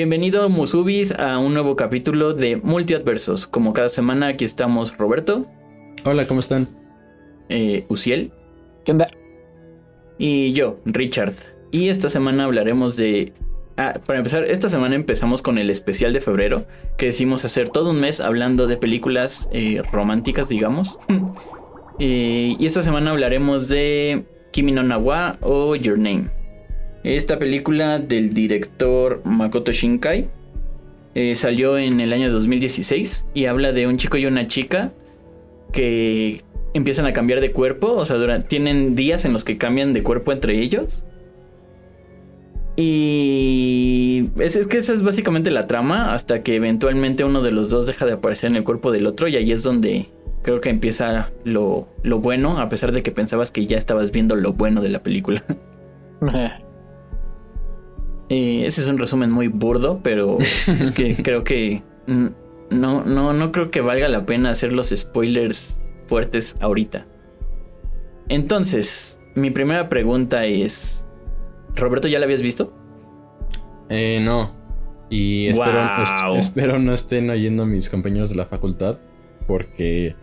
Bienvenido Musubis a un nuevo capítulo de Multiadversos. Como cada semana aquí estamos Roberto, Hola, ¿cómo están? eh, Uciel ¿Qué onda? y yo, Richard. Y esta semana hablaremos de... Ah, para empezar, esta semana empezamos con el especial de febrero, que decidimos hacer todo un mes hablando de películas eh, románticas, digamos. Eh, y esta semana hablaremos de Kimi no Nawa o Your Name. Esta película del director Makoto Shinkai eh, salió en el año 2016 y habla de un chico y una chica que empiezan a cambiar de cuerpo, o sea, tienen días en los que cambian de cuerpo entre ellos. Y es, es que esa es básicamente la trama hasta que eventualmente uno de los dos deja de aparecer en el cuerpo del otro y ahí es donde creo que empieza lo, lo bueno, a pesar de que pensabas que ya estabas viendo lo bueno de la película. Eh, ese es un resumen muy burdo, pero es que creo que no, no, no creo que valga la pena hacer los spoilers fuertes ahorita. Entonces, mi primera pregunta es, Roberto, ¿ya la habías visto? Eh, no. Y espero, es- espero no estén oyendo mis compañeros de la facultad. Porque.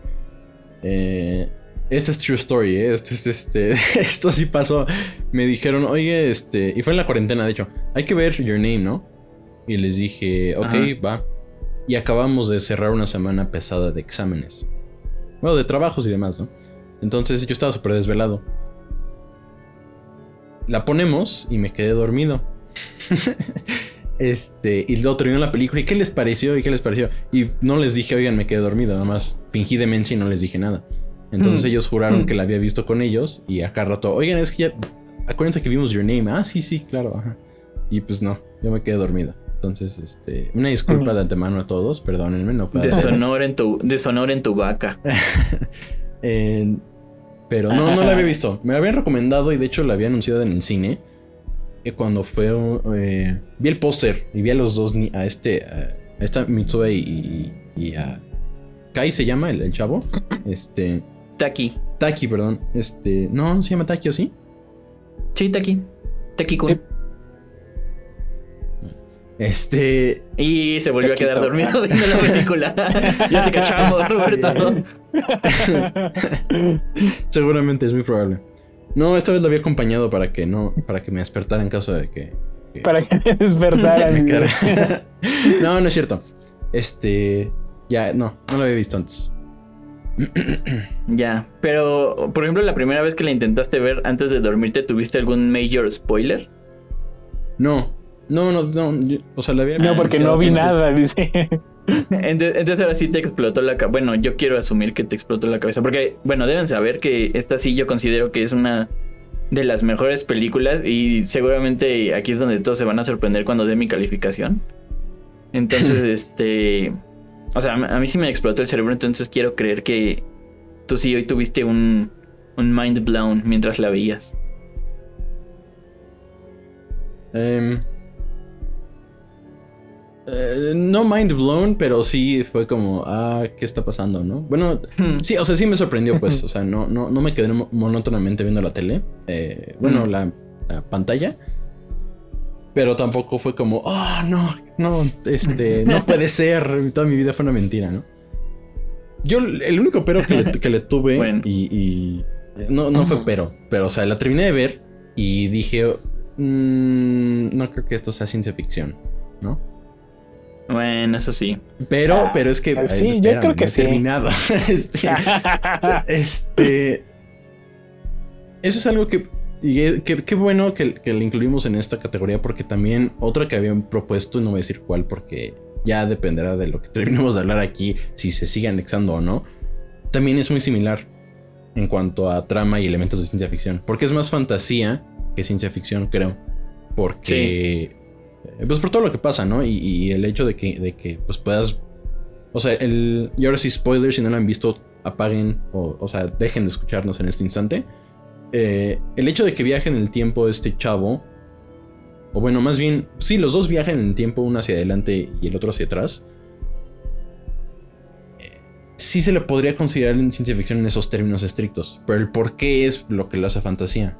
Eh, esta es true story, ¿eh? Esto, es, este, esto sí pasó. Me dijeron, oye, este. Y fue en la cuarentena, de hecho. Hay que ver Your Name, ¿no? Y les dije, ok, Ajá. va. Y acabamos de cerrar una semana pesada de exámenes. Bueno, de trabajos y demás, ¿no? Entonces yo estaba súper desvelado. La ponemos y me quedé dormido. este, y luego terminó la película. ¿Y qué les pareció? ¿Y qué les pareció? Y no les dije, oigan, me quedé dormido. Nada más fingí demencia y no les dije nada. Entonces Mm. ellos juraron Mm. que la había visto con ellos. Y acá rato, oigan, es que ya. Acuérdense que vimos Your Name. Ah, sí, sí, claro. ajá". Y pues no, yo me quedé dormido. Entonces, este, una disculpa Mm. de antemano a todos, perdónenme, no puedo. Deshonor en tu, deshonor en tu vaca. Eh, pero no, no la había visto. Me la habían recomendado y de hecho la había anunciado en el cine. eh, cuando fue. eh, vi el póster y vi a los dos, a este. A, a esta Mitsue y, y a. Kai se llama, el, el chavo. Este. Taki. Taki, perdón. Este. No, no se llama Taki, ¿o sí? Sí, Taki. Taki-kun. Sí. Este. Y se volvió a quedar dormido viendo la película. ya te cachamos, Roberto. Seguramente es muy probable. No, esta vez lo había acompañado para que no. Para que me despertara en caso de que. que- Para que me cara. no, no es cierto. Este. Ya, no, no lo había visto antes. Ya, pero por ejemplo, la primera vez que la intentaste ver antes de dormirte, ¿tuviste algún major spoiler? No, no, no, no. yo- o sea, la había. No, porque no vi antes. nada, dice. Entonces, entonces ahora sí te explotó la cabeza. Bueno, yo quiero asumir que te explotó la cabeza. Porque, bueno, deben saber que esta sí yo considero que es una de las mejores películas. Y seguramente aquí es donde todos se van a sorprender cuando dé mi calificación. Entonces, este. O sea, a mí sí me explotó el cerebro. Entonces quiero creer que tú sí hoy tuviste un, un mind blown mientras la veías. Em, eh, no mind blown, pero sí fue como, ah, ¿qué está pasando, no? Bueno, Hmm. sí, o sea, sí me sorprendió, pues. O sea, no, no, no me quedé mo- monótonamente viendo la tele. Eh, bueno, Mm. la, la pantalla. Pero tampoco fue como, oh, no, no, este, no puede ser. Toda mi vida fue una mentira, ¿no? Yo, el único pero que le, que le tuve Bueno. y, y- No, no fue pero, pero, o sea, la terminé de ver y dije, "Mm, no creo que esto sea ciencia ficción, ¿no? Bueno, eso sí. Pero, Ah, pero es que. sí, ay, yo creo que no sí. terminado. este, este. Eso es algo que. Y qué qué bueno que, que le incluimos en esta categoría, porque también otra que habían propuesto, no voy a decir cuál, porque ya dependerá de lo que terminemos de hablar aquí, si se sigue anexando o no. También es muy similar en cuanto a trama y elementos de ciencia ficción, porque es más fantasía que ciencia ficción, creo. Porque Eh, Pues por todo lo que pasa, ¿no? Y, y el hecho de que, de que pues puedas. O sea, el. Y ahora sí, spoilers, si no lo han visto, apaguen o, o sea, dejen de escucharnos en este instante. Eh, el hecho de que viaje en el tiempo este chavo. O bueno, más bien, sí, los dos viajan en el tiempo, uno hacia adelante y el otro hacia atrás. eh, Sí se le podría considerar en ciencia ficción en esos términos estrictos. Pero el por qué es lo que lo hace fantasía.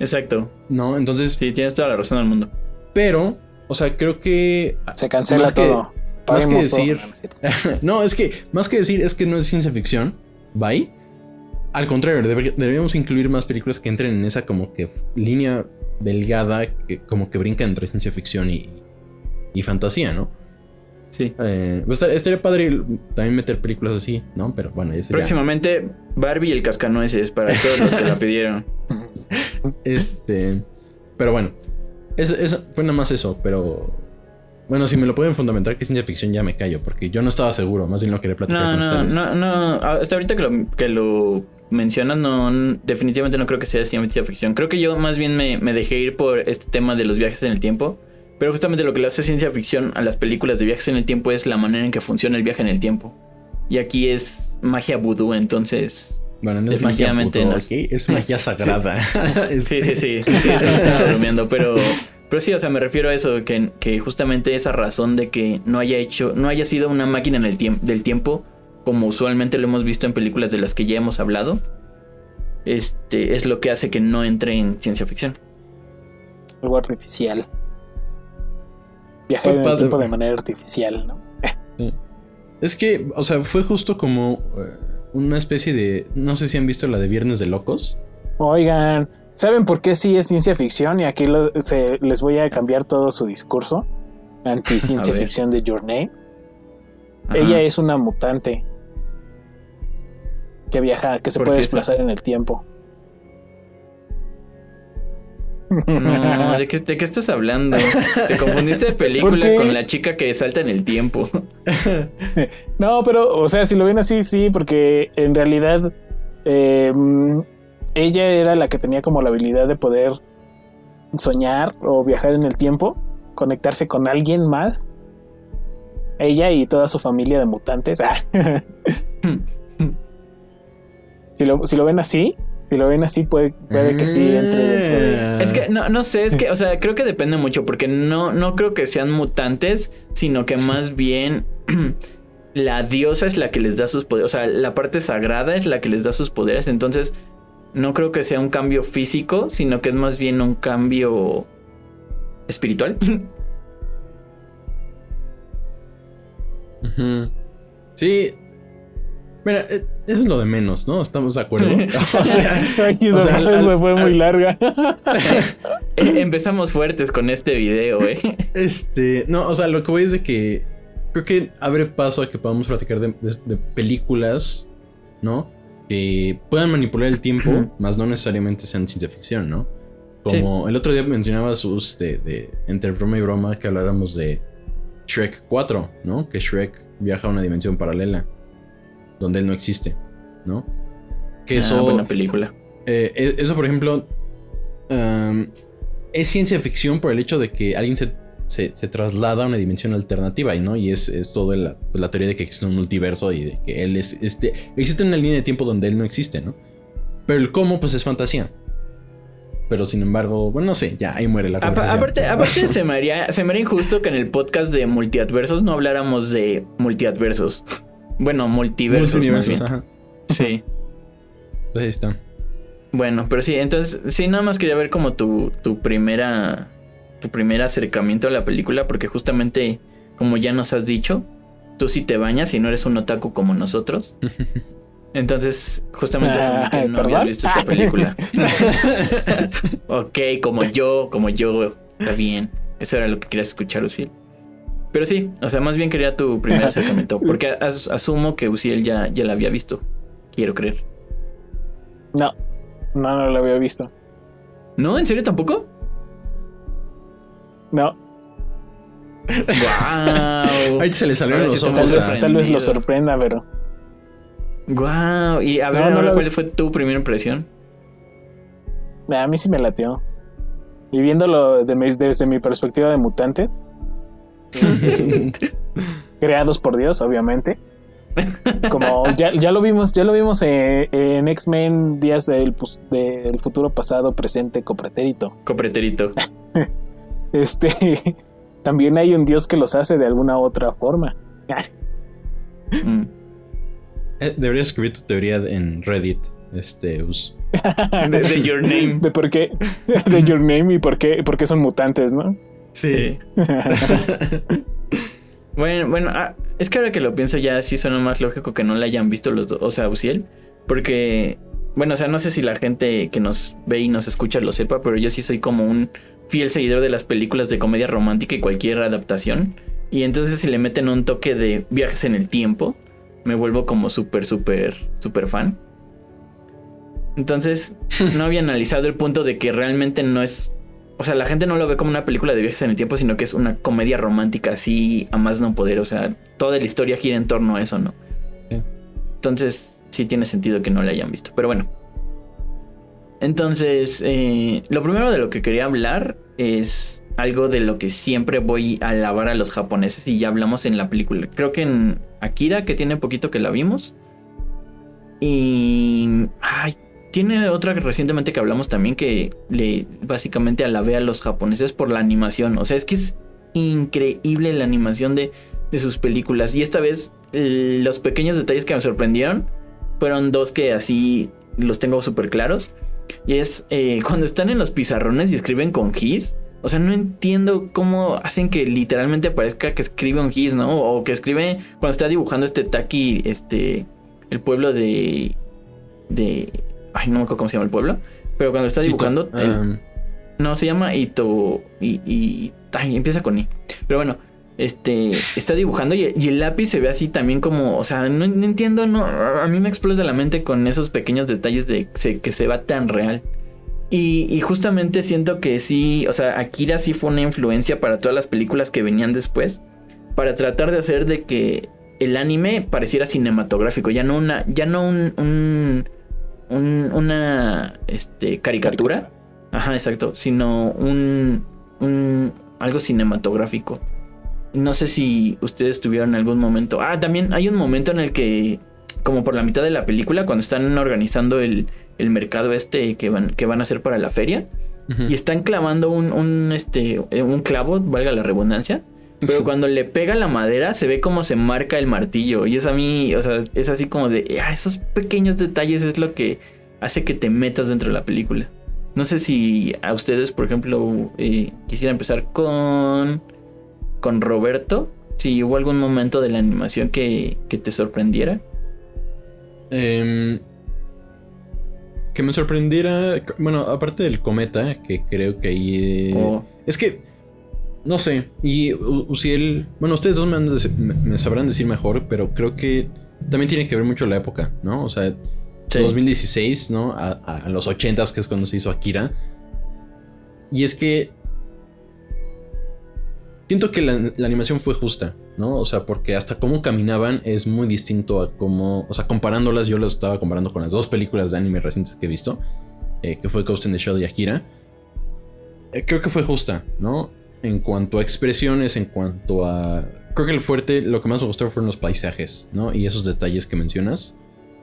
Exacto. ¿No? Entonces, Sí, tienes toda la razón del mundo. pero, o sea, creo que Se cancela Más que- todo. más que todo. decir- no, es que más que decir es que no es ciencia ficción, bye. Al contrario, debe- deberíamos incluir más películas que entren en esa como que línea delgada que como que brinca entre ciencia ficción y, y fantasía, ¿no? Sí. Eh, pues, estaría- padre también meter películas así, ¿no? Pero bueno, ya- Próximamente, Barbie y el cascanueces para todos los que la pidieron. Este, pero bueno, es, es- fue nada más eso, pero bueno, si me lo pueden fundamentar que es ciencia ficción ya me callo, porque yo no estaba seguro, más bien lo quería platicar No, con no, ustedes. no, no. Hasta ahorita que lo, que lo mencionas, no, definitivamente no creo que sea ciencia ficción. Creo que yo más bien me, me dejé ir por este tema de los viajes en el tiempo. Pero justamente lo que le hace ciencia ficción a las películas de viajes en el tiempo es la manera en que funciona el viaje en el tiempo. Y aquí es magia vudú, entonces. Bueno, no es magia puto, no. Es magia sagrada. Sí, sí, sí. sí eso estaba bromeando, pero. Pero sí, o sea, me refiero a eso, que, que justamente esa razón de que no haya hecho, no haya sido una máquina en el tiemp- del tiempo, como usualmente lo hemos visto en películas de las que ya hemos hablado, este, es lo que hace que no entre en ciencia ficción. Algo artificial. Viajar en el padre. tiempo de manera artificial, ¿no? Es que, o sea, fue justo como eh, una especie de. No sé si han visto la de Viernes de Locos. Oigan, ¿saben por qué sí es ciencia ficción? Y aquí lo- se- les voy a cambiar todo su discurso. Anti-ciencia ficción de Your Name. Ajá. Ella es una mutante que viaja, que se ¿Por puede desplazar en el tiempo. No, ¿de qué, de qué estás hablando? Te confundiste de película con la chica que salta en el tiempo. No, pero, o sea, si lo ven así, sí, porque en realidad eh, mm, ella era la que tenía como la habilidad de poder soñar o viajar en el tiempo, conectarse con alguien más. Ella y toda su familia de mutantes. Ah. si, lo, si lo ven así, si lo ven así, puede, puede que sí entre dentro de. Es que no, no sé, es que, o sea, creo que depende mucho, porque no, no creo que sean mutantes, sino que más bien la diosa es la que les da sus poderes, o sea, la parte sagrada es la que les da sus poderes, entonces no creo que sea un cambio físico, sino que es más bien un cambio espiritual. Sí. Mira, eh, eso es lo de menos, ¿no? Estamos de acuerdo. o sea, Ay, o esa sea, frase al- se fue muy al- larga. Eh, Empezamos fuertes con este video, eh. Este, no, o sea, lo que voy es de que creo que abre paso a que podamos platicar de, de- de películas, ¿no? Que puedan manipular el tiempo, Ujú. más no necesariamente sean ciencia ficción, ¿no? Como el otro día mencionaba sus de, de entre broma y broma que habláramos de Shrek 4, ¿no? Que Shrek viaja a una dimensión paralela donde él no existe, ¿no? Que Ah, eso buena película. eh, e- eso, por ejemplo, um, es ciencia ficción por el hecho de que alguien se, se- se traslada a una dimensión alternativa, ¿no? Y es, es toda la, pues, la teoría de que existe un multiverso y de que él es. Este, existe una línea de tiempo donde él no existe, ¿no? Pero el cómo, pues es fantasía. Pero sin embargo, bueno, no sé, ya ahí muere la conversación. aparte, aparte se, me haría, se me haría injusto que en el podcast de multiadversos no habláramos de multiadversos. Bueno, multiversos más bien. ajá. Sí. Entonces ahí está. Bueno, pero sí, entonces, sí, nada más quería ver como tu, tu primera. Tu primer acercamiento a la película, porque justamente, como ya nos has dicho, tú sí te bañas y no eres un otaku como nosotros. Entonces, justamente asumí que no ¿perdón? visto esta película. ok, como yo, como yo, está bien. Eso era lo que querías escuchar, Uciel. Pero sí, o sea, más bien quería tu primer acercamiento, porque as- asumo que Uciel ya, ya la había visto. Quiero creer. No, no, no lo había visto. ¿No? ¿En serio tampoco? No, ¡Wow! Ahorita se le salieron los ojos. tal vez, a- tal vez lo sorprenda, pero ¡Wow! Y a ver, No, no ahora, la- ¿cuál fue tu primera impresión? a mí sí me lateó. Y viéndolo de mi- desde mi perspectiva de mutantes, creados por Dios, obviamente. Como ya, ya lo vimos, ya lo vimos en, en X-Men Días del, del futuro pasado, presente, copretérito. Copreterito. Este también hay un Dios que los hace de alguna otra forma. Mm. Eh, Deberías escribir tu teoría en Reddit. Este, us- De, de Your Name. De por qué, de Your Name y por qué, por qué son mutantes, ¿no? Sí. Bueno, bueno, ah, es que ahora que lo pienso ya sí suena más lógico que no la hayan visto los dos, o sea, Uciel, porque, bueno, o sea, no sé si la gente que nos ve y nos escucha lo sepa, pero yo sí soy como un fiel seguidor de las películas de comedia romántica y cualquier adaptación, y entonces si le meten un toque de viajes en el tiempo, me vuelvo como súper, súper, súper fan. Entonces, no había analizado el punto de que realmente no es o sea, la gente no lo ve como una película de viajes en el tiempo, sino que es una comedia romántica así a más no poder. O sea, toda la historia gira en torno a eso, ¿no? Sí. Entonces, sí tiene sentido que no la hayan visto. Pero bueno. Entonces, eh, lo primero de lo que quería hablar es algo de lo que siempre voy a alabar a los japoneses y ya hablamos en la película. Creo que en Akira, que tiene poquito que la vimos. Y... Ay, tiene otra que recientemente que hablamos también que le básicamente alabé a los japoneses por la animación. O sea, es que es increíble la animación de, de sus películas. Y esta vez los pequeños detalles que me sorprendieron fueron dos que así los tengo súper claros. Y es eh, cuando están en los pizarrones y escriben con gis. O sea, no entiendo cómo hacen que literalmente parezca que escribe un gis, ¿no? O que escribe cuando está dibujando este Taki, este, el pueblo de, de, ay, no me acuerdo cómo se llama el pueblo, pero cuando está dibujando, Ito- el- um, no, se llama Ito. Y, y- ay, empieza con I. Pero bueno, este. Está dibujando y, y el lápiz se ve así también como. O sea, no, no entiendo, no. A mí me explota la mente con esos pequeños detalles de se- que se va tan real. Y, y justamente siento que sí. O sea, Akira sí fue una influencia para todas las películas que venían después. Para tratar de hacer de que el anime pareciera cinematográfico. Ya no una. Ya no un. un- un- una. Este. caricatura. Ajá, exacto. Sino un, un algo cinematográfico. No sé si ustedes tuvieron algún momento. Ah, también hay un momento en el que, como por la mitad de la película, cuando están organizando el, el mercado este que van, que van a hacer para la feria, y están clavando un, un, este, un clavo, valga la redundancia. Pero cuando le pega la madera, se ve como se marca el martillo. Y es a mí, o sea, es así como de. ah, esos pequeños detalles es lo que hace que te metas dentro de la película. No sé si a ustedes, por ejemplo, eh, quisiera empezar con. con Roberto. Si hubo algún momento de la animación que, que te sorprendiera. Em, que me sorprendiera. Bueno, aparte del cometa, que creo que ahí. eh, O- Es que. No sé. Y U- Uciel. Bueno, ustedes dos me, han de dec- me- me sabrán decir mejor, pero creo que también tiene que ver mucho la época, ¿no? O sea, Sí. 2016, ¿no? A, los 80s, que es cuando se hizo Akira. Y es que. Siento que la, la animación fue justa, ¿no? O sea, porque hasta cómo caminaban es muy distinto a cómo. O sea, comparándolas, yo las estaba comparando con las dos películas de anime recientes que he visto, eh, que fue Ghost in the Shell y Akira. Eh, creo que fue justa, ¿no? En cuanto a expresiones, en cuanto a. Creo que el fuerte, lo que más me gustó fueron los paisajes, ¿no? Y esos detalles que mencionas.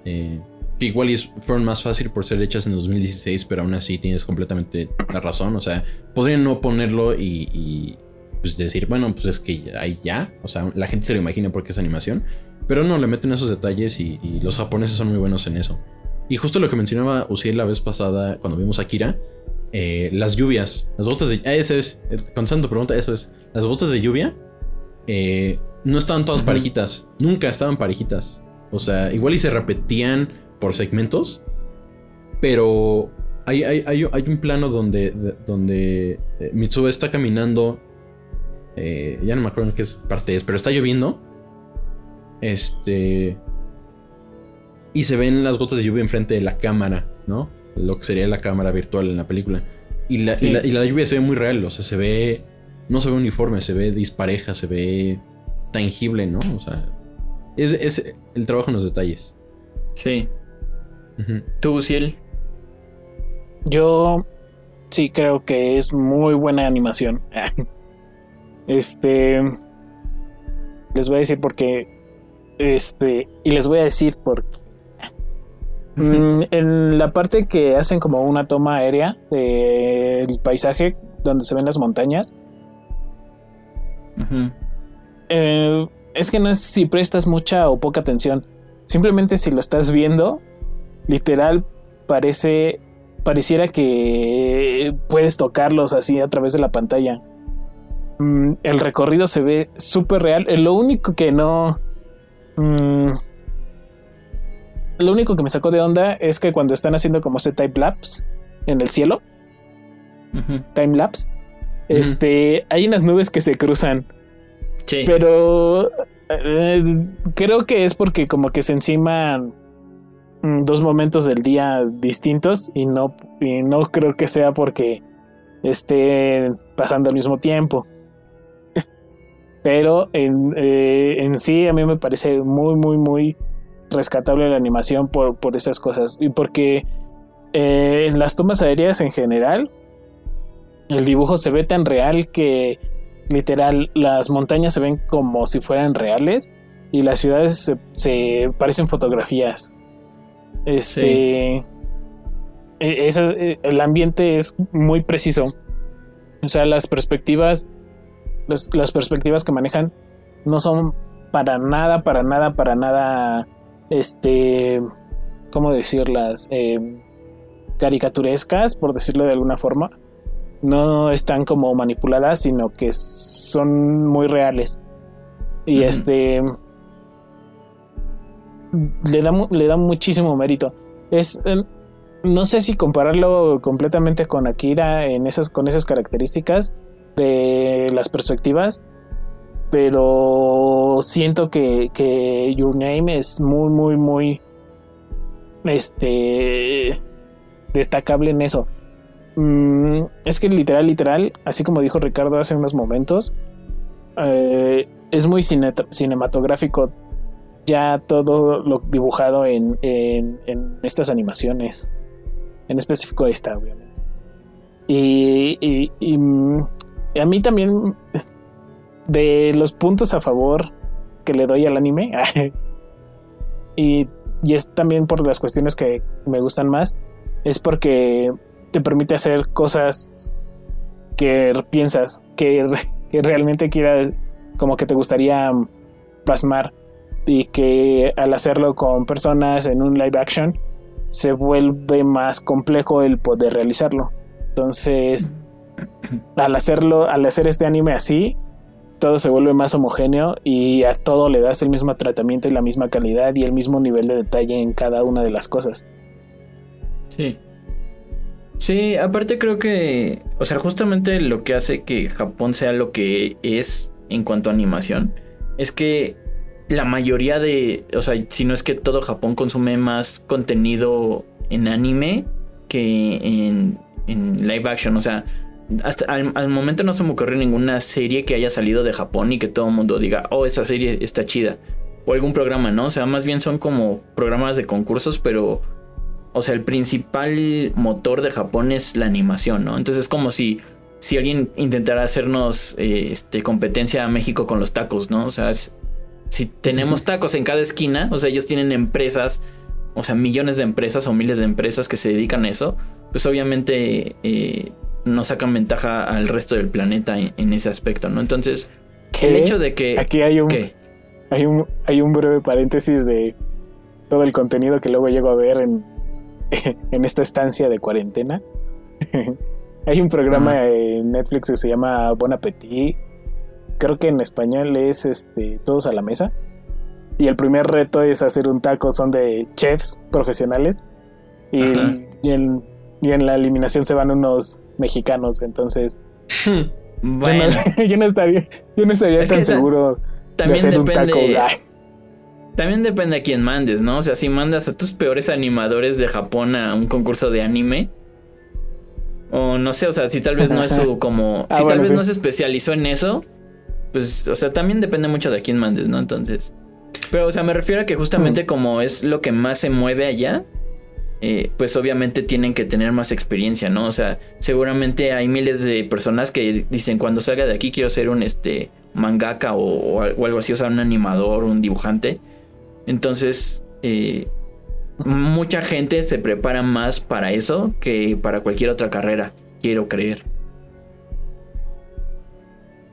Eh, que igual fueron más fácil por ser hechas en 2016, pero aún así tienes completamente la razón. O sea, podrían no ponerlo y, pues decir, bueno, pues es que ahí ya. O sea, la gente se lo imagina porque es animación. Pero no, le meten esos detalles y, y los japoneses son muy buenos en eso. Y justo lo que mencionaba Uciel la vez pasada cuando vimos Akira, eh, las lluvias, las gotas de... Ah, eso es, eh, contestando tu pregunta, eso es. Las gotas de lluvia eh, no estaban todas parejitas, nunca estaban parejitas. O sea, igual y se repetían por segmentos, pero hay, hay, hay- hay un plano donde, de- donde Mitsuba está caminando, eh, ya no me acuerdo en qué es- parte es, pero está lloviendo. Este... Y se ven las gotas de lluvia enfrente de la cámara, ¿no? Lo que sería la cámara virtual en la película. Y la, Sí. y la, y la lluvia se ve muy real, o sea, se ve... No se ve uniforme, se ve dispareja, se ve tangible, ¿no? O sea, es, es el trabajo en los detalles. Sí. Tú, Uciel. Yo sí creo que es muy buena animación. Este. Les voy a decir porque. Este. Y les voy a decir porque. Mm, en la parte que hacen como una toma aérea del paisaje donde se ven las montañas. Eh, es que no es si prestas mucha o poca atención. Simplemente si lo estás viendo, literal parece. Pareciera que puedes tocarlos así a través de la pantalla. Mm, el recorrido se ve súper real. Eh, Lo único que no. mm, lo único que me sacó de onda es que cuando están haciendo como ese time lapse en el cielo, time lapse, este, hay unas nubes que se cruzan. Sí. Pero eh, creo que es porque como que se enciman mm, dos momentos del día distintos y no, y no creo que sea porque estén pasando al mismo tiempo. Pero en, eh, en sí a mí me parece muy, muy, muy rescatable la animación por, por esas cosas. Y porque eh, en las tomas aéreas en general, el dibujo se ve tan real que literal las montañas se ven como si fueran reales y las ciudades se, se parecen fotografías. Este. e- esa- e- el ambiente es muy preciso. O sea, las perspectivas. Las, las perspectivas que manejan no son para nada, para nada, para nada. Este. ¿Cómo decirlas? Eh, caricaturescas, por decirlo de alguna forma no están como manipuladas, sino que son muy reales. Y este le da, le da muchísimo mérito. Es eh, no sé si compararlo completamente con Akira en esas con esas características de las perspectivas, pero siento que, que Your Name es muy muy muy este destacable en eso. Mm, es que literal, literal, así como dijo Ricardo hace unos momentos, eh, es muy cine- cinematográfico ya todo lo dibujado en, en- estas animaciones. En específico esta, obviamente. Y, y- y, mm, a mí también, de los puntos a favor que le doy al anime, y, y es también por las cuestiones que me gustan más, es porque te permite hacer cosas que piensas, que, que realmente quieras, como que te gustaría plasmar. Y que al hacerlo con personas en un live action se vuelve más complejo el poder realizarlo. Entonces, al hacerlo, al hacer este anime así, todo se vuelve más homogéneo y a todo le das el mismo tratamiento y la misma calidad y el mismo nivel de detalle en cada una de las cosas. Sí. Sí, aparte creo que, o sea, justamente lo que hace que Japón sea lo que es en cuanto a animación es que la mayoría de, o sea, si no es que todo Japón consume más contenido en anime que en, en live action, o sea, hasta al, al momento no se me ocurre ninguna serie que haya salido de Japón y que todo el mundo diga, oh, esa serie está chida. O algún programa, ¿no? O sea, más bien son como programas de concursos, pero o sea, el principal motor de Japón es la animación, ¿no? Entonces es como si, si alguien intentara hacernos eh, este, competencia a México con los tacos, ¿no? O sea, es- si tenemos tacos en cada esquina, o sea, ellos tienen empresas, o sea, millones de empresas o miles de empresas que se dedican a eso, pues obviamente eh, no sacan ventaja al resto del planeta en, en ese aspecto, ¿no? Entonces, el hecho de que... Aquí hay un, ¿Qué? hay un hay un breve paréntesis de todo el contenido que luego llego a ver en, en esta estancia de cuarentena. hay un programa en Netflix que se llama Bon Appetit. Creo que en español es este Todos a la mesa. Y el primer reto es hacer un taco, son de chefs profesionales. Y, y en, y en la eliminación se van unos mexicanos, entonces Bueno, yo, no, yo no estaría, yo no estaría Es que tan ta- seguro de también un depende... taco. Ay, También depende a quién mandes, ¿no? O sea, si mandas a tus peores animadores de Japón a un concurso de anime. O no sé, o sea, si tal vez no es su como. Ah, si tal bueno, vez sí. no se especializó en eso. Pues, o sea, también depende mucho de a quién mandes, ¿no? Entonces. Pero, o sea, me refiero a que justamente como es lo que más se mueve allá. Eh, pues obviamente tienen que tener más experiencia, ¿no? O sea, seguramente hay miles de personas que dicen cuando salga de aquí quiero ser un este mangaka o, o algo así, o sea, un animador, un dibujante. Entonces, eh, mucha gente se prepara más para eso que para cualquier otra carrera, quiero creer.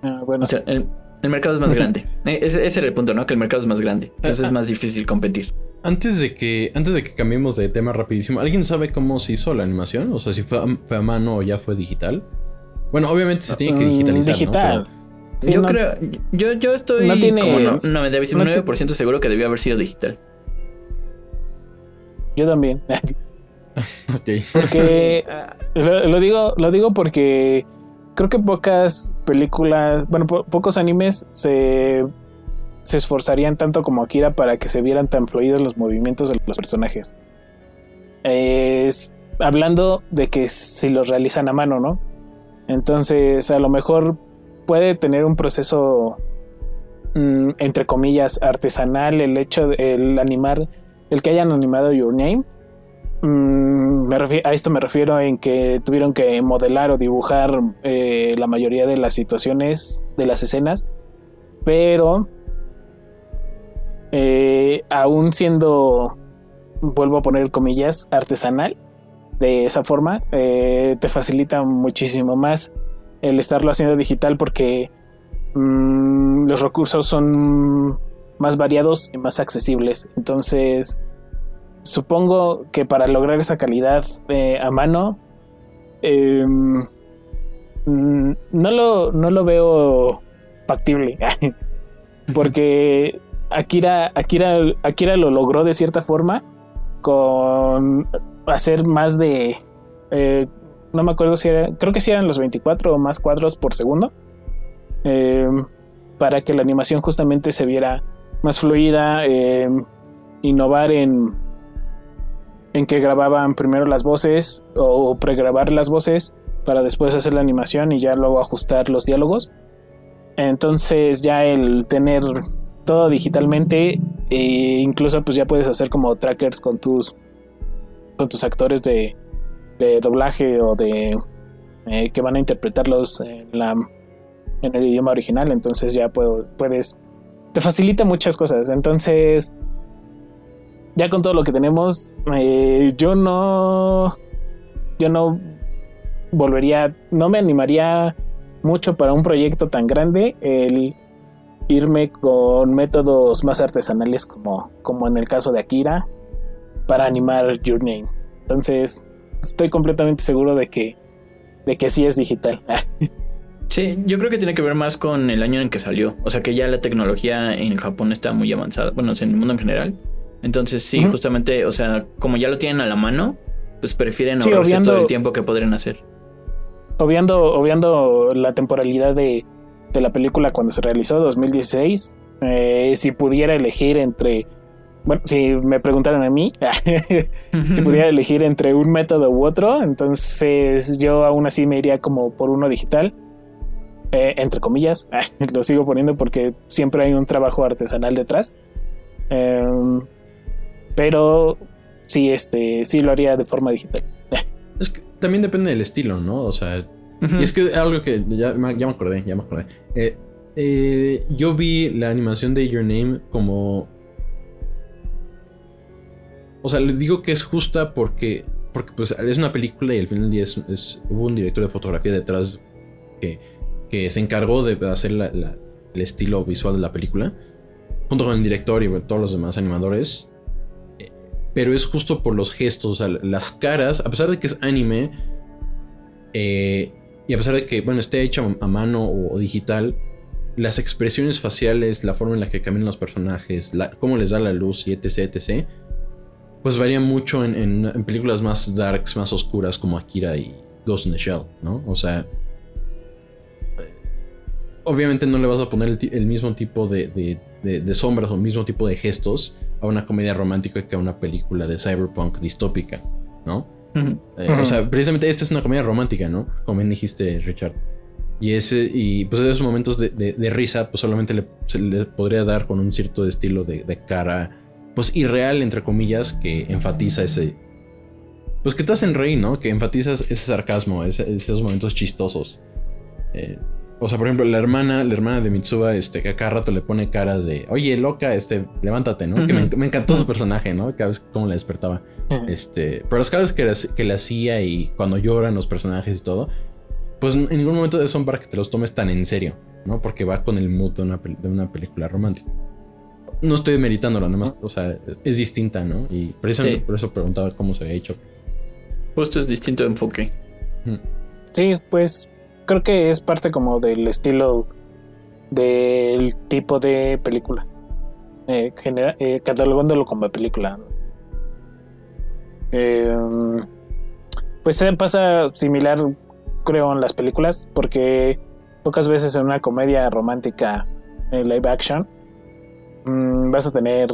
Ah, bueno, O sea, el, el mercado es más grande. Eh, Ese, ese era el punto, ¿no? Que el mercado es más grande. Entonces es más difícil competir. Antes de que antes de que cambiemos de tema rapidísimo, ¿alguien sabe cómo se hizo la animación? O sea, si fue a, fue a mano o ya fue digital. Bueno, obviamente se tiene que mm, digitalizar, ¿no? digital. Sí, yo no- creo, yo, yo estoy no tiene- como no, 99% no te- seguro que debió haber sido digital. Yo también. Ok. Porque lo, lo digo, lo digo porque creo que pocas películas, bueno, po- pocos animes se, se esforzarían tanto como Akira para que se vieran tan fluidos los movimientos de los personajes. Es- hablando de que si los realizan a mano, ¿no? Entonces, a lo mejor puede tener un proceso mm, entre comillas artesanal el hecho de el animar el que hayan animado Your Name Mm, a esto me refiero en que tuvieron que modelar o dibujar eh, la mayoría de las situaciones de las escenas, pero eh, aún siendo, vuelvo a poner comillas, artesanal, de esa forma, eh, te facilita muchísimo más el estarlo haciendo digital porque mm, los recursos son más variados y más accesibles. Entonces, supongo que para lograr esa calidad eh, a mano, mm, no, lo, no lo veo factible. Porque Akira, Akira, Akira lo logró de cierta forma con hacer más de... eh, no me acuerdo si era... Creo que si eran los 24 o más cuadros por segundo. eh, para que la animación justamente se viera más fluida. eh, innovar en en que grababan primero las voces o pregrabar las voces para después hacer la animación y ya luego ajustar los diálogos. Entonces ya el tener todo digitalmente e incluso pues ya puedes hacer como trackers con tus con tus actores de, de doblaje o de eh, que van a interpretarlos en la en el idioma original entonces ya puedo, puedes te facilita muchas cosas entonces ya con todo lo que tenemos, eh, yo no. Yo no volvería. No me animaría mucho para un proyecto tan grande el irme con métodos más artesanales como, como en el caso de Akira para animar Your Name. Entonces, estoy completamente seguro de que, de que sí es digital. Sí, yo creo que tiene que ver más con el año en que salió. O sea que ya la tecnología en Japón está muy avanzada. Bueno, en el mundo en general. Entonces sí, justamente, o sea, como ya lo tienen a la mano, pues prefieren ahorrarse todo el tiempo que podrían hacer. obviando, obviando la temporalidad de, de la película cuando se realizó, 2016, eh, si pudiera elegir entre, bueno, si me preguntaran a mí, si pudiera elegir entre un método u otro, entonces yo aún así me iría como por uno digital, eh, entre comillas, lo sigo poniendo porque siempre hay un trabajo artesanal detrás, Em, pero sí, este, sí lo haría de forma digital. Es que también depende del estilo, ¿no? O sea, Y es que algo que ya, ya me acordé, ya me acordé. Eh, eh, yo vi la animación de Your Name como. O sea, les digo que es justa porque. Porque pues es una película y al final del día es, hubo un director de fotografía detrás que, que se encargó de hacer el estilo visual de la película. Junto con el director y todos los demás animadores. Eh, Pero es justo por los gestos, o sea, las caras, a pesar de que es anime, eh, y a pesar de que, bueno, esté hecho a mano o, digital, las expresiones faciales, la forma en la que caminan los personajes, la- cómo les da la luz y etc, etc, pues varía mucho en, películas más darks, más oscuras como Akira y Ghost in the Shell, ¿no? O sea, obviamente no le vas a poner el, mismo tipo de, de- de- de sombras o el mismo tipo de gestos a una comedia romántica que a una película de cyberpunk distópica, ¿no? Eh. O sea, precisamente esta es una comedia romántica, ¿no? Como bien dijiste, Richard. Y ese, y pues esos momentos de, de- risa, pues solamente le, se le podría dar con un cierto estilo de, de cara, pues irreal, entre comillas, que enfatiza ese, pues que te hacen reír, ¿no? Que enfatizas ese sarcasmo, esos momentos chistosos. Eh, o sea, por ejemplo, la hermana, la hermana de Mitsuba, este, que a cada rato le pone caras de, oye, loca, este, levántate, ¿no? Que me, me encantó su personaje, ¿no? Cada vez cómo la despertaba. Este, pero las caras que, le- que le hacía y cuando lloran los personajes y todo, pues en ningún momento son para que te los tomes tan en serio, ¿no? Porque va con el mood de una, de una película romántica. No estoy meditándolo, nada más, o sea, es distinta, ¿no? Y precisamente Sí. por eso preguntaba cómo se había hecho. Justo es distinto enfoque. Sí, pues creo que es parte como del estilo del tipo de película. Eh, genera- eh, catalogándolo como película. Eh, pues eh, pasa similar, creo, en las películas, porque pocas veces en una comedia romántica eh, live action mm, vas a tener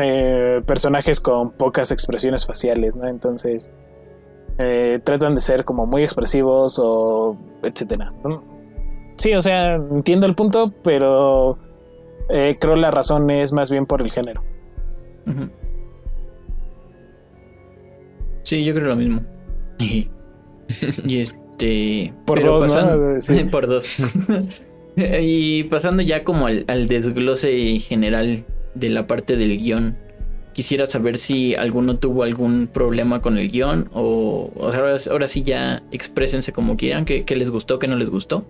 eh, personajes con pocas expresiones faciales, ¿no? Entonces eh, tratan de ser como muy expresivos o etcétera. Sí, o sea, entiendo el punto, pero eh, creo la razón es más bien por el género. Sí, yo creo lo mismo. y este. Por dos, ¿no? pasando- Sí. Por dos. y pasando ya como al, al desglose general de la parte del guion. Quisiera saber si alguno tuvo algún problema con el guion o, o sea, ahora, ahora sí ya exprésense como quieran, qué les gustó, qué no les gustó.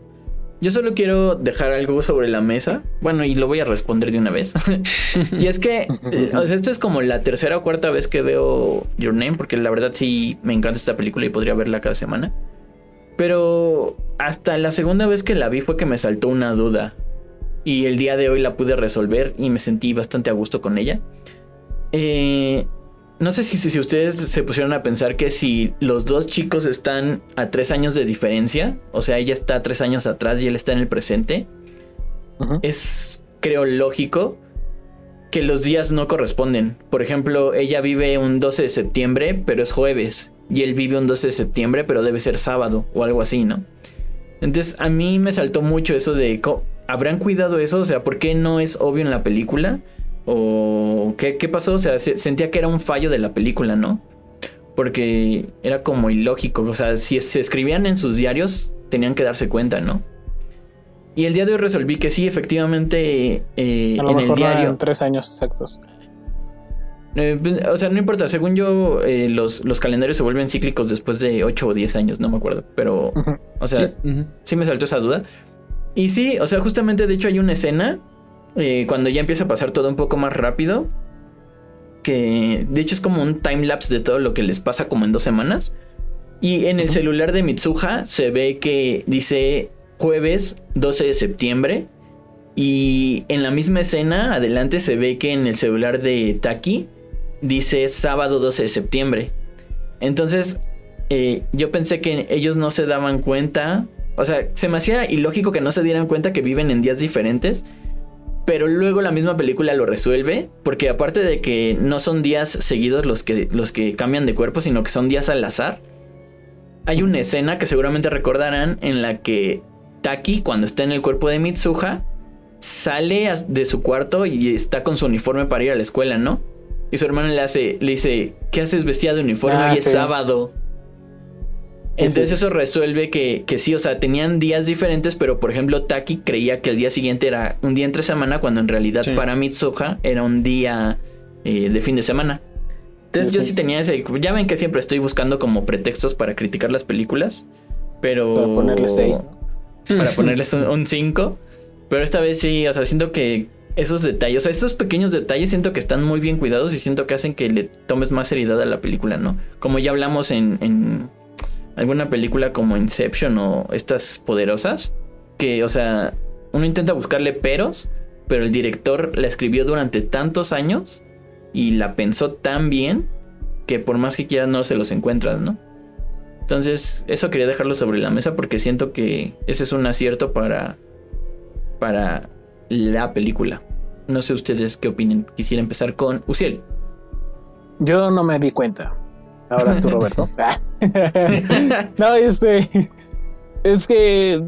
Yo solo quiero dejar algo sobre la mesa. Bueno, y lo voy a responder de una vez. y es que, eh, o sea, esto es como la tercera o cuarta vez que veo Your Name, porque la verdad sí me encanta esta película y podría verla cada semana. Pero hasta la segunda vez que la vi fue que me saltó una duda. Y el día de hoy la pude resolver y me sentí bastante a gusto con ella. Eh, no sé si, si ustedes se pusieron a pensar que si los dos chicos están a tres años de diferencia, o sea, ella está tres años atrás y él está en el presente, es, creo, lógico que los días no corresponden. Por ejemplo, ella vive un 12 de septiembre, pero es jueves. Y él vive un 12 de septiembre, pero debe ser sábado o algo así, ¿no? Entonces, a mí me saltó mucho eso de... ¿Habrán cuidado eso? O sea, ¿por qué no es obvio en la película? ¿O qué, qué pasó? O sea, se- sentía que era un fallo de la película, ¿no? Porque era como ilógico. O sea, si se escribían en sus diarios, tenían que darse cuenta, ¿no? Y el día de hoy resolví que sí, efectivamente, eh, A lo en el mejor diario. tres años exactos. Eh, pues, o sea, no importa. Según yo, eh, los, los calendarios se vuelven cíclicos después de 8 o 10 años, no me acuerdo. Pero, o sea, Sí, sí me saltó esa duda. Y sí, o sea, justamente de hecho hay una escena eh, cuando ya empieza a pasar todo un poco más rápido. Que de hecho es como un time lapse de todo lo que les pasa como en dos semanas. Y en el celular de Mitsuha se ve que dice jueves 12 de septiembre. Y en la misma escena, adelante se ve que en el celular de Taki dice sábado 12 de septiembre. Entonces, eh, yo pensé que ellos no se daban cuenta. O sea, se me hacía ilógico que no se dieran cuenta que viven en días diferentes. Pero luego la misma película lo resuelve. Porque aparte de que no son días seguidos los que, los que cambian de cuerpo, sino que son días al azar. Hay una escena que seguramente recordarán en la que Taki, cuando está en el cuerpo de Mitsuha, sale de su cuarto y está con su uniforme para ir a la escuela, ¿no? Y su hermana le hace, le dice, ¿qué haces vestida de uniforme? Ah, Hoy es sábado. Entonces sí. eso resuelve que, que sí, o sea, tenían días diferentes, pero por ejemplo Taki creía que el día siguiente era un día entre semana, cuando en realidad Sí. para Mitsuha era un día eh, de fin de semana. Entonces yo sí tenía ese, ya ven que siempre estoy buscando como pretextos para criticar las películas, pero... Para ponerle seis. ¿no? Para ponerles un 5. Pero esta vez sí, o sea, siento que esos detalles, o sea, esos pequeños detalles siento que están muy bien cuidados y siento que hacen que le tomes más seriedad a la película, ¿no? Como ya hablamos en, en alguna película como Inception o estas poderosas, que, o sea, uno intenta buscarle peros, pero el director la escribió durante tantos años y la pensó tan bien que por más que quieras no se los encuentras, ¿no? Entonces, eso quería dejarlo sobre la mesa porque siento que ese es un acierto para, para la película. No sé ustedes qué opinen. Quisiera empezar con Uciel. Yo no me di cuenta. Ahora tú, Roberto. No, este. Es que.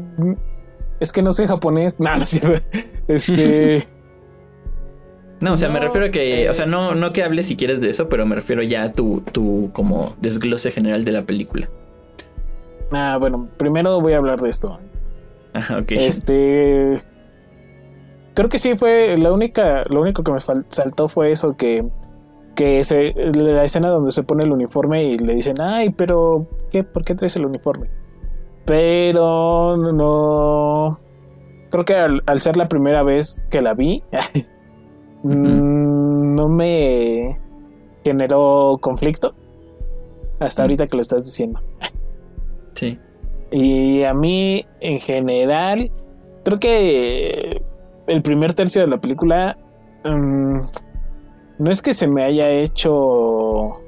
Es que no sé japonés. No, no es cierto. Este. No, o sea, me No, refiero a que, eh. o sea, no, no que hables si quieres de eso, pero me refiero ya a tu, tu como desglose general de la película. Ah, bueno, primero voy a hablar de esto. Ajá, ok. Este. Creo que sí fue la única. Lo único que me saltó fue eso que. Que se, la escena donde se pone el uniforme y le dicen, ay, pero ¿qué, ¿por qué traes el uniforme? Pero no. Creo que al, al ser la primera vez que la vi, mm, no me generó conflicto. Hasta Ujú. ahorita que lo estás diciendo. Sí. Y a mí, en general, creo que el primer tercio de la película mm, no es que se me haya hecho...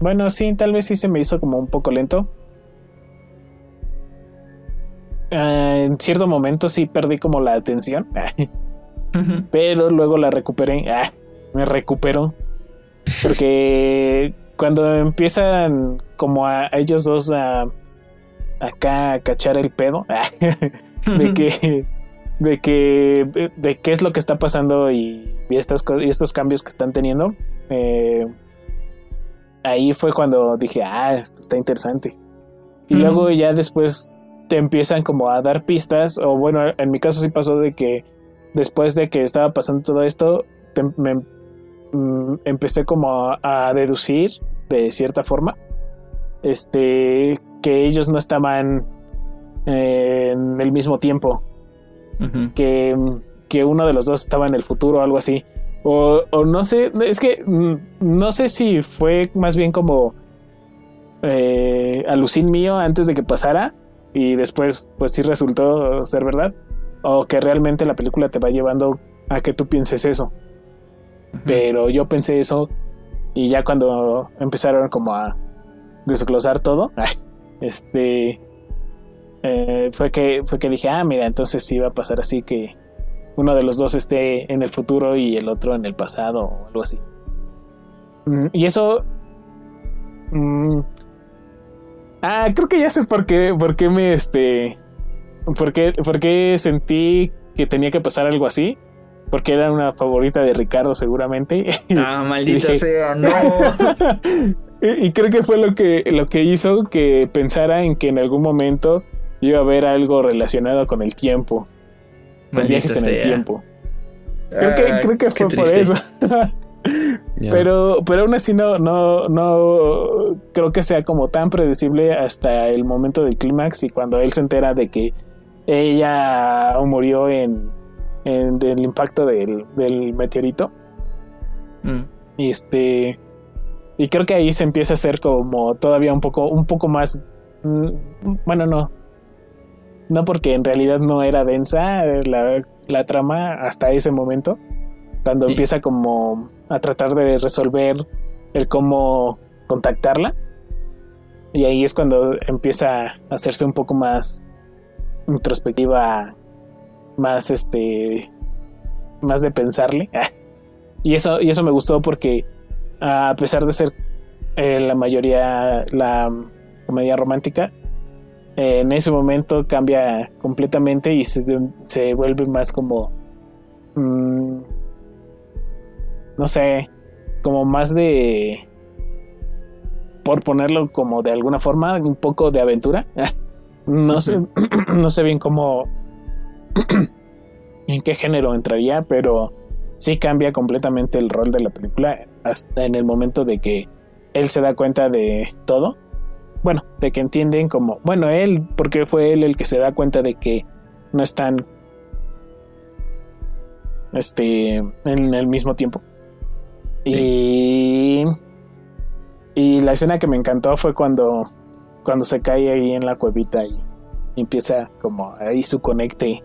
Bueno, sí, tal vez sí se me hizo como un poco lento. Ah, en cierto momento sí perdí como la atención, pero luego la recuperé. Ah, me recupero. Porque cuando empiezan como a, a ellos dos a acá a cachar el pedo de que de que de qué es lo que está pasando y, y estas y estos cambios que están teniendo eh, ahí fue cuando dije ah esto está interesante y luego ya después te empiezan como a dar pistas o bueno en mi caso sí pasó de que después de que estaba pasando todo esto te- me mm, empecé como a, a deducir de cierta forma este que ellos no estaban eh, en el mismo tiempo Que, que uno de los dos estaba en el futuro o algo así. O, o no sé, es que mm, no sé si fue más bien como eh, alucín mío antes de que pasara y después pues sí resultó ser verdad. O que realmente la película te va llevando a que tú pienses eso. Pero yo pensé eso y ya cuando empezaron como a desglosar todo, este eh, fue que fue que dije, ah, mira, entonces sí va a pasar así que uno de los dos esté en el futuro y el otro en el pasado o algo así. Mm, y eso mm, Ah, creo que ya sé por qué por qué me este por qué, por qué sentí que tenía que pasar algo así. Porque era una favorita de Ricardo seguramente. Ah, maldita Dije- sea, no. Y y creo que fue lo que, lo que hizo que pensara en que en algún momento iba a haber algo relacionado con el tiempo. Con viajes en el tiempo. Creo que, Ah, creo que fue por eso. Pero, pero aún así no, no, no creo que sea como tan predecible hasta el momento del clímax y cuando él se entera de que ella murió en, en el impacto del, del meteorito. Mm. Y este. Y creo que ahí se empieza a hacer como todavía un poco, un poco más. mm, Bueno, no. No, porque en realidad no era densa la, la trama hasta ese momento. Cuando Sí. empieza como a tratar de resolver el cómo contactarla. Y ahí es cuando empieza a hacerse un poco más introspectiva, más este. más de pensarle. Y eso, y eso me gustó porque a pesar de ser eh, la mayoría la comedia romántica, eh, en ese momento cambia completamente y se, se vuelve más como, mm, no sé, como más de, por ponerlo como de alguna forma, un poco de aventura. no sé, no sé bien cómo, en qué género entraría, pero sí cambia completamente el rol de la película hasta en el momento de que él se da cuenta de todo. Bueno, de que entienden como, bueno, él, porque fue él el que se da cuenta de que no están este en el mismo tiempo. Y y la escena que me encantó fue cuando cuando se cae ahí en la cuevita y empieza como ahí su conecte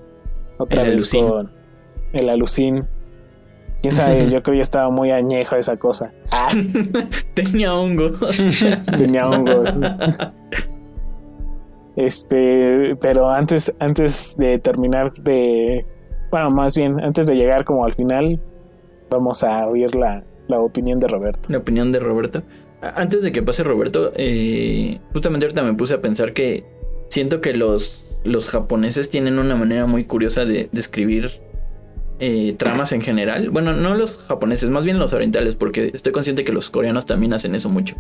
otra El vez alucín. con el alucín. Quién sabe, yo creo que estaba muy añejo esa cosa. Ah, Tenía hongos. tenía hongos. Este, pero antes, antes de terminar de. Bueno, más bien, antes de llegar como al final, vamos a oír la, la opinión de Roberto. La opinión de Roberto. A- Antes de que pase Roberto, eh, justamente ahorita me puse a pensar que siento que los, los japoneses tienen una manera muy curiosa de describir eh, tramas en general. Bueno, no los japoneses, más bien los orientales, porque estoy consciente que los coreanos también hacen eso mucho.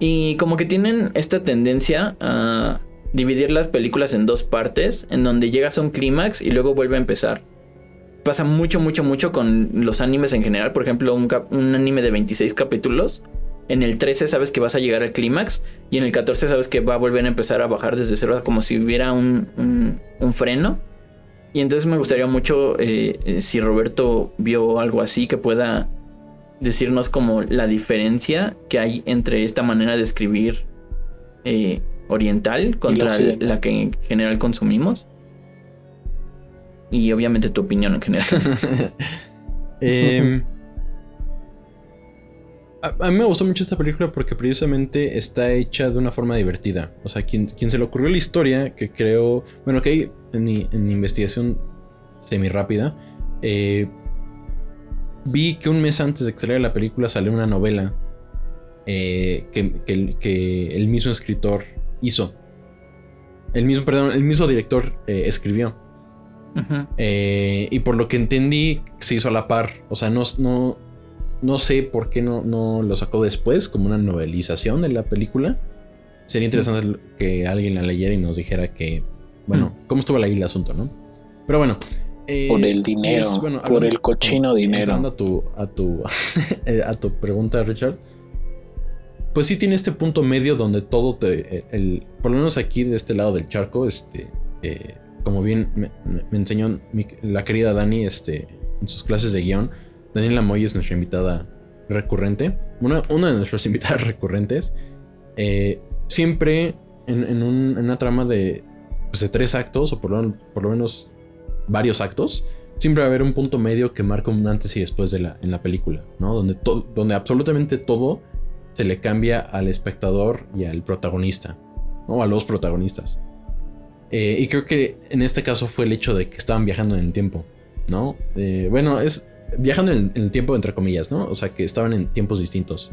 Y como que tienen esta tendencia a dividir las películas en dos partes, en donde llegas a un clímax y luego vuelve a empezar. Pasa mucho, mucho, mucho con los animes en general. Por ejemplo, un, anime de 26 capítulos. En el 13 sabes que vas a llegar al clímax y en el 14 sabes que va a volver a empezar a bajar desde cero, como si hubiera un- un freno. Y entonces me gustaría mucho eh, eh, si Roberto vio algo así que pueda decirnos como la diferencia que hay entre esta manera de escribir eh, oriental contra occidental. la que en general consumimos. Y obviamente tu opinión en general. A, a mí me gustó mucho esta película porque precisamente está hecha de una forma divertida. O sea, quien, quien se le ocurrió la historia, que creo. Bueno, que hay en mi, en investigación semi rápida. eh, vi que un mes antes de que saliera la película salió una novela eh, que, que el- que el mismo escritor hizo. El mismo, perdón, el mismo director eh, escribió. Eh, y por lo que entendí, se hizo a la par. O sea, no, no, no sé por qué no, no lo sacó después, como una novelización de la película. Sería interesante que alguien la leyera y nos dijera que, bueno, cómo estuvo ahí el asunto, ¿no? Pero bueno. eh, Por el dinero, es, bueno, por hablando- el cochino dinero. Entrando a tu, a tu, eh, a tu pregunta, Richard. Pues sí tiene este punto medio donde todo te. el- el- por lo menos aquí de este lado del charco, este. eh, como bien me, me- me enseñó mi- la querida Dani este, en sus clases de guion. Daniela Moy es nuestra invitada recurrente. Una, una de nuestras invitadas recurrentes. Eh, siempre en, en un- en una trama de, pues, de tres actos, o por lo, por lo menos varios actos, siempre va a haber un punto medio que marca un antes y después de la, en la película, ¿no? Donde, to- donde absolutamente todo se le cambia al espectador y al protagonista, o a los protagonistas. Eh, y creo que en este caso fue el hecho de que estaban viajando en el tiempo, ¿no? Eh, bueno, es viajando en, el tiempo entre comillas, ¿no? O sea, que estaban en tiempos distintos.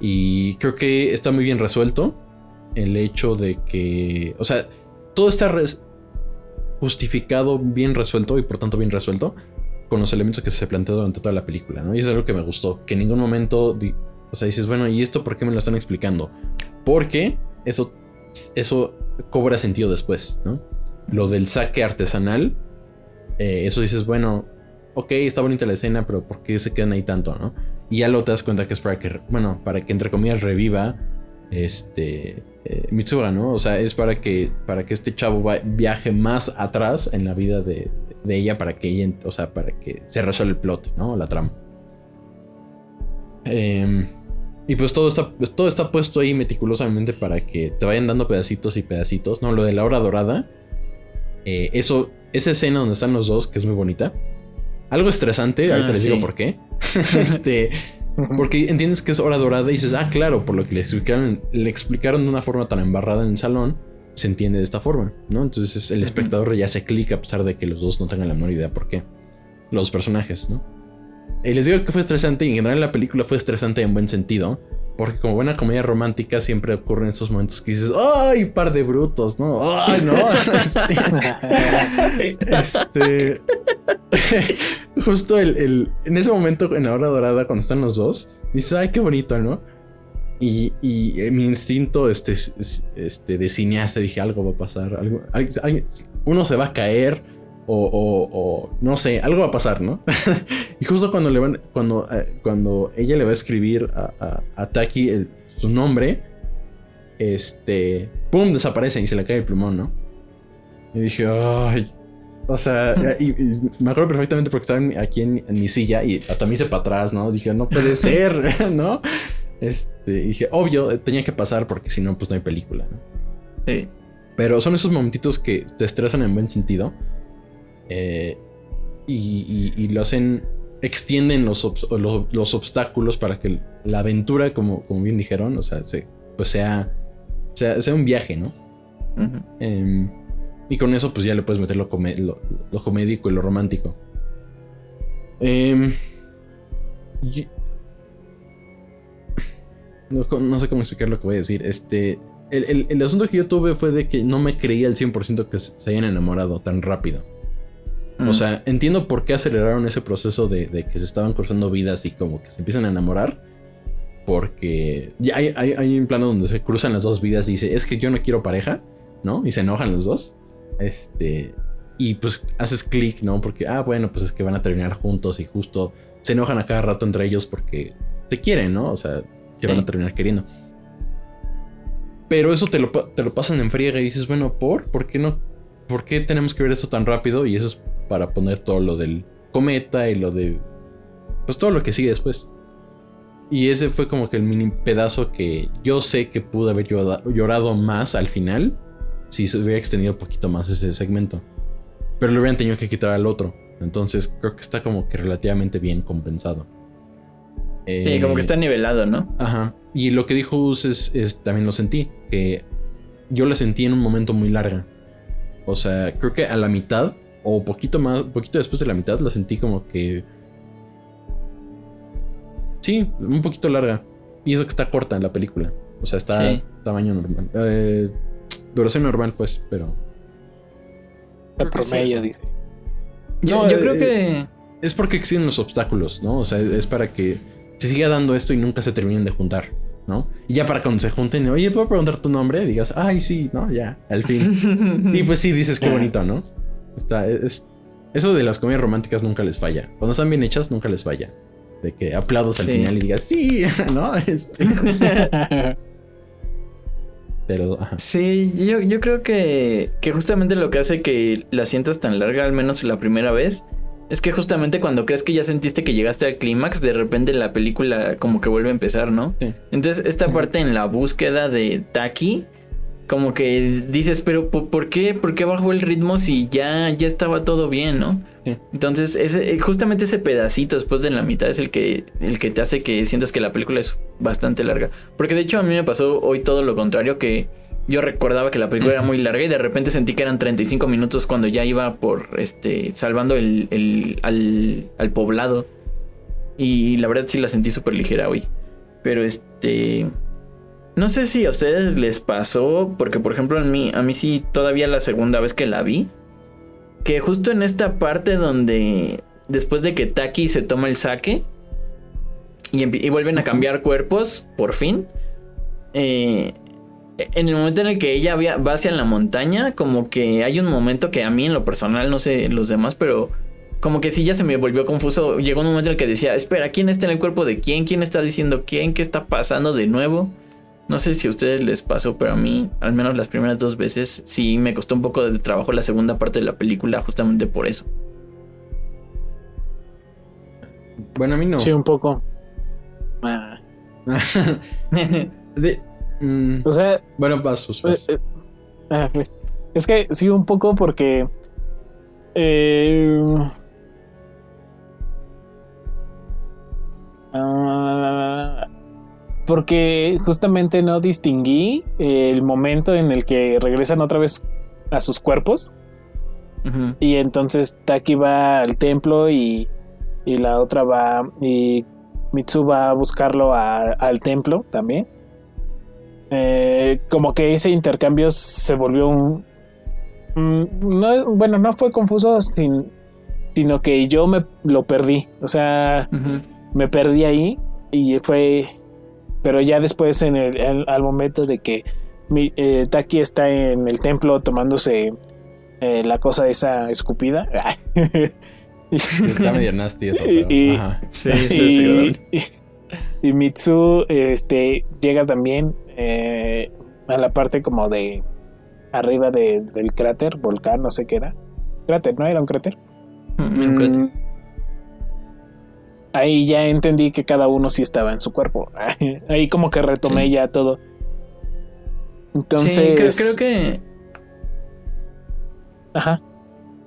Y creo que está muy bien resuelto el hecho de que, o sea, todo está justificado, bien resuelto y por tanto bien resuelto con los elementos que se planteó durante toda la película, ¿no? Y es algo que me gustó, que en ningún momento, o sea, dices, bueno, ¿y esto por qué me lo están explicando? Porque eso, eso cobra sentido después, ¿no? Lo del saque artesanal, eh, eso dices, bueno, ok, está bonita la escena, pero ¿por qué se quedan ahí tanto, no? Y ya luego te das cuenta que es para que, bueno, para que entre comillas reviva este eh, Mitsuga, ¿no? O sea, es para que, para que este chavo viaje más atrás en la vida de, de ella para que ella, o sea, para que se resuelva el plot, ¿no? La trama. Em, y pues todo está, todo está puesto ahí meticulosamente para que te vayan dando pedacitos y pedacitos, ¿no? Lo de la hora dorada. eh, eso, esa escena donde están los dos, que es muy bonita. Algo estresante, Ah, ahorita les digo por qué. este, porque entiendes que es hora dorada y dices, ah, claro, por lo que le explicaron, le explicaron de una forma tan embarrada en el salón, se entiende de esta forma, ¿no? Entonces el espectador ya se clica a pesar de que los dos no tengan la menor idea por qué. Los personajes, ¿no? Y les digo que fue estresante y en general la película fue estresante en buen sentido. Porque como buena comedia romántica siempre ocurren esos momentos que dices, ¡ay, par de brutos! ¿No? ¡Ay, no! Este, este, justo el, el- en ese momento, en la hora dorada, cuando están los dos, dices, ¡ay, qué bonito! ¿no? Y, y, eh, mi instinto este, es- es- este, de cineasta dije, algo va a pasar, algo, uno se va a caer o, o- no sé, algo va a pasar, ¿no? y justo cuando le van, cuando, eh, cuando ella le va a escribir a, a- Taki su nombre, este, ¡pum! desaparece y se le cae el plumón, ¿no? Y dije, ¡ay! O sea, y, y me acuerdo perfectamente porque estaba aquí en, en mi silla y hasta me hice para atrás, ¿no? Dije, no puede ser, ¿no? Este, y dije, obvio, eh, tenía que pasar porque si no, pues no hay película, ¿no? Sí. Pero son esos momentitos que te estresan en buen sentido. eh, y, y- y lo hacen. Extienden los, los obstáculos para que la aventura, como, como bien dijeron, o sea, se- pues sea, sea, sea un viaje, ¿no? Em, y con eso, pues ya le puedes meter lo, come- lo, lo comédico y lo romántico. Em, y- no, no sé cómo explicar lo que voy a decir. Este. El, el- el asunto que yo tuve fue de que no me creía al 100% que se hayan enamorado tan rápido. O Mm. sea, entiendo por qué aceleraron ese proceso de, de que se estaban cruzando vidas y como que se empiezan a enamorar. Porque ya hay, hay, hay un plano donde se cruzan las dos vidas y dice, es que yo no quiero pareja, ¿no? Y se enojan los dos. Este. Y pues haces clic, ¿no? Porque, ah, bueno, pues es que van a terminar juntos y justo se enojan a cada rato entre ellos porque se quieren, ¿no? O sea, se van a terminar queriendo. Pero eso te lo, te lo pasan en friega y dices, bueno, ¿por? ¿Por qué no? ¿Por qué tenemos que ver eso tan rápido? Y eso es para poner todo lo del cometa y lo de... Pues todo lo que sigue después. Y ese fue como que el mini pedazo que yo sé que pude haber llora- llorado más al final si se hubiera extendido un poquito más ese segmento. Pero le hubieran tenido que quitar al otro. Entonces creo que está como que relativamente bien compensado. Sí, Eh, como que está nivelado, ¿no? Ajá. Y lo que dijo Us es, es- también lo sentí. Que yo la sentí en un momento muy larga. O sea, creo que a la mitad, o poquito más, poquito después de la mitad, la sentí como que. Sí, un poquito larga. Y eso que está corta en la película. O sea, está Sí. tamaño normal. Eh, duración normal, pues, pero. El creo sí, promedio, dice. Yo, No, yo eh, creo que. Es porque existen los obstáculos, ¿no? O sea, es para que se siga dando esto y nunca se terminen de juntar, ¿no? Y ya para cuando se junten, oye, ¿puedo preguntar tu nombre? Digas, ay, sí, ¿no? Ya, al fin. y pues sí, dices, qué bonito, ¿no? Está, es, eso de las comedias románticas nunca les falla. Cuando están bien hechas, nunca les falla. De que aplaudas al Sí. final y digas, sí, ¿no? Este, pero, ajá. Sí, yo, yo creo que, que justamente lo que hace que la sientas tan larga, al menos la primera vez, es que justamente cuando crees que ya sentiste que llegaste al clímax, de repente la película como que vuelve a empezar, ¿no? Sí. Entonces, esta parte en la búsqueda de Taki, como que dices, pero ¿por, qué? ¿Por qué bajó el ritmo si ya, ya estaba todo bien, no? Sí. Entonces, ese, justamente ese pedacito después de la mitad es el que, el que te hace que sientas que la película es bastante larga. Porque de hecho a mí me pasó hoy todo lo contrario, que yo recordaba que la película era muy larga y de repente sentí que eran 35 minutos cuando ya iba por, este, salvando el, el- al, al poblado. Y la verdad sí la sentí súper ligera hoy. Pero este... No sé si a ustedes les pasó, porque por ejemplo en mí, a mí sí todavía la segunda vez que la vi, que justo en esta parte donde después de que Taki se toma el saque y, vuelven a cambiar cuerpos, por fin, eh, en el momento en el que ella va hacia la montaña, como que hay un momento que a mí en lo personal, no sé los demás, pero como que sí ya se me volvió confuso. Llegó un momento en el que decía, espera, ¿quién está en el cuerpo de quién? ¿Quién está diciendo quién? ¿Qué está pasando de nuevo? No sé si a ustedes les pasó, pero a mí, al menos las primeras dos veces, sí me costó un poco de trabajo la segunda parte de la película justamente por eso. Bueno, a mí no. Sí, un poco. Ah, De- mm, o sea, bueno, vas, Eh, eh, ah, Es que sí, un poco porque. eh, ah, porque justamente no distinguí el momento en el que regresan otra vez a sus cuerpos. Y entonces Taki va al templo y, y la otra va. Y Mitsu va a buscarlo a- al templo también. Eh, como que ese intercambio se volvió un. mm, no, bueno, no fue confuso, sin, sino que yo me lo perdí. O sea, me perdí ahí y fue. Pero ya después, en el, al- al momento de que mi, eh, Taki está en el templo tomándose eh, la cosa esa escupida. Está medio nasty eso. Y- pero- y- ajá. Sí, está y, desagradable. y- y Mitsu este, llega también eh, a la parte como de arriba de- del cráter, volcán, no sé qué era. Cráter, ¿no? Era un cráter. Mm, creo que- Mm. Ahí ya entendí que cada uno sí estaba en su cuerpo. Ahí como que retomé Sí. ya todo. Entonces, Sí, creo, creo que. ajá,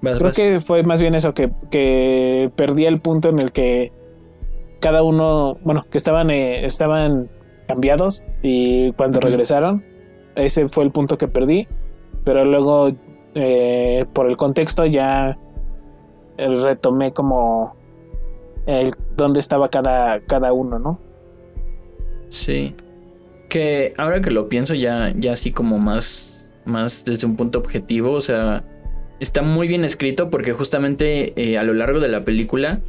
Vas, creo vas. que fue más bien eso que, que perdí el punto en el que cada uno, bueno, que estaban eh, estaban cambiados y cuando regresaron ese fue el punto que perdí, pero luego eh, por el contexto ya eh, retomé como el dónde estaba cada cada uno, ¿no? Sí. Que ahora que lo pienso ya, ya así como más, más desde un punto objetivo, o sea, está muy bien escrito porque justamente eh, a lo largo de la película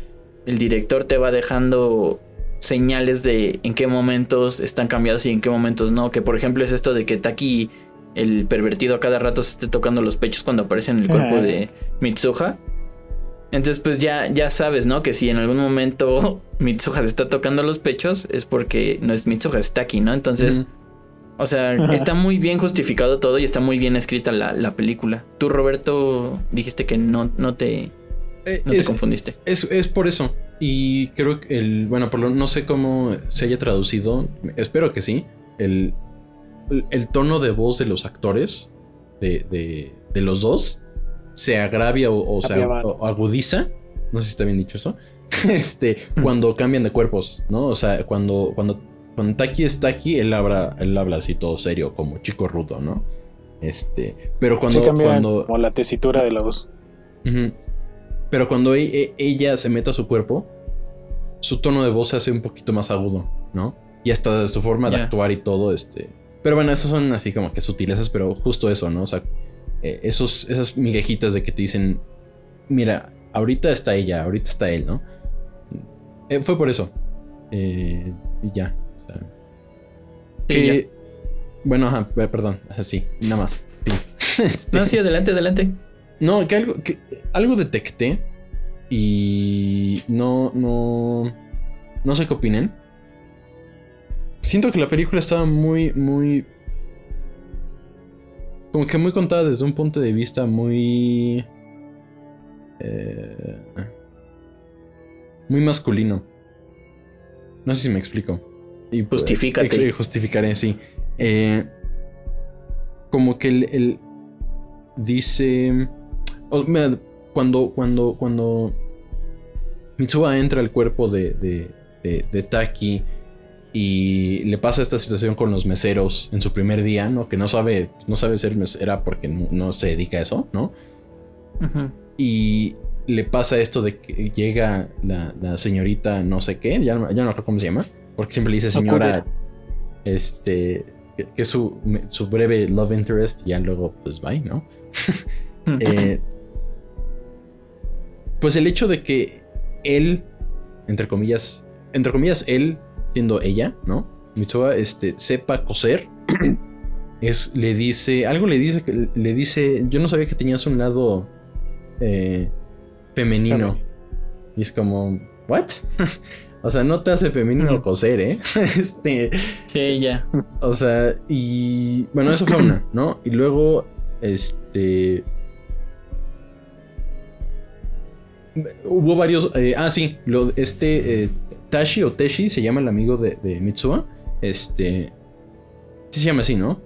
el director te va dejando señales de en qué momentos están cambiados y en qué momentos no. Que por ejemplo es esto de que Taki, el pervertido, a cada rato se esté tocando los pechos cuando aparece en el cuerpo de Mitsuha. Entonces pues ya, ya sabes, ¿no? Que si en algún momento Mitsuha se está tocando los pechos es porque no es Mitsuha, es Taki, ¿no? Entonces... O sea, Ajá. está muy bien justificado todo y está muy bien escrita la, la película. Tú, Roberto, dijiste que no, no te, Eh, no te es, confundiste. es, es por eso. Y creo que el. Bueno, por lo, no sé cómo se haya traducido. Espero que sí. El, el, el tono de voz de los actores. De, de, de los dos. Se agravia o, o se agudiza. No sé si está bien dicho eso. Este. Cuando cambian de cuerpos. ¿No? O sea, cuando. Cuando, cuando Taki está aquí, él habla, él habla así todo serio, como chico rudo, ¿no? Este. Pero cuando. cuando como la tesitura de la voz. Pero cuando e- e- ella se mete a su cuerpo, su tono de voz se hace un poquito más agudo, ¿no? Y hasta su forma de actuar y todo, este. Pero bueno, esos son así como que sutilezas, pero justo eso, ¿no? O sea, eh, esos, esas migajitas de que te dicen, mira, ahorita está ella, ahorita está él, ¿no? Eh, fue por eso. Eh, y ya. o sea, Sí, que- bueno, ajá, eh, perdón, así, nada más. Este- No, sí, adelante, adelante. no, que algo, que algo detecté y no, no, no sé qué opinen. Siento que la película estaba muy, muy, como que muy contada desde un punto de vista muy, eh, muy masculino. No sé si me explico. Y, pues, Justifícate. Justificaré, sí. Eh, como que el, el- dice. o, mira, cuando, cuando, cuando Mitsuba entra al cuerpo de, de, de- de Taki y le pasa esta situación con los meseros en su primer día, ¿no? Que no sabe, no sabe ser mesera porque no, no se dedica a eso, ¿no? Y le pasa esto de que llega la, la señorita no sé qué, ya, no- ya no recuerdo cómo se llama, porque siempre le dice señora, este, que, que es su, su breve love interest, ya luego pues bye, ¿no? Eh, pues el hecho de que él, entre comillas, entre comillas, él, siendo ella, ¿no? Mitsuba, este, sepa coser, es, le dice, algo le dice, le dice, yo no sabía que tenías un lado eh, femenino. Y es como, ¿what? o sea, no te hace femenino coser, ¿eh? este, Sí, ya. o sea, y bueno, eso fue una, ¿no? Y luego, este... Hubo varios... eh, ah, sí, lo, este eh, Tashi o Teshi se llama el amigo de, de Mitsuha. Este... Sí se llama así, ¿no?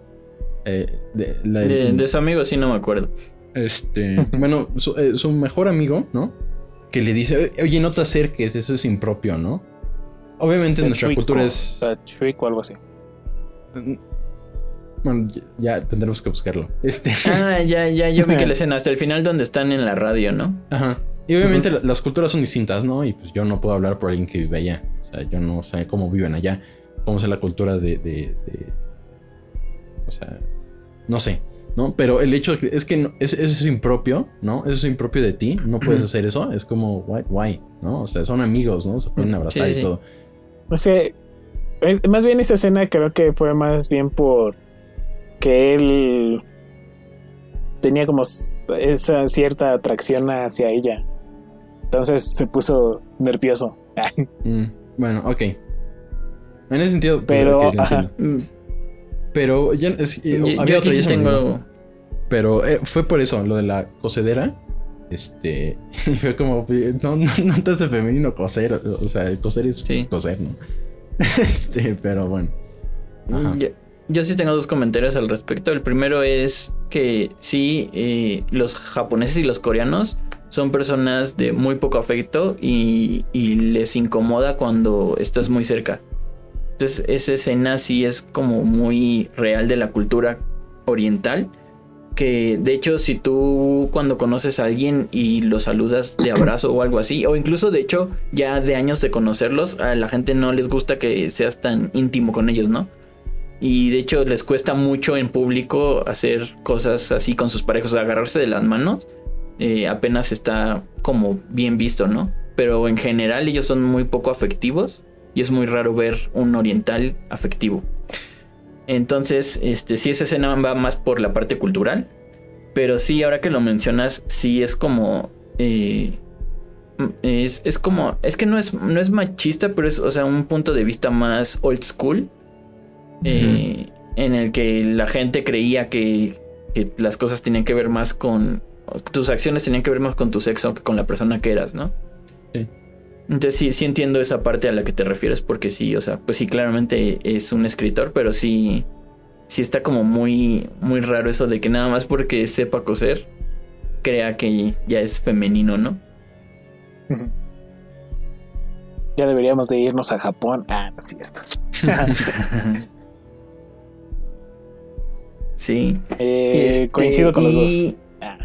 Eh, de- la- De, de su amigo sí no me acuerdo. Este... bueno, su, eh, su mejor amigo, ¿no? Que le dice, oye, no te acerques, eso es impropio, ¿no? Obviamente nuestra cultura es... o sea, trick o algo así. Bueno, ya, ya tendremos que buscarlo. Este... Ah, ya, ya, yo vi que la escena hasta el final donde están en la radio, ¿no? Ajá. Y obviamente la- las culturas son distintas, ¿no? Y pues yo no puedo hablar por alguien que vive allá. O sea, yo no sé cómo viven allá. Cómo es la cultura de, de- de- O sea, no sé, ¿no? Pero el hecho es que no- es- eso es impropio, ¿no? Eso es impropio de ti. No puedes hacer eso. Es como, why, why? ¿No? O sea, son amigos, ¿no? Se pueden abrazar Sí, y sí. todo. O sea, es- más bien esa escena creo que fue más bien por que él tenía como esa cierta atracción hacia ella. Entonces se puso nervioso. Mm, bueno, ok. En ese sentido, pues, Pero, ok, lo ajá. entiendo. Mm, Pero ya es- eh, Yo, había yo otro, ya tengo. Pero eh, fue por eso, lo de la cosedera. Este. Y fue como. No, no, no te hace femenino coser. O sea, coser es Sí. coser, ¿no? Este, pero bueno. Ajá. Yo, yo sí tengo dos comentarios al respecto. El primero es que sí, eh, los japoneses y los coreanos son personas de muy poco afecto y, y les incomoda cuando estás muy cerca. Entonces esa escena sí es como muy real de la cultura oriental. Que de hecho si tú cuando conoces a alguien y lo saludas de abrazo o algo así, o incluso de hecho ya de años de conocerlos, a la gente no les gusta que seas tan íntimo con ellos, ¿no? Y de hecho les cuesta mucho en público hacer cosas así con sus parejas, agarrarse de las manos. Eh, apenas está como bien visto, ¿no? Pero en general ellos son muy poco afectivos y es muy raro ver un oriental afectivo. Entonces, este, sí, esa escena va más por la parte cultural. Pero sí, ahora que lo mencionas, sí es como. eh, es, es como. Es que no es, no es machista, pero es, o sea, un punto de vista más old school. eh, En el que la gente creía que, que las cosas tenían que ver más con. Tus acciones tenían que ver más con tu sexo que con la persona que eras, ¿no? Sí. Entonces sí, sí entiendo esa parte a la que te refieres, porque sí, o sea, pues sí, claramente es un escritor, pero sí, sí está como muy, muy raro eso de que nada más porque sepa coser, crea que ya es femenino, ¿no? Ya deberíamos de irnos a Japón. Ah, no es cierto. Sí. Eh, Este, coincido con los dos. y- Ah.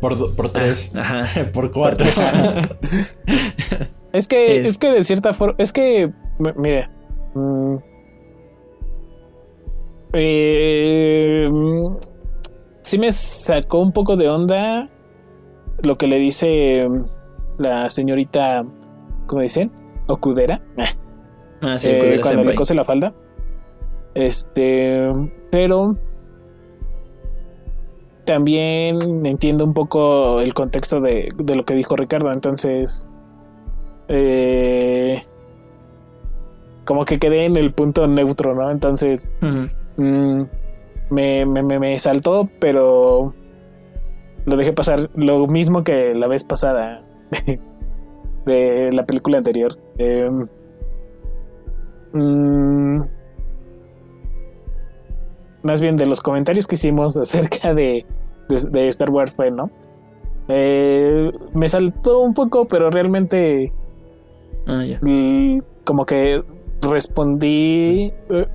Por, do- por tres. Ajá. por cuatro. Es que, Es- es que de cierta forma, es que, mire, mm, eh, mm, sí me sacó un poco de onda lo que le dice mm, la señorita, ¿cómo dicen? Okudera, Ah, sí, eh, cuando le cose la falda. Este, pero también entiendo un poco el contexto de, de lo que dijo Ricardo, entonces eh, como que quedé en el punto neutro, ¿no? Entonces mm, me, me, me, me saltó, pero lo dejé pasar lo mismo que la vez pasada de la película anterior. Em, mm, más bien de los comentarios que hicimos acerca de, de, de Star Wars fue, ¿no? Eh, me saltó un poco, pero realmente Ah, ya. y como que respondí, eh,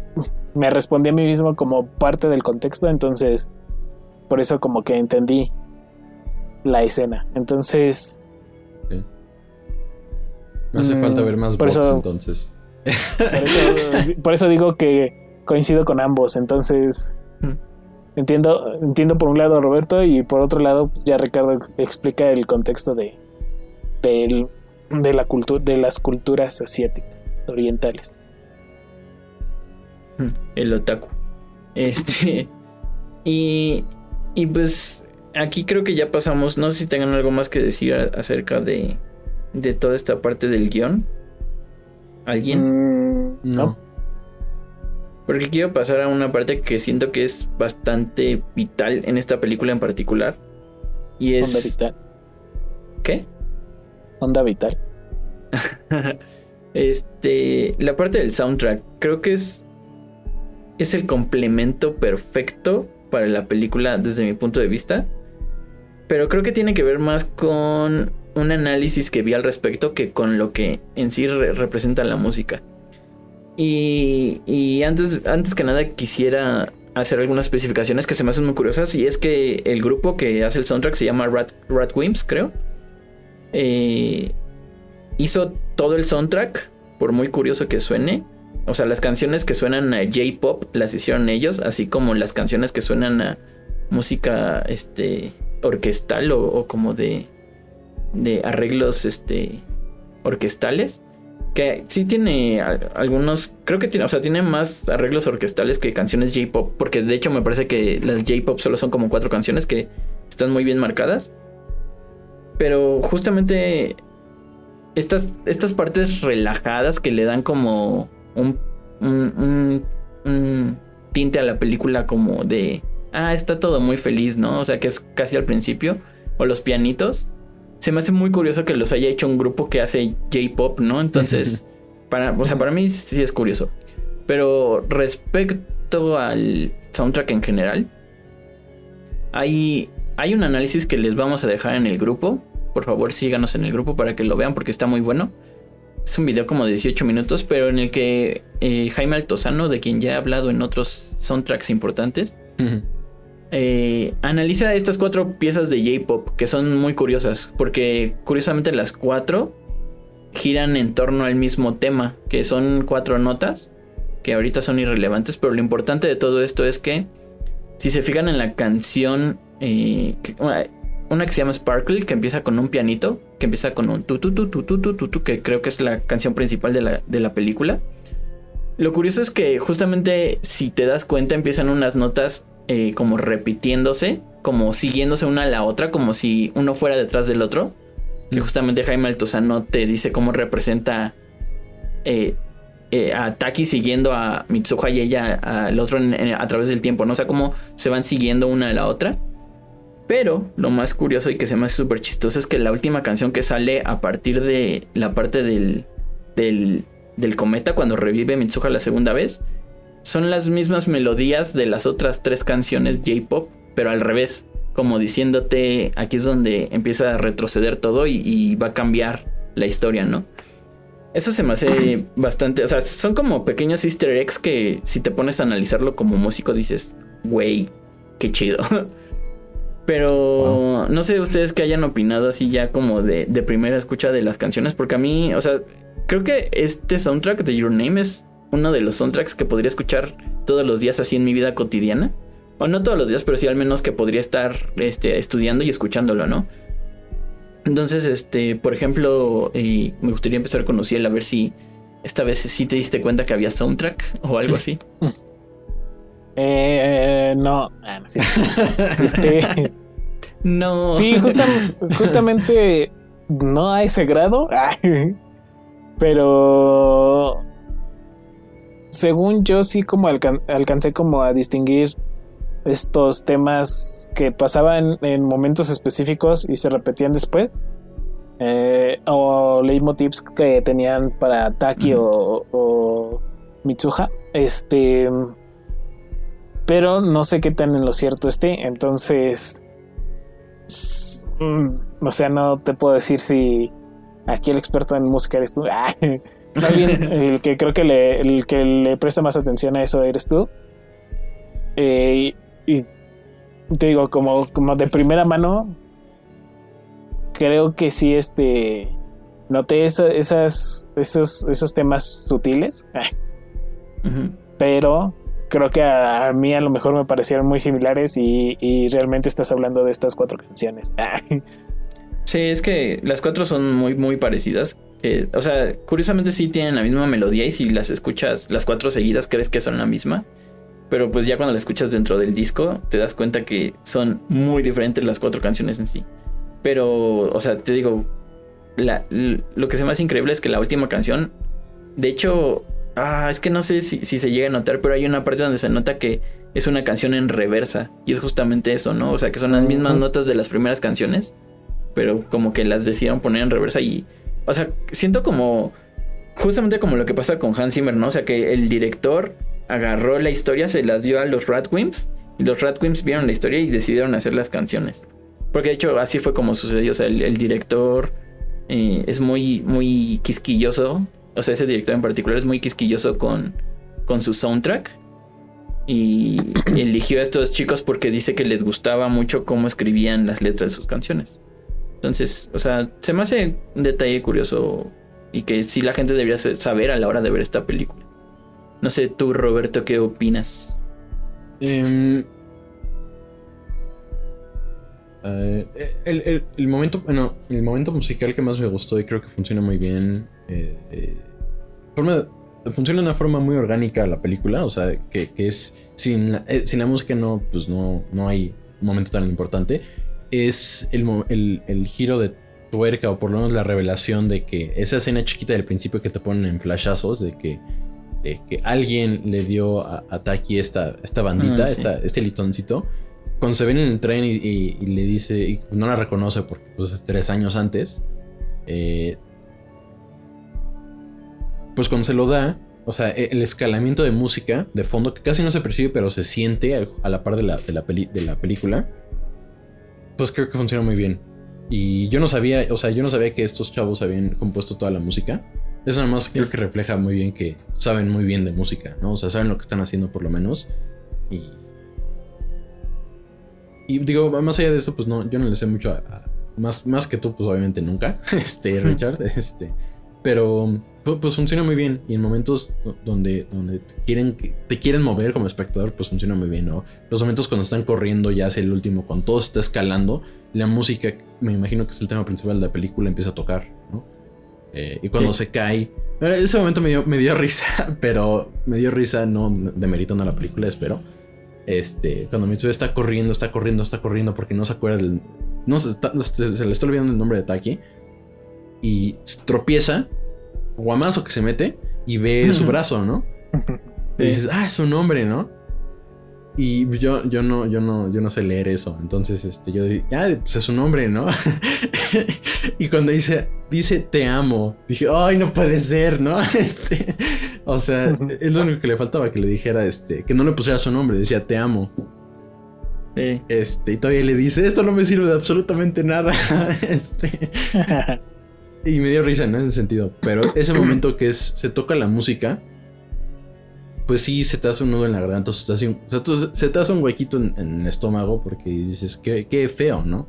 me respondí a mí mismo como parte del contexto, entonces por eso como que entendí la escena. Entonces, Me hace Mm, falta ver más por bots eso- entonces. por eso, por eso digo que coincido con ambos, entonces Mm. Entiendo, entiendo por un lado a Roberto y por otro lado pues, ya Ricardo explica el contexto de, del- de la cultura de las culturas asiáticas orientales. el otaku. Este. Y. Y pues. Aquí creo que ya pasamos. No sé si tengan algo más que decir a- acerca de. De toda esta parte del guion. ¿Alguien? Mm, No. Porque quiero pasar a una parte que siento que es bastante vital en esta película en particular. Y Onda es. vital. ¿Qué? Onda vital. este. La parte del soundtrack. Creo que es. Es el complemento perfecto para la película desde mi punto de vista. Pero creo que tiene que ver más con un análisis que vi al respecto que con lo que en sí re- representa la música. Y, antes, antes que nada quisiera hacer algunas especificaciones que se me hacen muy curiosas. Y es que el grupo que hace el soundtrack se llama Rat, Ratwimps, creo. Eh, hizo todo el soundtrack, por muy curioso que suene. O sea, las canciones que suenan a J-pop las hicieron ellos, así como las canciones que suenan a música este orquestal o, o como de de arreglos este orquestales que sí tiene algunos creo que tiene o sea tiene más arreglos orquestales que canciones J-pop porque de hecho me parece que las J-pop solo son como cuatro canciones que están muy bien marcadas pero justamente estas, estas partes relajadas que le dan como un- un tinte a la película como de, ah, está todo muy feliz, ¿no? O sea, que es casi al principio, o los pianitos. Se me hace muy curioso que los haya hecho un grupo que hace J-Pop, ¿no? Entonces, para, o sea, para mí sí es curioso. Pero respecto al soundtrack en general, hay, hay un análisis que les vamos a dejar en el grupo. Por favor, síganos en el grupo para que lo vean porque está muy bueno. Es un video como de 18 minutos, pero en el que eh, Jaime Altozano, de quien ya he hablado en otros soundtracks importantes, eh, analiza estas cuatro piezas de J-Pop que son muy curiosas, porque curiosamente las cuatro giran en torno al mismo tema, que son cuatro notas, que ahorita son irrelevantes, pero lo importante de todo esto es que, si se fijan en la canción, eh, una que se llama Sparkle, que empieza con un pianito, que empieza con un tu tu tu tu tu tu tu, tu, que creo que es la canción principal de la, de la película. Lo curioso es que justamente si te das cuenta empiezan unas notas eh, como repitiéndose, como siguiéndose una a la otra, como si uno fuera detrás del otro. Que justamente Jaime Altozano te dice cómo representa eh, eh, a Taki siguiendo a Mitsuha y ella al otro en- en- a través del tiempo, ¿no? O sea, cómo se van siguiendo una a la otra. Pero lo más curioso y que se me hace súper chistoso es que la última canción que sale a partir de la parte del, del, del cometa, cuando revive Mitsuha la segunda vez, son las mismas melodías de las otras tres canciones J-pop, pero al revés. Como diciéndote, aquí es donde empieza a retroceder todo y, y va a cambiar la historia, ¿no? Eso se me hace bastante. O sea, son como pequeños easter eggs que si te pones a analizarlo como músico dices, güey, qué chido. Pero no sé ustedes que hayan opinado así ya como de, de primera escucha de las canciones, porque a mí, o sea, creo que este soundtrack de Your Name es uno de los soundtracks que podría escuchar todos los días así en mi vida cotidiana. O no todos los días, pero sí al menos que podría estar este, estudiando y escuchándolo, ¿no? Entonces, este, por ejemplo, eh, me gustaría empezar con Uciel a ver si esta vez sí te diste cuenta que había soundtrack o algo así. Eh, no. Ah, no, sí. Este, No. sí, justam- justamente no a ese grado. Pero según yo sí como alcan- alcancé como a distinguir estos temas que pasaban en momentos específicos y se repetían después. Eh, o leitmotivs que tenían para Taki o, o Mitsuha. Este. Pero no sé qué tan en lo cierto esté. Entonces. mm, o sea, no te puedo decir si aquí el experto en música eres tú. Más bien, el que creo que le, el que le presta más atención a eso eres tú. Eh, y, y te digo, como, como de primera mano, creo que sí, este. Noté esa- esas, esos, esos temas sutiles, pero creo que a, a mí a lo mejor me parecieron muy similares y, y realmente estás hablando de estas cuatro canciones. Sí, es que las cuatro son muy, muy parecidas. Eh, o sea, curiosamente sí tienen la misma melodía y si las escuchas las cuatro seguidas crees que son la misma. Pero pues ya cuando la escuchas dentro del disco te das cuenta que son muy diferentes las cuatro canciones en sí. Pero, o sea, te digo, la- lo que se me hace increíble es que la última canción, de hecho, ah, es que no sé si, si se llega a notar, pero hay una parte donde se nota que es una canción en reversa. Y es justamente eso, ¿no? O sea, que son las mismas notas de las primeras canciones pero como que las decidieron poner en reversa y, o sea, siento como, justamente como lo que pasa con Hans Zimmer, ¿no? O sea, que el director agarró la historia, se las dio a los Radwimps y los Radwimps vieron la historia y decidieron hacer las canciones. Porque de hecho así fue como sucedió, o sea, el, el director eh, es muy, muy quisquilloso, o sea, ese director en particular es muy quisquilloso con, con su soundtrack. Y eligió a estos chicos porque dice que les gustaba mucho cómo escribían las letras de sus canciones. Entonces, o sea, se me hace un detalle curioso y que sí la gente debería sa- saber a la hora de ver esta película. No sé, tú, Roberto, ¿qué opinas? Em, eh, el, el- el momento, bueno, el momento musical que más me gustó y creo que funciona muy bien. eh, eh, forma- funciona de una forma muy orgánica la película, o sea, que, es sin la, sin la música no, pues no, no hay un momento tan importante. Es el, el, el giro de tuerca o por lo menos la revelación de que esa escena chiquita del principio que te ponen en flashazos de que de que alguien le dio a, a Taki esta, esta bandita, sí. esta- este litoncito. Cuando se ven en el tren y, y- y le dice, y no la reconoce porque pues, es tres años antes, eh, pues cuando se lo da, o sea, e- el escalamiento de música de fondo, que casi no se percibe, pero se siente a, a la par de la, de, la peli- de la película, pues creo que funciona muy bien. Y yo no sabía, o sea, yo no sabía que estos chavos habían compuesto toda la música. Eso nada más creo que refleja muy bien que saben muy bien de música, ¿no? O sea, saben lo que están haciendo por lo menos. Y. Y digo, más allá de esto, pues no, yo no le sé mucho a. a- más, más que tú, pues obviamente nunca. Este, Richard. Este. Pero pu- pues funciona muy bien. Y en momentos do- donde, donde te quieren, te quieren mover como espectador, pues funciona muy bien, ¿no? Los momentos cuando están corriendo ya hacia el último, cuando todo está escalando, la música, me imagino que es el tema principal de la película, empieza a tocar, ¿no? Eh, y cuando Sí. se cae, en ese momento me dio, me dio risa, pero me dio risa, no demeritando la película, espero. Este, cuando Mitsubishi está corriendo, está corriendo, está corriendo porque no se acuerda del. No se, está- se- se le está olvidando el nombre de Taki. Y tropieza, guamazo que se mete y ve su brazo, ¿no? Y dices, ah, es un hombre, ¿no? Y yo, yo no, yo no, yo no sé leer eso. Entonces, este, yo dije, ah, pues es un hombre, ¿no? y cuando dice, dice te amo, dije, ay, no puede ser, ¿no? Este, o sea, es lo único que le faltaba que le dijera, este, que no le pusiera su nombre, decía te amo. Sí. Este, y todavía le dice, esto no me sirve de absolutamente nada. este, y me dio risa, ¿no? En ese sentido. Pero ese momento que es, se toca la música, pues sí, se te hace un nudo en la garganta, se te hace un, se te hace un huequito en, en el estómago porque dices, qué, qué feo, ¿no?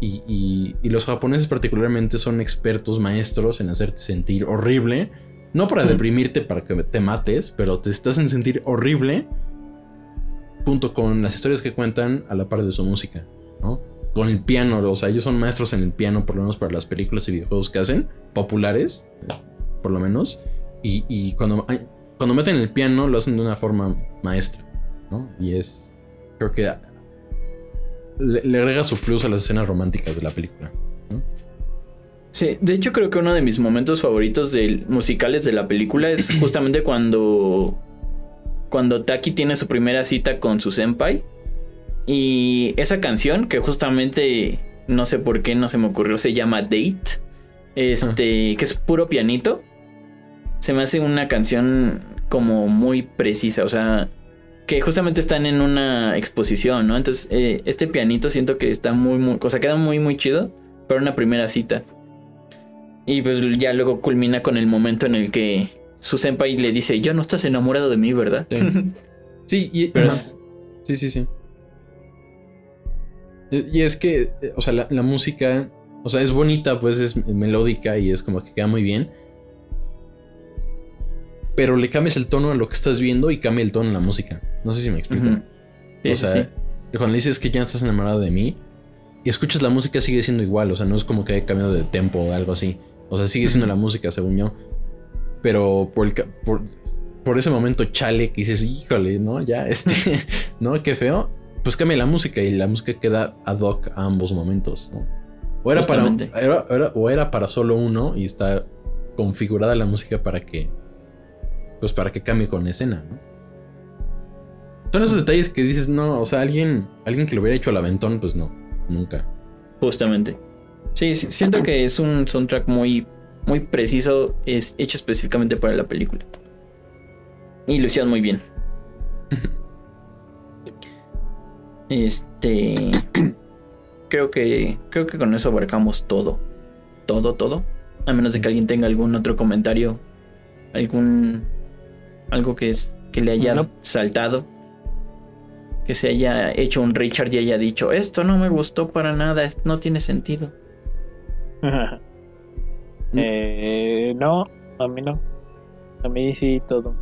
Y, y- y los japoneses particularmente son expertos maestros en hacerte sentir horrible. No para deprimirte, para que te mates, pero te estás en sentir horrible junto con las historias que cuentan a la par de su música, ¿no? Con el piano, o sea, ellos son maestros en el piano, por lo menos para las películas y videojuegos que hacen, populares, por lo menos. Y, y cuando, cuando meten el piano, lo hacen de una forma maestra, ¿no? Y es, creo que le, le agrega su plus a las escenas románticas de la película. Sí, de hecho creo que uno de mis momentos favoritos del musicales de la película es justamente cuando cuando Taki tiene su primera cita con su senpai y esa canción que justamente no sé por qué no se me ocurrió se llama Date, este que es puro pianito. Se me hace una canción como muy precisa, o sea, que justamente están en una exposición, ¿no? Entonces, eh, este pianito siento que está muy, muy, o sea, queda muy, muy chido para una primera cita. Y pues ya luego culmina con el momento en el que su senpai le dice, yo no estás enamorado de mí, ¿verdad? Sí. Sí, y, Pero ajá. es- sí, sí, sí. Y y es que, eh, o sea, la, la música, o sea, es bonita, pues es melódica y es como que queda muy bien. Pero le cambias el tono a lo que estás viendo y cambia el tono en la música. No sé si me explico. Ujú. Sí, o sea, sí. cuando le dices que ya no estás enamorado de mí y escuchas la música sigue siendo igual, o sea, no es como que haya cambiado de tempo o algo así. O sea, sigue siendo Ujú. la música, según yo. Pero por, el, por, por ese momento chale que dices, híjole, ¿no? Ya, este, ¿no? Qué feo. Pues cambia la música y la música queda ad hoc a ambos momentos, ¿no? O era, para, era- era- o era para solo uno y está configurada la música para que, pues para que cambie con la escena, ¿no? Son esos detalles que dices, no, o sea, alguien, alguien que lo hubiera hecho al aventón, pues no, nunca. Justamente. Sí, sí, siento que es un soundtrack muy, muy preciso, es hecho específicamente para la película. Y lo hicieron muy bien. Este. Creo que. Creo que con eso abarcamos todo. Todo, todo. A menos de que alguien tenga algún otro comentario. Algún. Algo que es. que le haya No. saltado. Que se haya hecho un Richard y haya dicho. Esto no me gustó para nada. No tiene sentido. Eh, no, a mí no. A mí sí todo.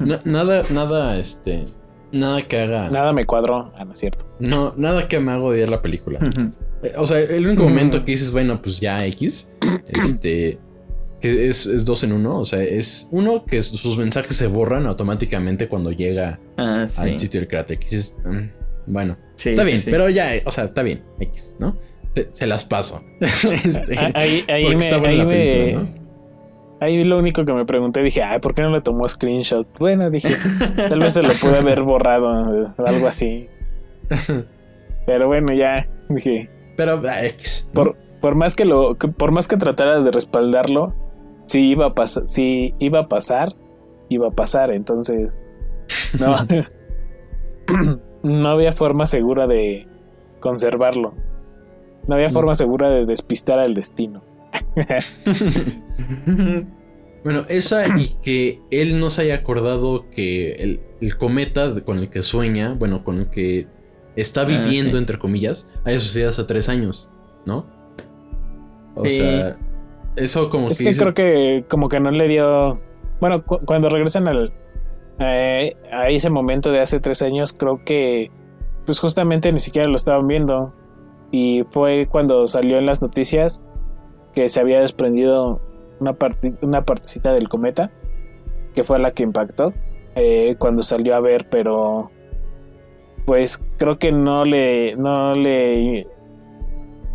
Na- nada, nada, este, nada que haga, Nada me cuadró. Ah, no es cierto. no, nada que me haga odiar la película. Eh, O sea, el único momento que dices, bueno, pues ya X, este, que es, es dos en uno, o sea, es uno que sus mensajes se borran automáticamente cuando llega Ah, al sitio del. Que dices, mm, bueno, Sí, está sí, bien, pero ya, o sea, está bien, X, ¿no? Se, se las paso. Este, Ah, Ahí, ahí me, ahí me- película, ¿no? Ahí lo único que me pregunté, dije, ay, ¿por qué no le tomó screenshot? Bueno, dije, tal vez se lo pude haber borrado o algo así. Pero bueno, ya, dije, Pero por, por más que lo, por más que tratara de respaldarlo, si iba a pasar, si iba a pasar, iba a pasar, entonces no, no había forma segura de conservarlo. No había forma segura de despistar al destino. Bueno, esa y que él no se haya acordado que el, el cometa con el que sueña, bueno, con el que está Ah, viviendo, sí. entre comillas, haya sucedido hace tres años, ¿no? O Sí. sea, eso como Es que... creo que como que no le dio. Bueno, cu- cuando regresan al eh, a ese momento de hace tres años, creo que pues justamente ni siquiera lo estaban viendo. Y fue cuando salió en las noticias que se había desprendido una, parte, una partecita del cometa, que fue la que impactó eh, cuando salió a ver, pero pues creo que no le, no le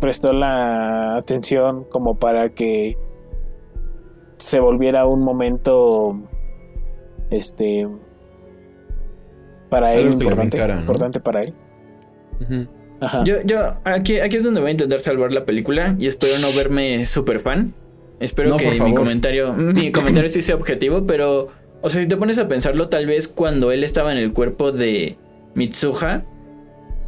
prestó la atención como para que se volviera un momento este para él Algo importante, brincara, ¿no? importante para él. Ajá. Yo, yo, aquí, aquí es donde voy a intentar salvar la película y espero no verme super fan. Espero No, que mi comentario, mi comentario sí sea objetivo, pero, o sea, si te pones a pensarlo, tal vez cuando él estaba en el cuerpo de Mitsuha,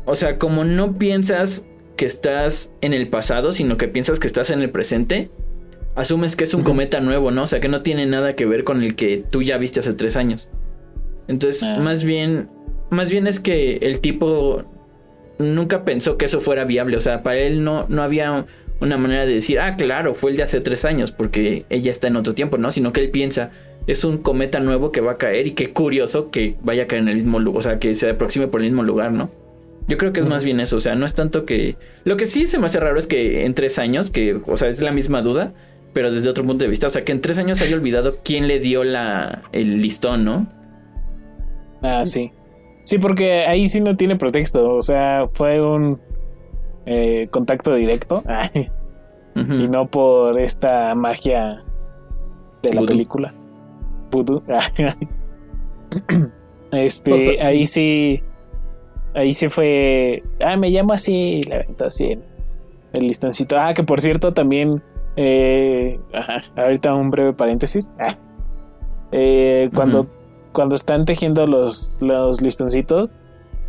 o sea, como no piensas que estás en el pasado, sino que piensas que estás en el presente, asumes que es un cometa nuevo, ¿no? O sea, que no tiene nada que ver con el que tú ya viste hace tres años. Entonces, Ah. más bien, más bien es que el tipo nunca pensó que eso fuera viable. O sea, para él no, no había una manera de decir, ah, claro, fue el de hace tres años, porque ella está en otro tiempo, ¿no? Sino que él piensa, es un cometa nuevo que va a caer y qué curioso que vaya a caer en el mismo lugar, o sea, que se aproxime por el mismo lugar, ¿no? Yo creo que es más bien eso, o sea, no es tanto que... Lo que sí se me hace raro es que en tres años, que, o sea, es la misma duda, pero desde otro punto de vista, o sea, que en tres años haya olvidado quién le dio la, el listón, ¿no? Ah, sí. Sí, porque ahí sí no tiene pretexto. O sea, fue un eh, contacto directo. Y no por esta magia de la película. Voodoo. este, ahí sí. Ahí sí fue. Ah, me llamo así. y Le aventó así el listoncito. Ah, que por cierto también. eh, ajá, ahorita un breve paréntesis. Ah. Eh, cuando. Cuando están tejiendo los, los listoncitos.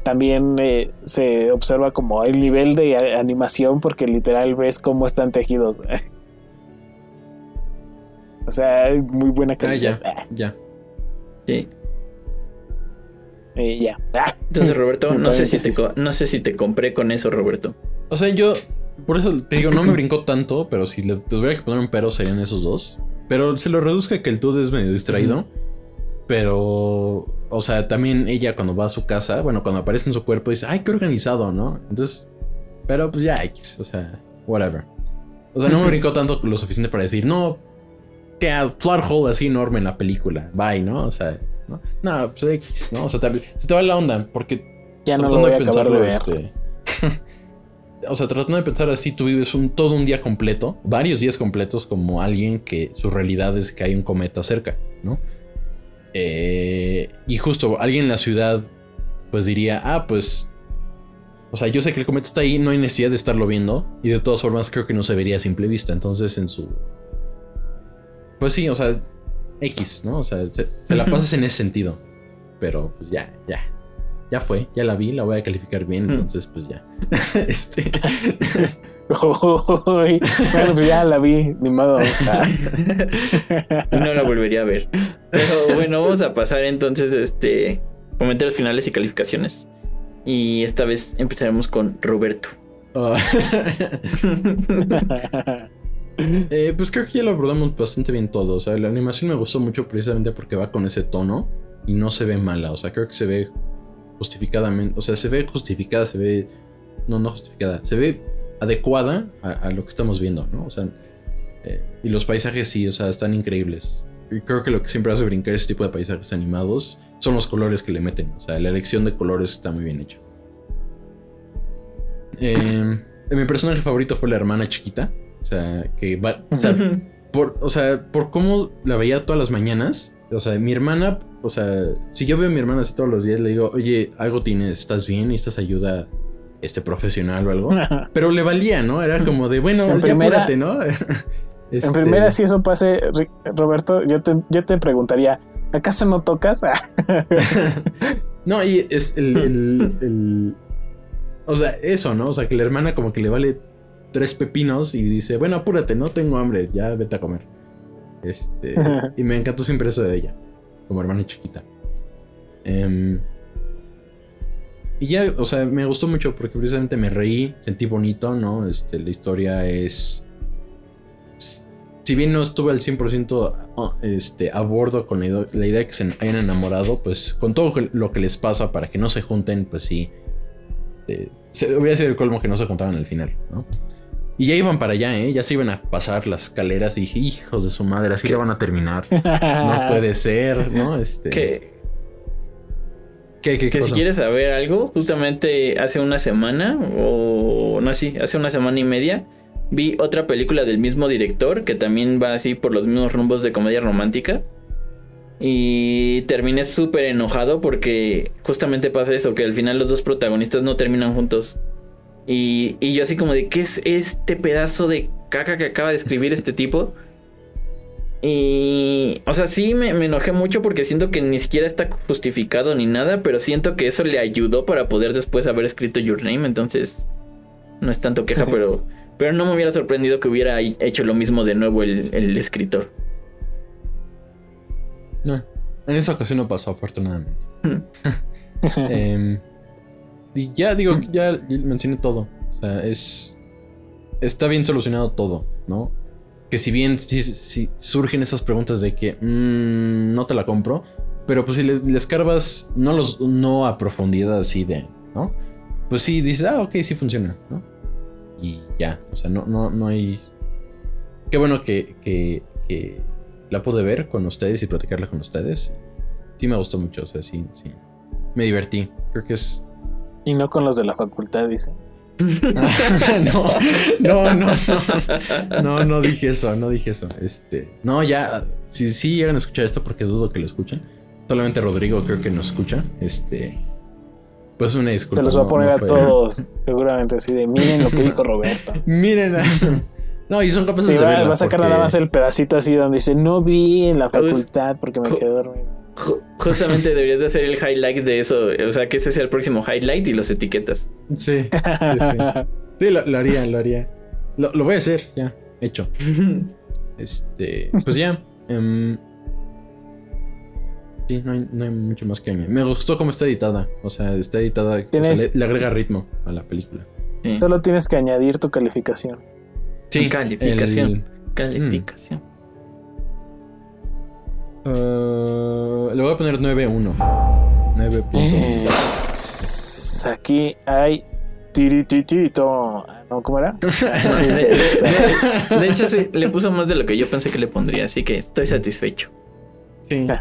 También eh, se observa como el nivel de animación porque literal ves cómo están tejidos. o sea, muy buena Ah, calidad. ya, ya. Sí. Eh, ya. Ah. Entonces, Roberto, no sé, si te, no sé si te compré con eso, Roberto. O sea, yo. Por eso te digo, no me brincó tanto, pero si le tuviera que poner un pero serían esos dos. Pero se lo reduzca que el dude es medio distraído. Pero. O sea, también ella cuando va a su casa, bueno, cuando aparece en su cuerpo, dice, ay, qué organizado, ¿no? Entonces. Pero pues ya, X, o sea, whatever. O sea, no me brincó tanto lo suficiente para decir, no. Que plot hole así enorme en la película. Bye, ¿no? O sea, no, no pues X, ¿no? O sea, te- se te va la onda, porque Ya no tratando de de pensarlo, ver. este. o sea, tratando de pensar así, tú vives un, todo un día completo, varios días completos, como alguien que su realidad es que hay un cometa cerca, ¿no? Eh, y justo alguien en la ciudad, pues diría, ah, pues. O sea, yo sé que el cometa está ahí, no hay necesidad de estarlo viendo. Y de todas formas, creo que no se vería a simple vista. Entonces, en su. Pues sí, o sea, X, ¿no? O sea, te, te la pasas en ese sentido. Pero, pues ya, ya. Ya fue, ya la vi, la voy a calificar bien, entonces, pues ya. este. Uy, bueno, pues ya la vi, ni modo. No la volvería a ver. Pero bueno, vamos a pasar entonces este comentarios finales y calificaciones. Y esta vez empezaremos con Roberto. ah, Eh, pues creo que ya lo abordamos bastante bien todo. O sea, la animación me gustó mucho precisamente porque va con ese tono y no se ve mala. O sea, creo que se ve justificadamente. O sea, se ve justificada, se ve. No, no justificada. Se ve adecuada a, a lo que estamos viendo, ¿no? O sea, eh, y los paisajes sí, o sea, están increíbles. Y creo que lo que siempre hace brincar ese tipo de paisajes animados son los colores que le meten. O sea, la elección de colores está muy bien hecha. Eh, mi personaje favorito fue la hermana chiquita. O sea, que va. O sea, por, o sea, por cómo la veía todas las mañanas. O sea, mi hermana, o sea, si yo veo a mi hermana así todos los días, le digo, oye, algo tienes, ¿estás bien? ¿Necesitas ayuda este, profesional o algo? Pero le valía, ¿no? Era como de, bueno, En ya primera- apúrate, ¿no? Este, En primera, si eso pase, Roberto, yo te, yo te preguntaría, ¿acaso no tocas? No, y es el, el- el- O sea, eso, ¿no? O sea, que la hermana como que le vale tres pepinos y dice, bueno, apúrate, no tengo hambre, ya vete a comer. Este, y me encantó siempre eso de ella, como hermana chiquita. Em, y ya, o sea, me gustó mucho porque precisamente me reí, sentí bonito, ¿no? Este, la historia es... Si bien no estuve al 100% a- este, a bordo con la, la idea de que se hayan enamorado, pues con todo lo que les pasa para que no se junten, pues sí. este, se, hubiera sido el colmo que no se juntaban al final, ¿no? Y ya iban para allá, ¿eh? Ya se iban a pasar las escaleras y dije, hijos de su madre, así ya van a terminar. No puede ser, ¿no? Este... Que, ¿Qué, qué que si quieres saber algo, justamente hace una semana, o no, sí, hace una semana y media, vi otra película del mismo director que también va así por los mismos rumbos de comedia romántica. Y terminé súper enojado porque justamente pasa eso, que al final los dos protagonistas no terminan juntos. Y, y yo así como de, ¿qué es este pedazo de caca que acaba de escribir este tipo? Y, o sea, sí me, me enojé mucho porque siento que ni siquiera está justificado ni nada, pero siento que eso le ayudó para poder después haber escrito Your Name, entonces no es tanto queja, pero, pero no me hubiera sorprendido que hubiera hecho lo mismo de nuevo el, el escritor. No, en esa ocasión no pasó, afortunadamente. Hmm. Em, y ya digo, ya mencioné todo. O sea, es. Está bien solucionado todo, ¿no? Que si bien sí surgen esas preguntas de que mm, no te la compro, pero pues si le, le escarbas, no, los, no a profundidad así de, ¿no? Pues sí, dices, ah, ok, sí funciona, ¿no? Y ya, o sea, no, no, no hay. Qué bueno que, que, que la pude ver con ustedes y platicarla con ustedes. Sí me gustó mucho, o sea, sí, sí. Me divertí. Creo que es Y no con los de la facultad, dice. no, no, no, no. No, no dije eso, no dije eso. Este, no, ya, si sí llegan a escuchar esto, porque dudo que lo escuchen. Solamente Rodrigo creo que nos escucha. Este, pues una disculpa. Se los va a poner no a todos, seguramente así de miren lo que dijo Roberto. Miren. No, y son capaces Y de va, va a sacar porque- nada más el pedacito así donde dice no vi en la Pues, facultad porque me quedé dormido. Ju- Justamente deberías de hacer el highlight de eso, o sea, que ese sea el próximo highlight y los etiquetas. Sí, sí, sí. Sí, lo, lo haría, lo haría. Lo, lo voy a hacer, ya, hecho. Este, pues ya. em, sí, no hay, no hay mucho más que añadir. Me gustó cómo está editada. O sea, está editada. o sea, Tienes- le, le agrega ritmo a la película. Sí. Solo tienes que añadir tu calificación. Sí, Calificación. el- Calificación. Uh, le voy a poner 9.1. 9.1. Eh, Aquí hay tirititito. ¿No? ¿Cómo era? Sí, De, de- de hecho, sí, le puso más de lo que yo pensé que le pondría, así que estoy satisfecho. Sí.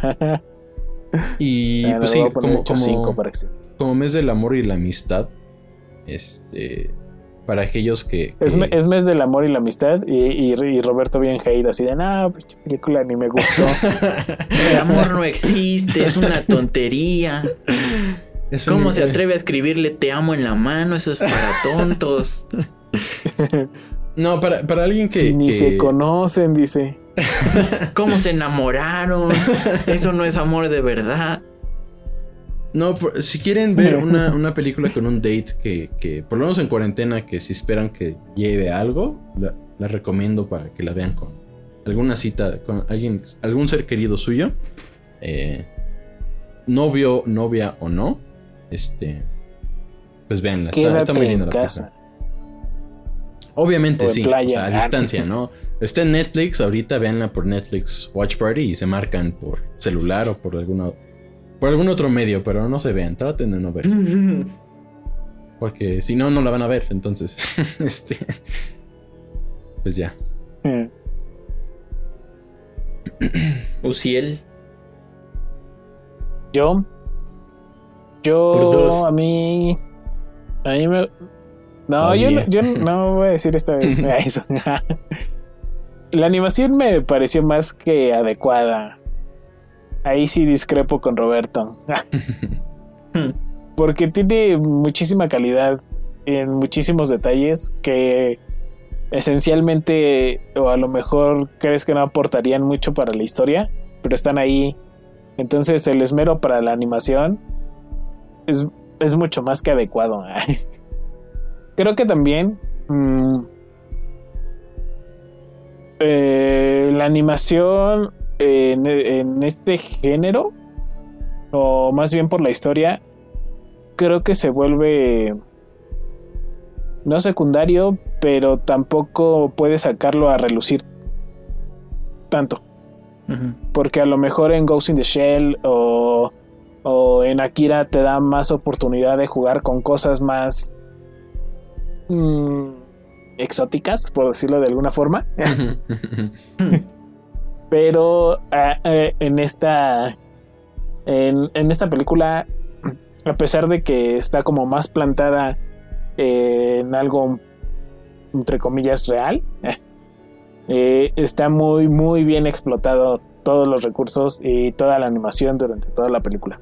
Y pues sí, como, como, para que como mes del amor y la amistad. Este. Para aquellos que. Es, que- me- es mes del amor y la amistad y, y- y Roberto bien hate así de no, película ni me gustó. El amor no existe, es una tontería. es ¿Cómo un- se atreve a escribirle te amo en la mano? Eso es para tontos. No, para, para alguien que. si ni que- se conocen, dice. ¿Cómo se enamoraron? Eso no es amor de verdad. No, por- si quieren ver una, una película con un date que, que, por lo menos en cuarentena, que si esperan que lleve algo, la, la recomiendo para que la vean con alguna cita, con alguien, algún ser querido suyo, eh, novio, novia o no, este, pues véanla. Está, está muy linda la casa. Obviamente sí, playa. o sea, a distancia, ¿no? Está en Netflix, ahorita véanla por Netflix Watch Party y se marcan por celular o por alguna por algún otro medio, pero no se vean, traten de no verse. Porque si no, no la van a ver. Entonces, este. Pues ya. Eh, Uciel. Yo. Yo, a mí. A mí me. No, Oh, yo, yeah. no- yo no voy a decir esta vez eso. La animación me pareció más que adecuada. Ahí sí discrepo con Roberto. Porque tiene muchísima calidad en muchísimos detalles que esencialmente o a lo mejor crees que no aportarían mucho para la historia, pero están ahí. Entonces el esmero para la animación es, es mucho más que adecuado. Creo que también mm, eh, la animación en, en este género, o más bien por la historia, creo que se vuelve no secundario, pero tampoco puede sacarlo a relucir tanto. Porque a lo mejor en Ghost in the Shell o, o en Akira te da más oportunidad de jugar con cosas más mm, exóticas, por decirlo de alguna forma. Pero ah, eh, en esta. En, en esta película, a pesar de que está como más plantada en algo entre comillas real, eh, está muy muy bien explotado todos los recursos y toda la animación durante toda la película.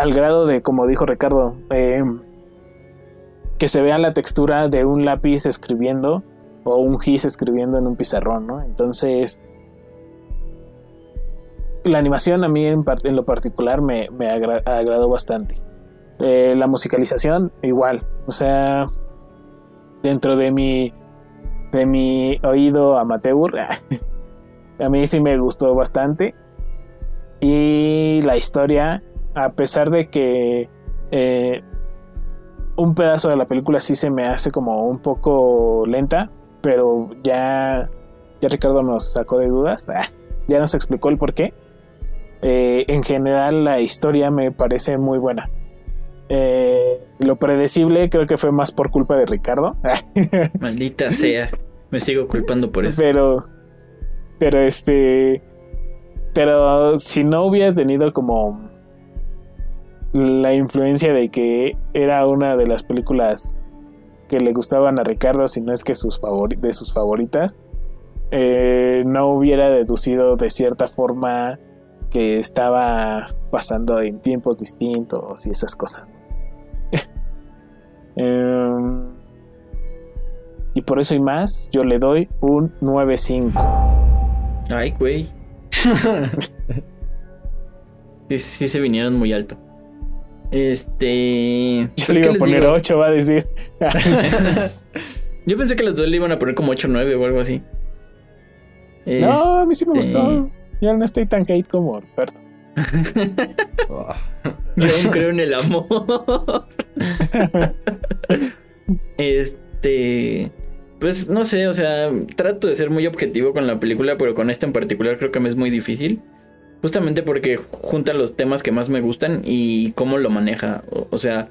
Al grado de, como dijo Ricardo, eh, que se vea la textura de un lápiz escribiendo o un gis escribiendo en un pizarrón, ¿no? Entonces, la animación a mí en, lo particular me, me agra- agradó bastante. Eh, la musicalización, igual. O sea, dentro de mi, de mi oído amateur, a mí sí me gustó bastante. Y la historia, a pesar de que eh, un pedazo de la película sí se me hace como un poco lenta, pero ya, ya Ricardo nos sacó de dudas, ya nos explicó el por qué. Eh, en general la historia me parece muy buena. Eh, lo predecible creo que fue más por culpa de Ricardo. Maldita sea. Me sigo culpando por eso. Pero, pero este, pero si no hubiera tenido como la influencia de que era una de las películas que le gustaban a Ricardo, si no es que sus de sus favoritas, eh, no hubiera deducido de cierta forma que estaba pasando en tiempos distintos y esas cosas. Em, y por eso y más, yo le doy un 9.5. Ay, güey. Sí, sí se vinieron muy alto. Este. Yo pues, le ¿qué iba a poner digo? 8, va a decir. Yo pensé que los dos le iban a poner como 8 o 9 o algo así. no, a mí sí me Este- gustó. Yo no estoy tan hate como Roberto. Ah, Yo aún creo en el amor. este. Pues no sé, o sea, trato de ser muy objetivo con la película, pero con esta en particular creo que me es muy difícil. Justamente porque junta los temas que más me gustan y cómo lo maneja. O, o sea,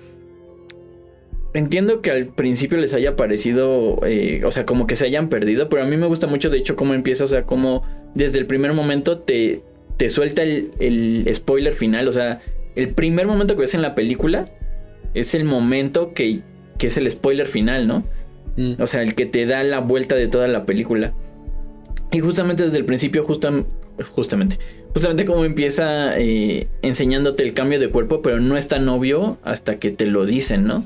entiendo que al principio les haya parecido, eh, o sea, como que se hayan perdido, pero a mí me gusta mucho, de hecho, cómo empieza, o sea, cómo desde el primer momento te, te suelta el, el spoiler final, o sea, el primer momento que ves en la película es el momento que, que es el spoiler final, ¿no? mm. O sea, el que te da la vuelta de toda la película. Y justamente desde el principio, justam- justamente, justamente como empieza eh, enseñándote el cambio de cuerpo, pero no es tan obvio hasta que te lo dicen, ¿no?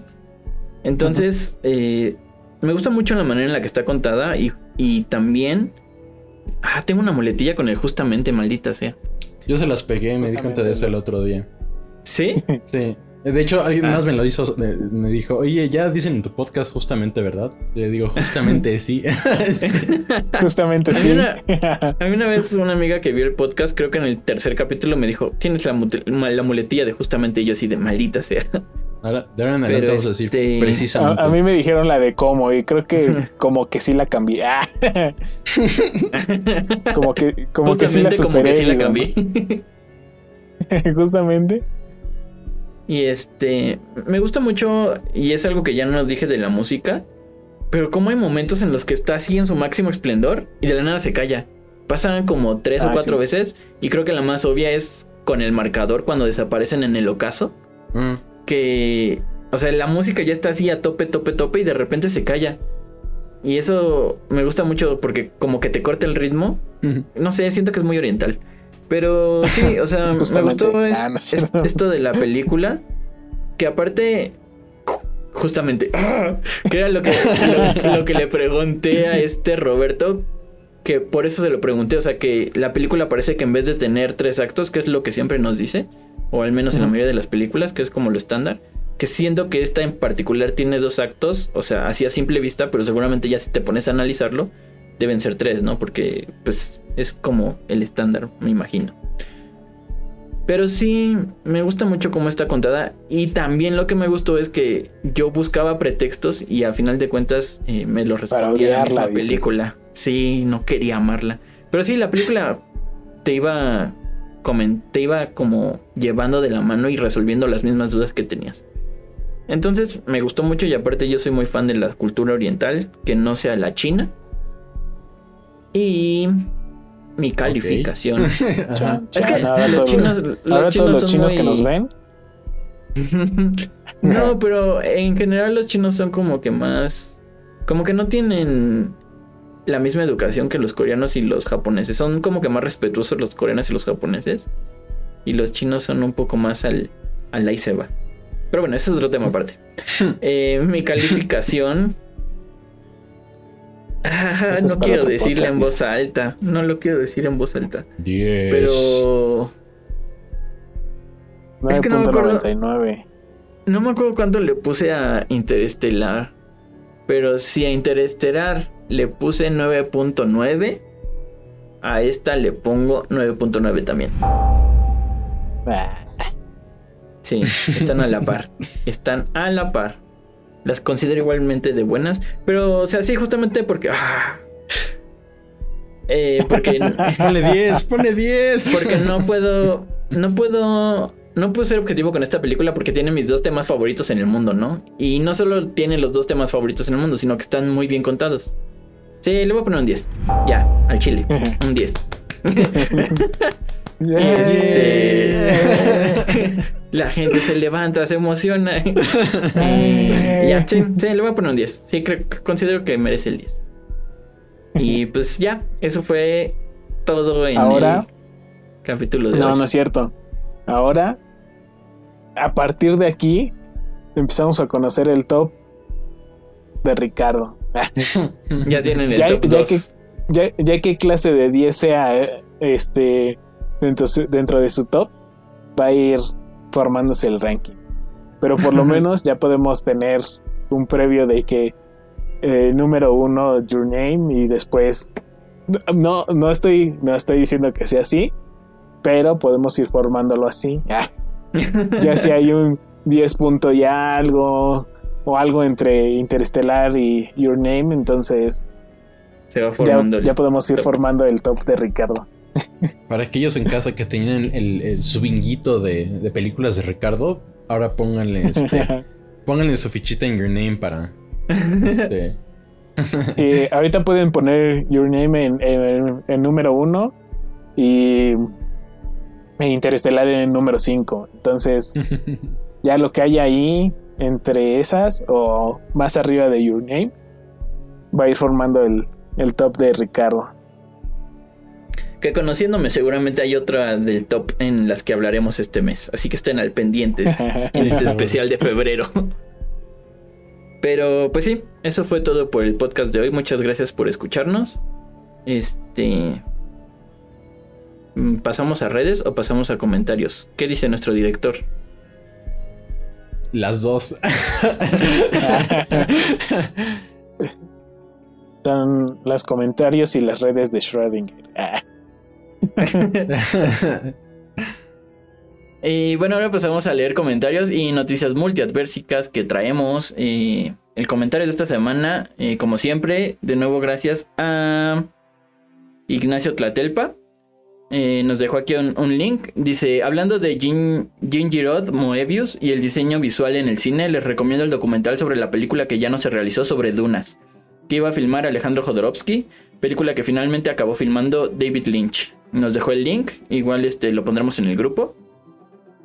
Entonces, eh, me gusta mucho la manera en la que está contada y, y también... Ah, tengo una muletilla con el justamente, maldita sea. Yo se las pegué, me di cuenta de eso el otro día. ¿Sí? Sí. De hecho, alguien Ah. más me lo hizo, me, dijo, oye, ya dicen en tu podcast justamente, ¿verdad? Le digo, justamente sí. Justamente A mí sí. una- A mí una vez una amiga que vio el podcast, creo que en el tercer capítulo me dijo, tienes la, la muletilla de justamente y yo así de maldita sea. Ahora, de ahora en adelante Pero vamos a decir este- precisamente. a, a mí me dijeron la de cómo y creo que como que sí la cambié. Ah. como que, como que sí la Justamente como que sí la cambié. Justamente. y este, me gusta mucho, y es algo que ya no dije de la música, pero como hay momentos en los que está así en su máximo esplendor y de la nada se calla. Pasan como tres o Ah, cuatro sí. veces y creo que la más obvia es con el marcador cuando desaparecen en el ocaso. Mm. Que, o sea, la música ya está así a tope, tope, tope y de repente se calla. Y eso me gusta mucho porque como que te corta el ritmo. No sé, siento que es muy oriental. Pero sí, o sea, me gustó es- Ah, no sé. es- esto de la película. Que aparte, justamente, que era lo que, lo, lo que le pregunté a este Roberto. Que por eso se lo pregunté. O sea, que la película parece que en vez de tener tres actos, que es lo que siempre nos dice, o al menos en la mayoría de las películas, que es como lo estándar, que siento que esta en particular tiene dos actos, o sea, así a simple vista, pero seguramente ya si te pones a analizarlo, deben ser tres, ¿no? Porque pues es como el estándar, me imagino. Pero sí, me gusta mucho cómo está contada y también lo que me gustó es que yo buscaba pretextos y a final de cuentas eh, me lo respondía la odiarla, misma dices. película. Sí, no quería amarla. Pero sí, la película te iba, te iba como llevando de la mano y resolviendo las mismas dudas que tenías. Entonces me gustó mucho y aparte yo soy muy fan de la cultura oriental, que no sea la china. Y mi calificación. Ajá. Es que Ahora los chinos, los Ahora chinos todos los son chinos que nos ven. no, pero en general los chinos son como que más. Como que no tienen la misma educación que los coreanos y los japoneses. Son como que más respetuosos los coreanos y los japoneses. Y los chinos son un poco más al, al ahí se va. Pero bueno, ese es otro tema aparte. Eh, mi calificación. Ah, no quiero otro decirla en podcast, voz alta. No lo quiero decir en voz alta. Pero. Es que no me acuerdo. 9.99. No me acuerdo cuánto le puse a Interestelar. Pero si a Interestelar le puse 9.9, a esta le pongo 9.9 también. Ah, Sí, están a la par. Están a la par. Las considero igualmente de buenas. Pero, o sea, sí, justamente porque. ah, eh, porque. Ponle 10, ponle 10. Porque no puedo. No puedo. No puedo ser objetivo con esta película porque tiene mis dos temas favoritos en el mundo, ¿no? Y no solo tiene los dos temas favoritos en el mundo, sino que están muy bien contados. Sí, le voy a poner un 10. Ya, al chile. Un 10. Este, La gente se levanta, se emociona. Eh, ya, sí, sí, le voy a poner un 10. Sí, creo, considero que merece el 10. Y pues ya, eso fue todo en Ahora- el capítulo de No, hoy. no es cierto. Ahora, a partir de aquí, empezamos a conocer el top de Ricardo. Ya tienen el Ya- top ya 2. Ya, ya qué clase de 10 sea eh, este dentro, dentro de su top, va a ir formándose el ranking. Pero por lo menos ya podemos tener un previo de que eh, número uno, Your Name, y después. No, no estoy, no estoy diciendo que sea así, pero podemos ir formándolo así. Ah, ya si hay un 10 punto y algo, o algo entre Interestelar y Your Name, entonces Se va ya, formando ya podemos ir top. formando el top de Ricardo. Para aquellos en casa que tenían el, el- su binguito de, de películas de Ricardo, ahora pónganle este, pónganle su fichita en your name para este, Sí, ahorita pueden poner Your Name en, en- en número uno y e Interestelar en número 5. Entonces, ya lo que hay ahí entre esas o más arriba de Your Name va a ir formando el, el top de Ricardo. Que conociéndome, seguramente hay otra del top en las que hablaremos este mes. Así que estén al pendientes en este especial de febrero. Pero pues sí, eso fue todo por el podcast de hoy. Muchas gracias por escucharnos. Este. mm, ¿Pasamos a redes o pasamos a comentarios? ¿Qué dice nuestro director? las dos. Son los comentarios y las redes de Schrödinger. Y bueno, ahora pasamos a leer comentarios y noticias multiadversicas que traemos. El comentario de esta semana, eh, como siempre, de nuevo gracias a Ignacio Tlatelpa. Eh, nos dejó aquí un, link. Dice, hablando de Jin Girod, Moebius y el diseño visual en el cine, les recomiendo el documental sobre la película que ya no se realizó sobre Dunas, que iba a filmar Alejandro Jodorowsky, película que finalmente acabó filmando David Lynch. Nos dejó el link, igual este, lo pondremos en el grupo.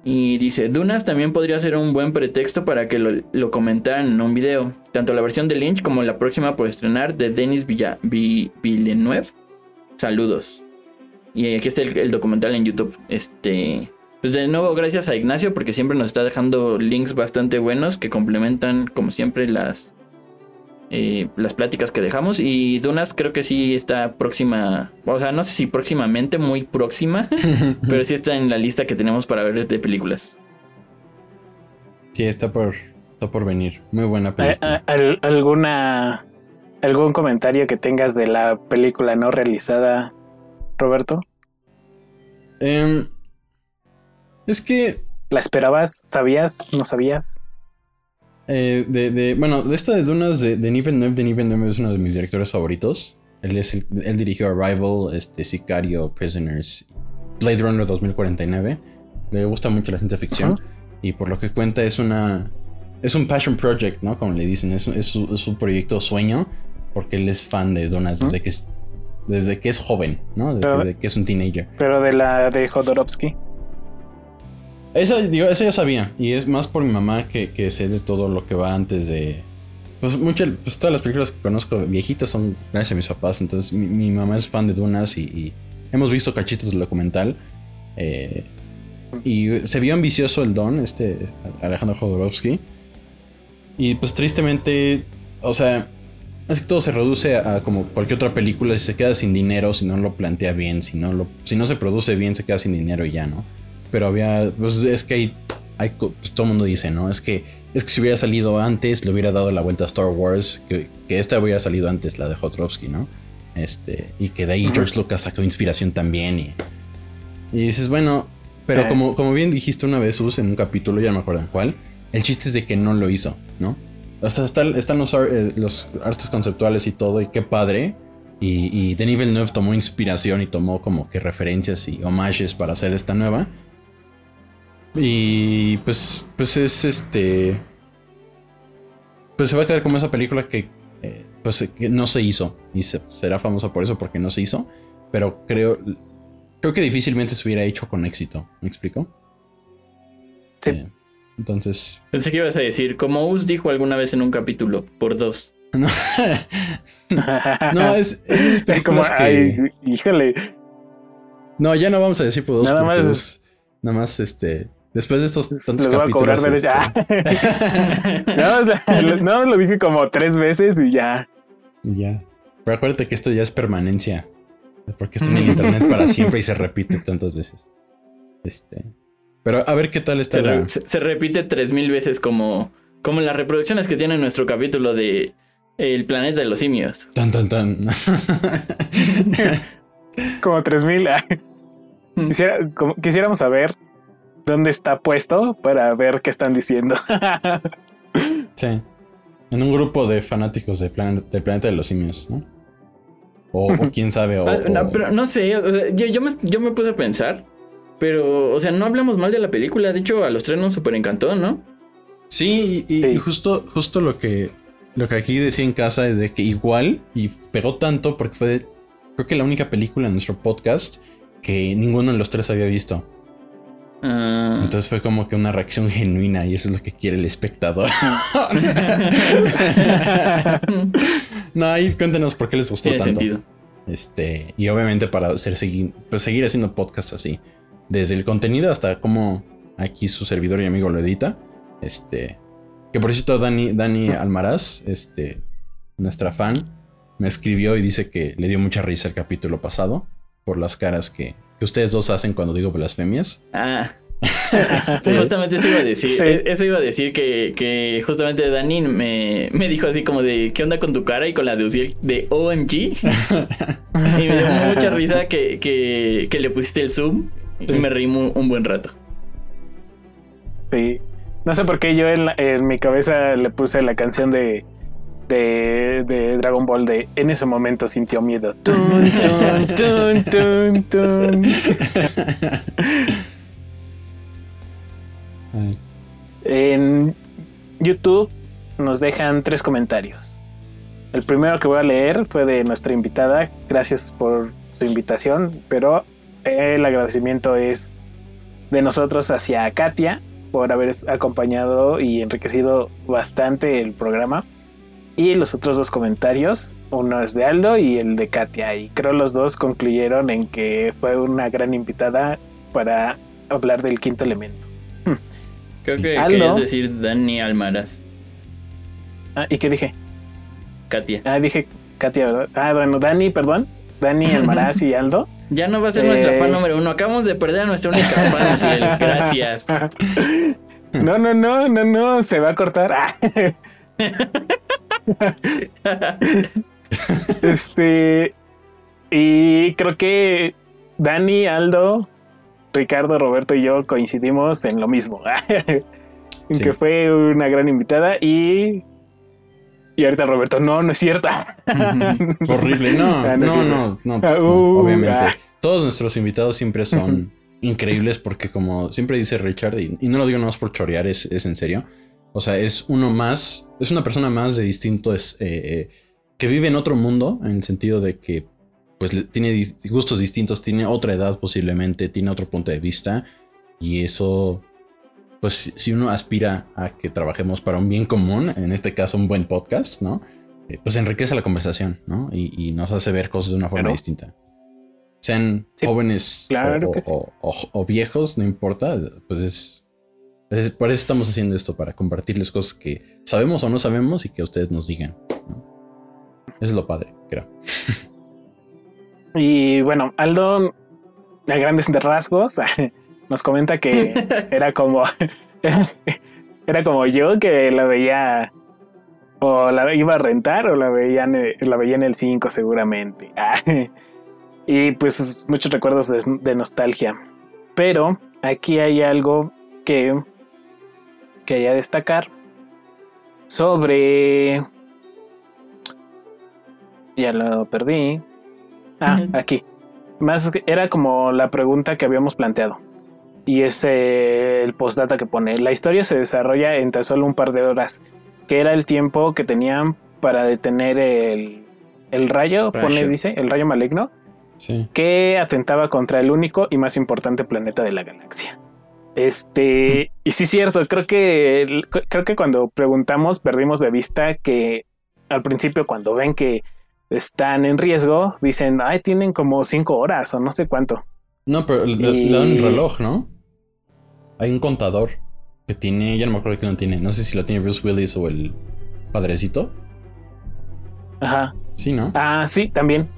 Y dice, Dunas también podría ser un buen pretexto para que lo, comentaran en un video. Tanto la versión de Lynch como la próxima por estrenar de Denis Villeneuve. Saludos. Y aquí está el, el documental en YouTube. Este. Pues de nuevo, gracias a Ignacio porque siempre nos está dejando links bastante buenos que complementan, como siempre, las, eh, las pláticas que dejamos. Y Dunas creo que sí está próxima. O sea, no sé si próximamente, muy próxima. pero sí está en la lista que tenemos para ver de películas. Sí, está por, está por venir. Muy buena Eh, película. eh, al- ¿Alguna algún comentario que tengas de la película no realizada, Roberto? Em, es que ¿La esperabas? ¿Sabías? ¿No sabías? Eh, de, de- bueno, de esta de Dunas de, de Denis Villeneuve, Denis Villeneuve es uno de mis directores favoritos. Él, es el- él dirigió Arrival, este, Sicario, Prisoners, Blade Runner 2049. Le gusta mucho la ciencia ficción. Ajá. Y por lo que cuenta es una... es un passion project, ¿no? Como le dicen, es, es, su, es su proyecto sueño, porque él es fan de donas desde que es, desde que es joven, ¿no? Desde, Pero- desde que es un teenager. Pero de la de Jodorowsky. Eso, digo, eso ya sabía. Y es más por mi mamá que, que sé de todo lo que va antes de. Pues, muchas, pues todas las películas que conozco viejitas son gracias a mis papás. Entonces mi, mamá es fan de Dunas y, y hemos visto cachitos del documental. eh, y se vio ambicioso el don, este Alejandro Jodorowsky. Y pues tristemente, o sea, es que todo se reduce a, a como cualquier otra película. Si se queda sin dinero, si no lo plantea bien, si no, lo, si no se produce bien, se queda sin dinero y ya, ¿no? Pero había, pues es que hay, pues, todo el mundo dice, ¿no? Es que, es que si hubiera salido antes, le hubiera dado la vuelta a Star Wars, que, que esta hubiera salido antes, la de Jodorowsky, ¿no? Este, y que de ahí. George Lucas sacó inspiración también y, y dices, bueno, pero Eh. como, como bien dijiste una vez, Us, en un capítulo, ya no me acuerdo en cuál, el chiste es de que no lo hizo, ¿no? O sea, está- están los, ar- eh, los artes conceptuales y todo, y qué padre. Y, y Denis Villeneuve tomó inspiración y tomó como que referencias y homages para hacer esta nueva. Y pues, pues es este. Pues se va a quedar como esa película que, eh, pues, que no se hizo. Y se- será famosa por eso, porque no se hizo. Pero creo. Creo que difícilmente se hubiera hecho con éxito. ¿Me explico? Sí. Eh, entonces. Pensé que ibas a decir, como Us dijo alguna vez en un capítulo, por dos. No, no es, es como, que. ay, híjole. No, ya no vamos a decir por dos. Nada más- nada más, este. Después de estos tantos Les voy a cobrar capítulos. derecho. este, Ah. no, no, lo dije como tres veces y ya. y ya. Pero acuérdate que esto ya es permanencia. Porque está en el internet para siempre y se repite tantas veces. Este. Pero a ver qué tal está Se, la. se- se repite tres mil veces como, como las reproducciones que tiene nuestro capítulo de El planeta de los simios. Tan, tan, tan. Como tres mil. Quisiera, como- quisiéramos saber dónde está puesto para ver qué están diciendo. sí. En un grupo de fanáticos de plan- del planeta de los simios, ¿no? O, o quién sabe. O, Ah, no, pero no sé, o sea, yo, yo me, yo me puse a pensar, pero, o sea, no hablamos mal de la película. De hecho, a los tres nos super encantó, ¿no? Sí, y, y- Sí. y justo, justo lo que lo que aquí decía en casa es de que igual y pegó tanto porque fue creo que la única película en nuestro podcast que ninguno de los tres había visto. Ah, Entonces fue como que una reacción genuina y eso es lo que quiere el espectador. no, ahí cuéntenos por qué les gustó tiene tanto. sentido. Este, y obviamente para hacer seguir, pues seguir haciendo podcasts así. Desde el contenido hasta cómo aquí su servidor y amigo lo edita. Este. Que por cierto, Dani, Dani Almaraz, este, nuestra fan, me escribió y dice que le dio mucha risa el capítulo pasado. Por las caras que, que ustedes dos hacen cuando digo blasfemias. Ah, Este, justamente eso iba a decir. Sí. e- Eso iba a decir que, que justamente Dani me, me dijo así como de ¿qué onda con tu cara? Y con la de Uziel de OMG. y me dio mucha risa que, que, que le pusiste el zoom. Y me reí un buen rato. Sí. No sé por qué yo en, la- en mi cabeza le puse la canción de, de, Dragon Ball de En ese momento sintió miedo. En YouTube nos dejan tres comentarios. El primero que voy a leer fue de nuestra invitada. Gracias por su invitación, pero el agradecimiento es de nosotros hacia Katia por haber acompañado y enriquecido bastante el programa. Y los otros dos comentarios, uno es de Aldo y el de Katia. Y creo los dos concluyeron en que fue una gran invitada para hablar del quinto elemento. Creo que Aldo. querías decir Dani Almaraz. Ah, ¿Y qué dije? Katia. Ah, dije Katia, ¿verdad? Ah, bueno, Dani, perdón. Dani Almaraz y Aldo. Ya no va a ser nuestra Eh. fan número uno. Acabamos de perder a nuestra única fan. Gracias. No, no, no, no, no, se va a cortar. Ah. Este. Y creo que Dani, Aldo, Ricardo, Roberto y yo coincidimos en lo mismo. En Sí. que fue una gran invitada y. Y ahorita Roberto, no, no es cierta. horrible. No, Ah, no, no no, no, pues, no, Uh, obviamente. ah. Todos nuestros invitados siempre son increíbles porque como siempre dice Richard, y, y no lo digo nomás por chorear, es, es en serio, O sea, es uno más, es una persona más de distintos, eh, eh, que vive en otro mundo, en el sentido de que pues tiene gustos distintos, tiene otra edad posiblemente, tiene otro punto de vista y eso, pues si- uno aspira a que trabajemos para un bien común, en este caso un buen podcast, ¿no? Eh, pues enriquece la conversación, ¿no? Y, y nos hace ver cosas de una forma Claro. distinta. Sean Sí, jóvenes claro o, que sí. o- o- o viejos, no importa, pues es, es- Por eso estamos haciendo esto, para compartirles cosas que sabemos o no sabemos y que ustedes nos digan. ¿no? Eso es lo padre, creo. Y bueno, Aldo, a grandes rasgos, nos comenta que era como. Era como yo que la veía. O la iba a rentar o la veía en el, la veía en el 5, seguramente. Y pues muchos recuerdos de, de nostalgia. Pero aquí hay algo que. Que hay a destacar. Sobre. Ya lo perdí. Ah, aquí. Más era como la pregunta que habíamos planteado. Y es eh, el postdata que pone. La historia se desarrolla en tan solo un par de horas, que era el tiempo que tenían para detener el, el rayo, Rayo. pone, dice, el rayo maligno, Sí. que atentaba contra el único y más importante planeta de la galaxia. Este, y sí es cierto, creo que creo que cuando preguntamos perdimos de vista que al principio cuando ven que están en riesgo, dicen, ay, tienen como cinco horas o no sé cuánto. No, pero le, Y- le dan un reloj, ¿no? Hay un contador que tiene, ya no me acuerdo quién lo tiene. No sé si lo tiene Bruce Willis o el padrecito. Ajá. Sí, ¿no? Ah, sí, también.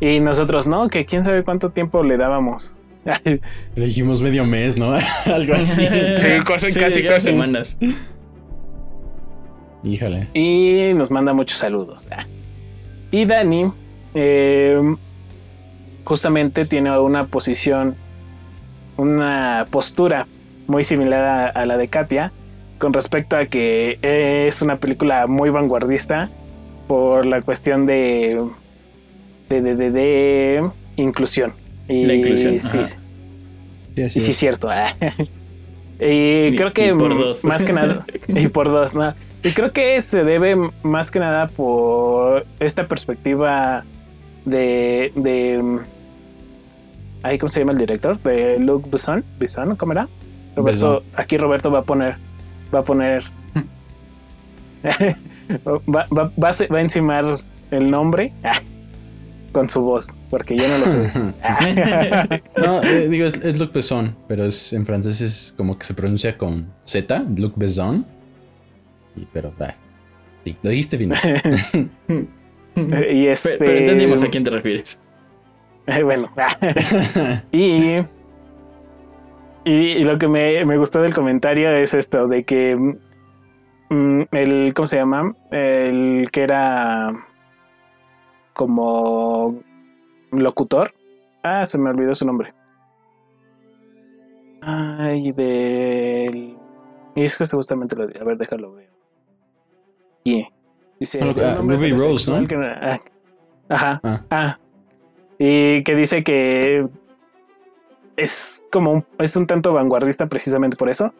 Y nosotros, ¿no? Que quién sabe cuánto tiempo le dábamos. Le dijimos medio mes, ¿no? Algo así. Sí, casi, Sí, casi, ya casi. semanas. Híjole. y nos manda muchos saludos. Y Dani eh, justamente tiene una posición, una postura muy similar a, a la de Katia con respecto a que es una película muy vanguardista por la cuestión de de, de, de- de inclusión. Y La inclusión, sí, ajá. sí. Y sí, es. cierto. ah. y Y- creo que y por dos. más que nada, y por dos, ¿no? Y creo que se debe más que nada por esta perspectiva de. de mm, ay, ¿Cómo se llama el director? De Luc Besson. ¿Besson? ¿Cómo era? Roberto, aquí Roberto va a poner. Va a poner. va, va, va a, va a encimar el nombre ah, con su voz, porque yo no lo sé. No, eh, digo, es, es Luc Besson, pero es en francés es como que se pronuncia con Z, Luc Besson. Y, pero, bah, sí, lo dijiste bien. y este, Pero, pero entendimos a quién te refieres. Eh, bueno. y, y, y lo que me, me gustó del comentario es esto, de que mm, el, ¿cómo se llama? El que era como locutor. Ah, se me olvidó su nombre. Ay, del... Y es que justamente lo... A ver, déjalo ver. Y dice... Ah, lo- "Un ah, hombre Ruby Rose, ¿no? que ah, Ajá. Ah. Ah. Y que dice que es como un, es un tanto vanguardista precisamente por eso.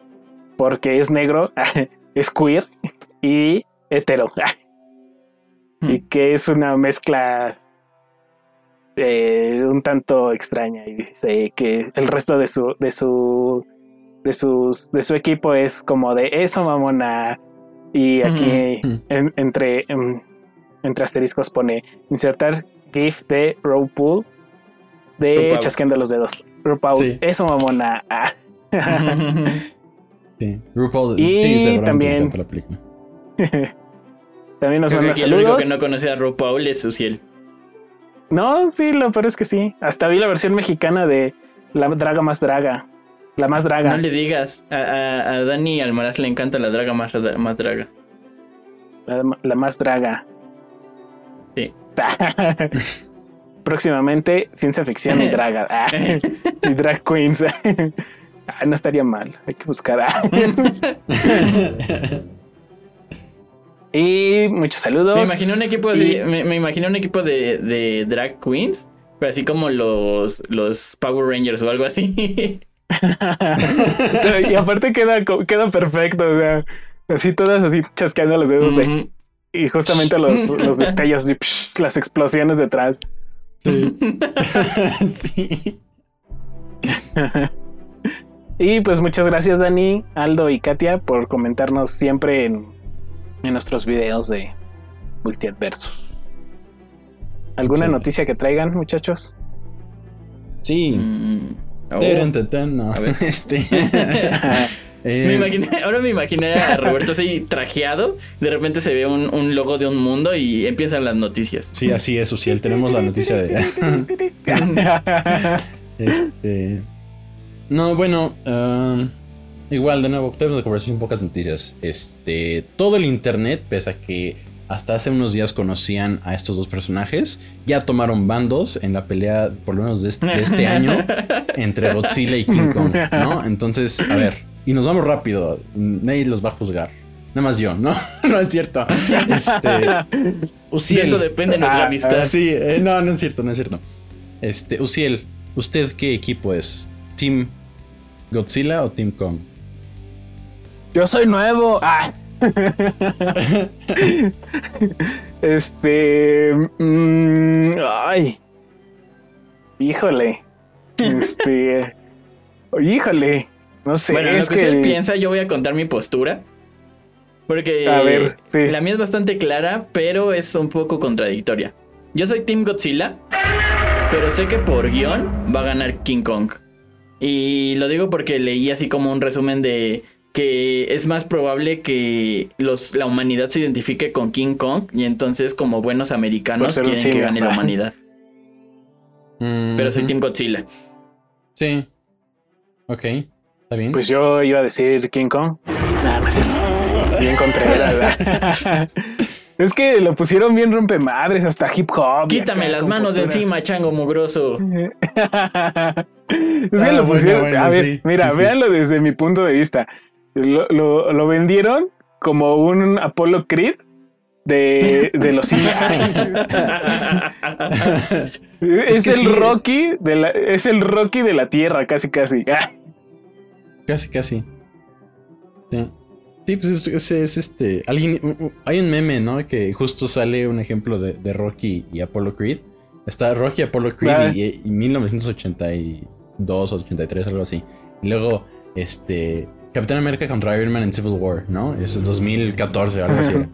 Porque es negro, es queer y hetero. Y que es una mezcla eh, un tanto extraña. Y dice que el resto de su, de su, de sus, de su equipo es como de eso, mamona. Y aquí en- entre, entre asteriscos pone insertar GIF de RuPaul de RuPaul. chasqueando los dedos. RuPaul, Sí. eso mamona. Ah. Sí, RuPaul. Y sí, también- la película. También nos Creo que manda aquí el único saludos. que no conoce a RuPaul es Suciel. No, sí, lo peor es que sí. Hasta vi la versión mexicana de La Draga más Draga. La más Draga. No le digas. A, a, a Dani Almaraz le encanta la draga más, más draga. La, la más Draga. Sí. Próximamente, ciencia ficción y draga. Ah, y drag queens. Ah, no estaría mal. Hay que buscar. Y muchos saludos. Me imagino un equipo así, me, me imagino un equipo de, de drag queens, pero así como los, los Power Rangers o algo así. y aparte queda, queda perfecto. O sea, Así todas así chasqueando los dedos. eh. Y justamente los, los destellos, psh, las explosiones detrás. Sí. sí. y pues muchas gracias Dani, Aldo y Katia por comentarnos siempre en, en nuestros videos de Multiadversus. ¿Alguna Sí. noticia que traigan, muchachos? Sí. Mm. Oh. No. A ver. Este. eh, Me imaginé, ahora me imaginé a Roberto así trajeado. De repente se ve un, un logo de un mundo y empiezan las noticias. Sí, así es, Uciel. Tenemos la noticia de. este. No, bueno. um, igual, de nuevo, tenemos de conversación pocas noticias. Este. Todo el internet, pese a que hasta hace unos días conocían a estos dos personajes, ya tomaron bandos en la pelea, por lo menos de este, de este año, entre Godzilla y King Kong, ¿no? Entonces, a ver, y nos vamos rápido. Nadie los va a juzgar. Nada más yo, ¿no? no es cierto. Este. De Uciel. esto depende nuestra Ah, amistad. Sí, eh, no, no es cierto, no es cierto. Este, Uciel, ¿usted qué equipo es? ¿Team Godzilla o Team Kong? Yo soy nuevo. Ah. este. mm, ay. Híjole. Este. híjole. No sé. bueno, en lo es que, usted piensa, yo voy a contar mi postura. Porque A ver, sí. la mía es bastante clara, pero es un poco contradictoria. Yo soy Team Godzilla, pero sé que por guion va a ganar King Kong. Y lo digo porque leí así como un resumen de que es más probable que los, la humanidad se identifique con King Kong y entonces como buenos americanos quieren que gane la humanidad. Pero soy. Team Godzilla. Sí. Ok, está bien. Pues yo iba a decir King Kong. Nah, no es cierto. Bien ¿verdad? Es que lo pusieron bien rompemadres, hasta hip hop. Quítame acá las manos de encima, chango mugroso. es que Ah, lo bueno, pusieron. bueno, a ver, sí, mira, sí, sí. véanlo desde mi punto de vista. Lo, lo- lo vendieron como un Apollo Creed de, de los es, que el sí. Rocky de la, es el Rocky de la Tierra, casi casi. Casi, casi. Sí. Sí, pues es, es- es este. Alguien. Hay un meme, ¿no? Que justo sale un ejemplo de, de Rocky y Apollo Creed. Está Rocky, Apollo Creed Ah. y, y 1982 o 83, algo así. Y luego, este. Capitán América contra Iron Man en Civil War, ¿no? Es el 2014 o algo así. era.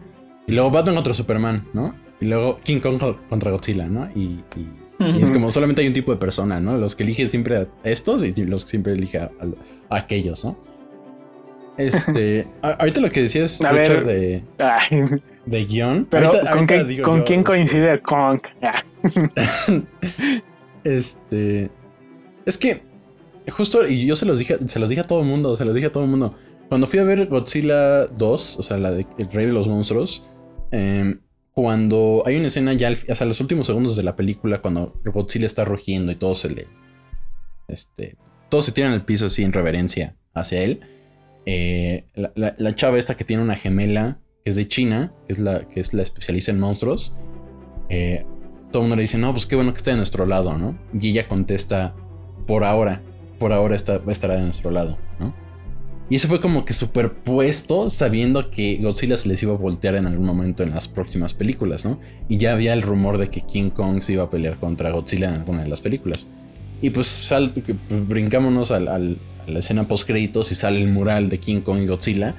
Y luego Batman contra Superman, ¿no? Y luego King Kong co- contra Godzilla, ¿no? Y, y- y es como solamente hay un tipo de persona, ¿no? Los que elige siempre a estos y los que siempre elige a, a- a aquellos, ¿no? Este. a- ahorita lo que decías, A Richard, ver. de, ay, de guion. pero ahorita- ¿con, ahorita digo con yo, quién este, coincide Kong? Ah, Este. Es que. Justo, y yo se los dije, se los dije a todo el mundo, se los dije a todo el mundo. Cuando fui a ver Godzilla 2, o sea, la de El Rey de los Monstruos, em, cuando hay una escena ya, sea, los últimos segundos de la película, cuando Godzilla está rugiendo y todo se le. Este. Todos se tiran al piso así en reverencia hacia él. eh, la, la- la chava esta que tiene una gemela, que es de China, que es la, que es la especialista en monstruos. eh, todo el mundo le dice, no, pues qué bueno que esté de nuestro lado, ¿no? Y ella contesta, por ahora, por ahora está, estará de nuestro lado, ¿no? Y eso fue como que superpuesto sabiendo que Godzilla se les iba a voltear en algún momento en las próximas películas, ¿no? Y ya había el rumor de que King Kong se iba a pelear contra Godzilla en alguna de las películas. Y pues, sal, que, pues, brincámonos al, al- a la escena post créditos y sale el mural de King Kong y Godzilla.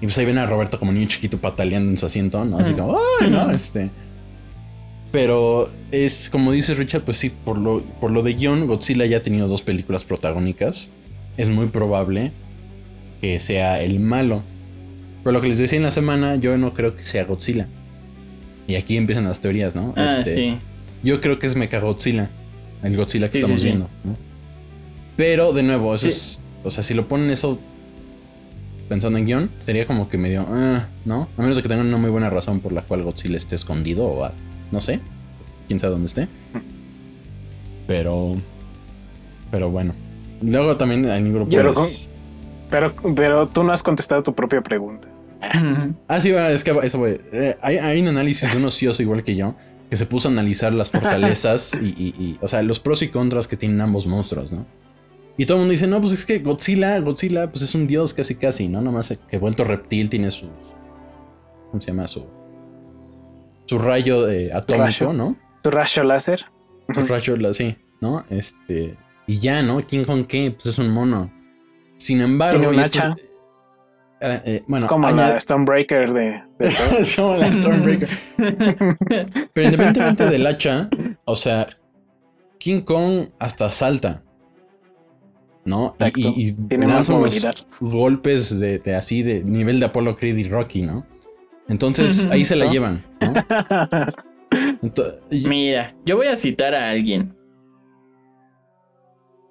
Y pues ahí ven a Roberto como niño chiquito pataleando en su asiento, ¿no? Así como, ¡ay, no! Este. Pero es como dice Richard, pues sí, por lo, por lo de guion, Godzilla ya ha tenido dos películas protagónicas. Es muy probable que sea el malo. Pero lo que les decía en la semana, yo no creo que sea Godzilla. Y aquí empiezan las teorías, ¿no? Ah, Este, sí. Yo creo que es Mechagodzilla. El Godzilla que Sí, estamos sí, viendo. ¿no? Pero de nuevo, eso es. O sea, si lo ponen eso pensando en guion, sería como que medio. ah, ¿No? A menos de que tengan una muy buena razón por la cual Godzilla esté escondido o no sé. Quién sabe dónde esté. Pero. Pero bueno. Luego también hay un grupo Pero Pero, pero tú no has contestado tu propia pregunta. Ah, sí, va, es que eso. Eh, hay, hay un análisis de un ocioso igual que yo que se puso a analizar las fortalezas y, y- y, o sea, los pros y contras que tienen ambos monstruos, ¿no? Y todo el mundo dice, no, pues es que Godzilla, Godzilla, pues es un dios casi casi, ¿no? Nomás que vuelto reptil tiene su... ¿Cómo se llama? Su, su rayo eh, atómico, Rayo. ¿no? Tu rayo láser. Su rayo, la- sí, ¿no? Este... Y ya, ¿no? King Kong, ¿qué? Pues es un mono. Sin embargo... Tiene un es- hacha. eh, eh, bueno, Como añade- la Stonebreaker de, es como la Stormbreaker. Pero independientemente del hacha, o sea, King Kong hasta salta. ¿No? Y-. Y, Tiene más movilidad. golpes de, de así de nivel de Apollo Creed y Rocky, ¿no? Entonces ahí se la ¿No? llevan, ¿no? Ento- y- Mira, yo voy a citar a alguien.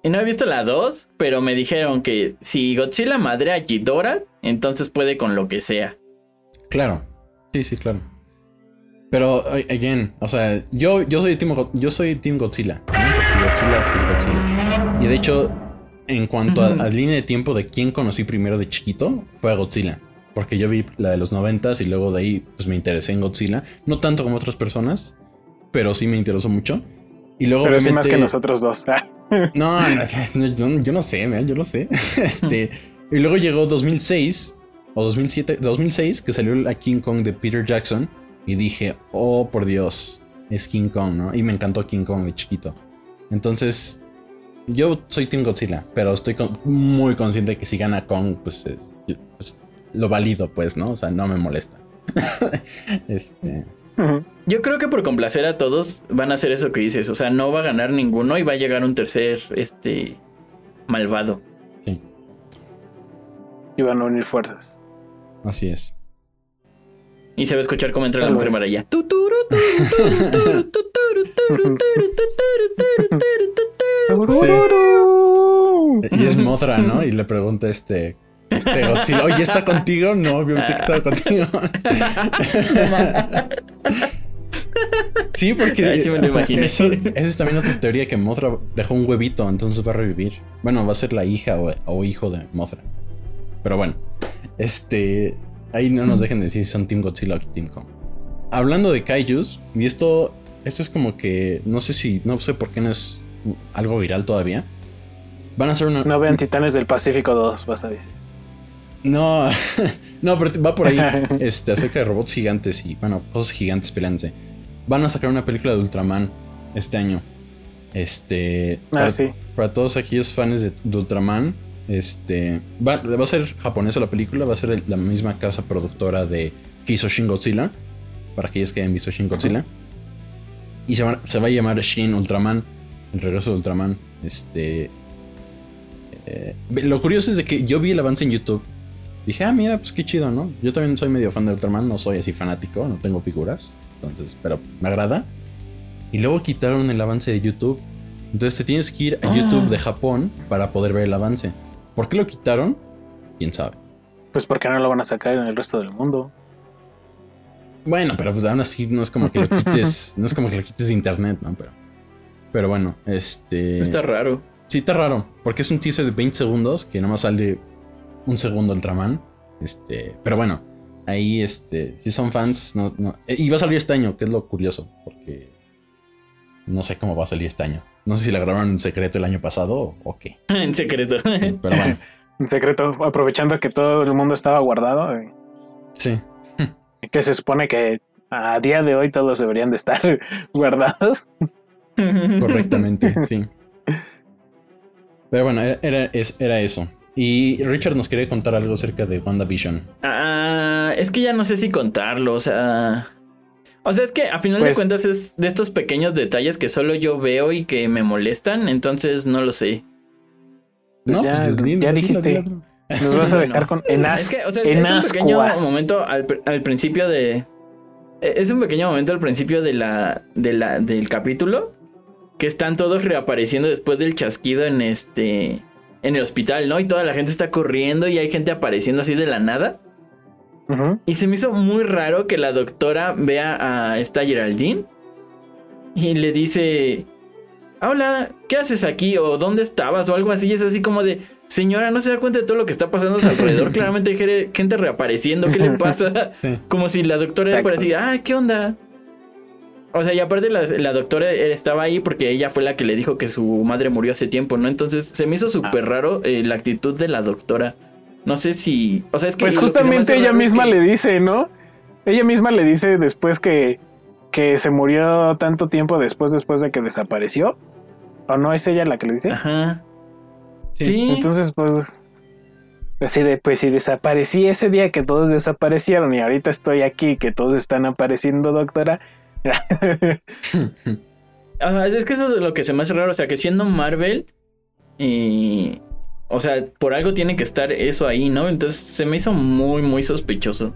Y no he visto la 2, pero me dijeron que si Godzilla madre a Ghidorah, entonces puede con lo que sea. claro. Sí, sí, claro. Pero, a- again, o sea, yo, yo soy Team, yo soy team Godzilla. ¿no? Y Godzilla pues, es Godzilla. Y de hecho, en cuanto a, a línea de tiempo de quién conocí primero de chiquito, fue a Godzilla. Porque yo vi la de los noventas y luego de ahí pues me interesé en Godzilla. No tanto como otras personas, pero sí me interesó mucho. Y luego Pero sí más obviamente- que nosotros dos. no, no, no, yo, no sé, man, yo no sé. Este, y luego llegó 2006 o 2007, 2006 que salió la King Kong de Peter Jackson y dije, "Oh, por Dios, es King Kong", ¿no? Y me encantó King Kong de chiquito. Entonces, yo soy Team Godzilla, pero estoy con- muy consciente de que si gana Kong, pues, pues, lo valido, pues, ¿no? O sea, no me molesta. este, Yo creo que por complacer a todos van a hacer eso que dices. O sea, no va a ganar ninguno y va a llegar un tercer, este, malvado. sí, Y van a unir fuerzas. así es. Y se va a escuchar como entra la mujer maravilla. Tuturu. Y es Mothra, ¿no? Y le pregunta este, este Godzilla, oye, ¿está contigo? No, yo pensé que estaba contigo. sí, porque Ay, sí me lo. Eso, esa es también otra teoría que Mothra dejó un huevito, entonces va a revivir. Bueno, va a ser la hija o, o hijo de Mothra. Pero bueno, este, ahí no nos dejen decir si son Team Godzilla o Team Kong. Hablando de kaijus, y esto, esto es como que, no sé si, no sé por qué no es algo viral todavía. Van a hacer una... No vean Titanes del Pacífico 2, vas a decir. No, no, pero va por ahí. Este, acerca de robots gigantes y, bueno, cosas gigantes peleándose. Van a sacar una película de Ultraman este año. Este. Ah, para, sí. para todos aquellos fans de, de Ultraman, este. Va, va a ser japonesa la película, va a ser la misma casa productora de que hizo Shin Godzilla. Para aquellos que hayan visto Shin Godzilla. Y se va, se va a llamar Shin Ultraman. El regreso de Ultraman. Este. eh, lo curioso es de que yo vi el avance en YouTube. Dije, ah, mira, pues qué chido, ¿no? Yo también soy medio fan de Ultraman, no soy así fanático, no tengo figuras. Entonces, pero me agrada. Y luego quitaron el avance de YouTube. Entonces te tienes que ir a Ah. YouTube de Japón para poder ver el avance. ¿Por qué lo quitaron? ¿Quién sabe? Pues porque no lo van a sacar en el resto del mundo. Bueno, pero pues aún así no es como que lo quites, no es como que lo quites de internet, ¿no? Pero, pero bueno, este... Está raro. Sí, está raro, porque es un teaser de 20 segundos que nada más sale un segundo Ultraman. Este, pero bueno, ahí este, si son fans, no, no. eh, Y va a salir este año, que es lo curioso, porque no sé cómo va a salir este año. No sé si la grabaron en secreto el año pasado o, qué. en secreto. Pero bueno, En secreto, aprovechando que todo el mundo estaba guardado. eh, sí. Que se supone que a día de hoy todos deberían de estar guardados. Correctamente, sí. Pero bueno, era, era, es- era eso. Y Richard nos quería contar algo acerca de WandaVision. Ah, es que ya no sé si contarlo, o sea. O sea, es que a final de Pues- cuentas es de estos pequeños detalles que solo yo veo y que me molestan, entonces no lo sé. Pues ya- dilo, ya dilo, dijiste. dilo. Nos vas a dejar No. con en Es que, o sea, en es un pequeño momento al, pr- al principio de. Es un pequeño momento al principio de la, de la, del capítulo. Que están todos reapareciendo después del chasquido en este. En el hospital, ¿no? Y toda la gente está corriendo y hay gente apareciendo así de la nada. Ujú. Y se me hizo muy raro que la doctora vea a esta Geraldine y le dice, hola, ¿qué haces aquí? o ¿dónde estabas? o algo así. Y es así como de, señora, ¿no se da cuenta de todo lo que está pasando a su alrededor? Claramente hay gente reapareciendo, ¿qué le pasa? Sí. Como si la doctora fuera así, ah, ¿qué onda? O sea, y aparte la, la doctora estaba ahí porque ella fue la que le dijo que su madre murió hace tiempo, ¿no? Entonces se me hizo súper Ah. raro eh, la actitud de la doctora. No sé si. O sea, es que. Pues que justamente ella es misma que- le dice, ¿no? Ella misma le dice después que, que se murió tanto tiempo después, después de que desapareció. ¿O no es ella la que le dice? Ajá. Sí. Sí. Entonces, pues. Así de, pues si desaparecí ese día que todos desaparecieron y ahorita estoy aquí que todos están apareciendo, doctora. Es que eso es lo que se me hace raro. O sea, que siendo Marvel. Y. O sea, por algo tiene que estar eso ahí, ¿no? Entonces se me hizo muy, muy sospechoso.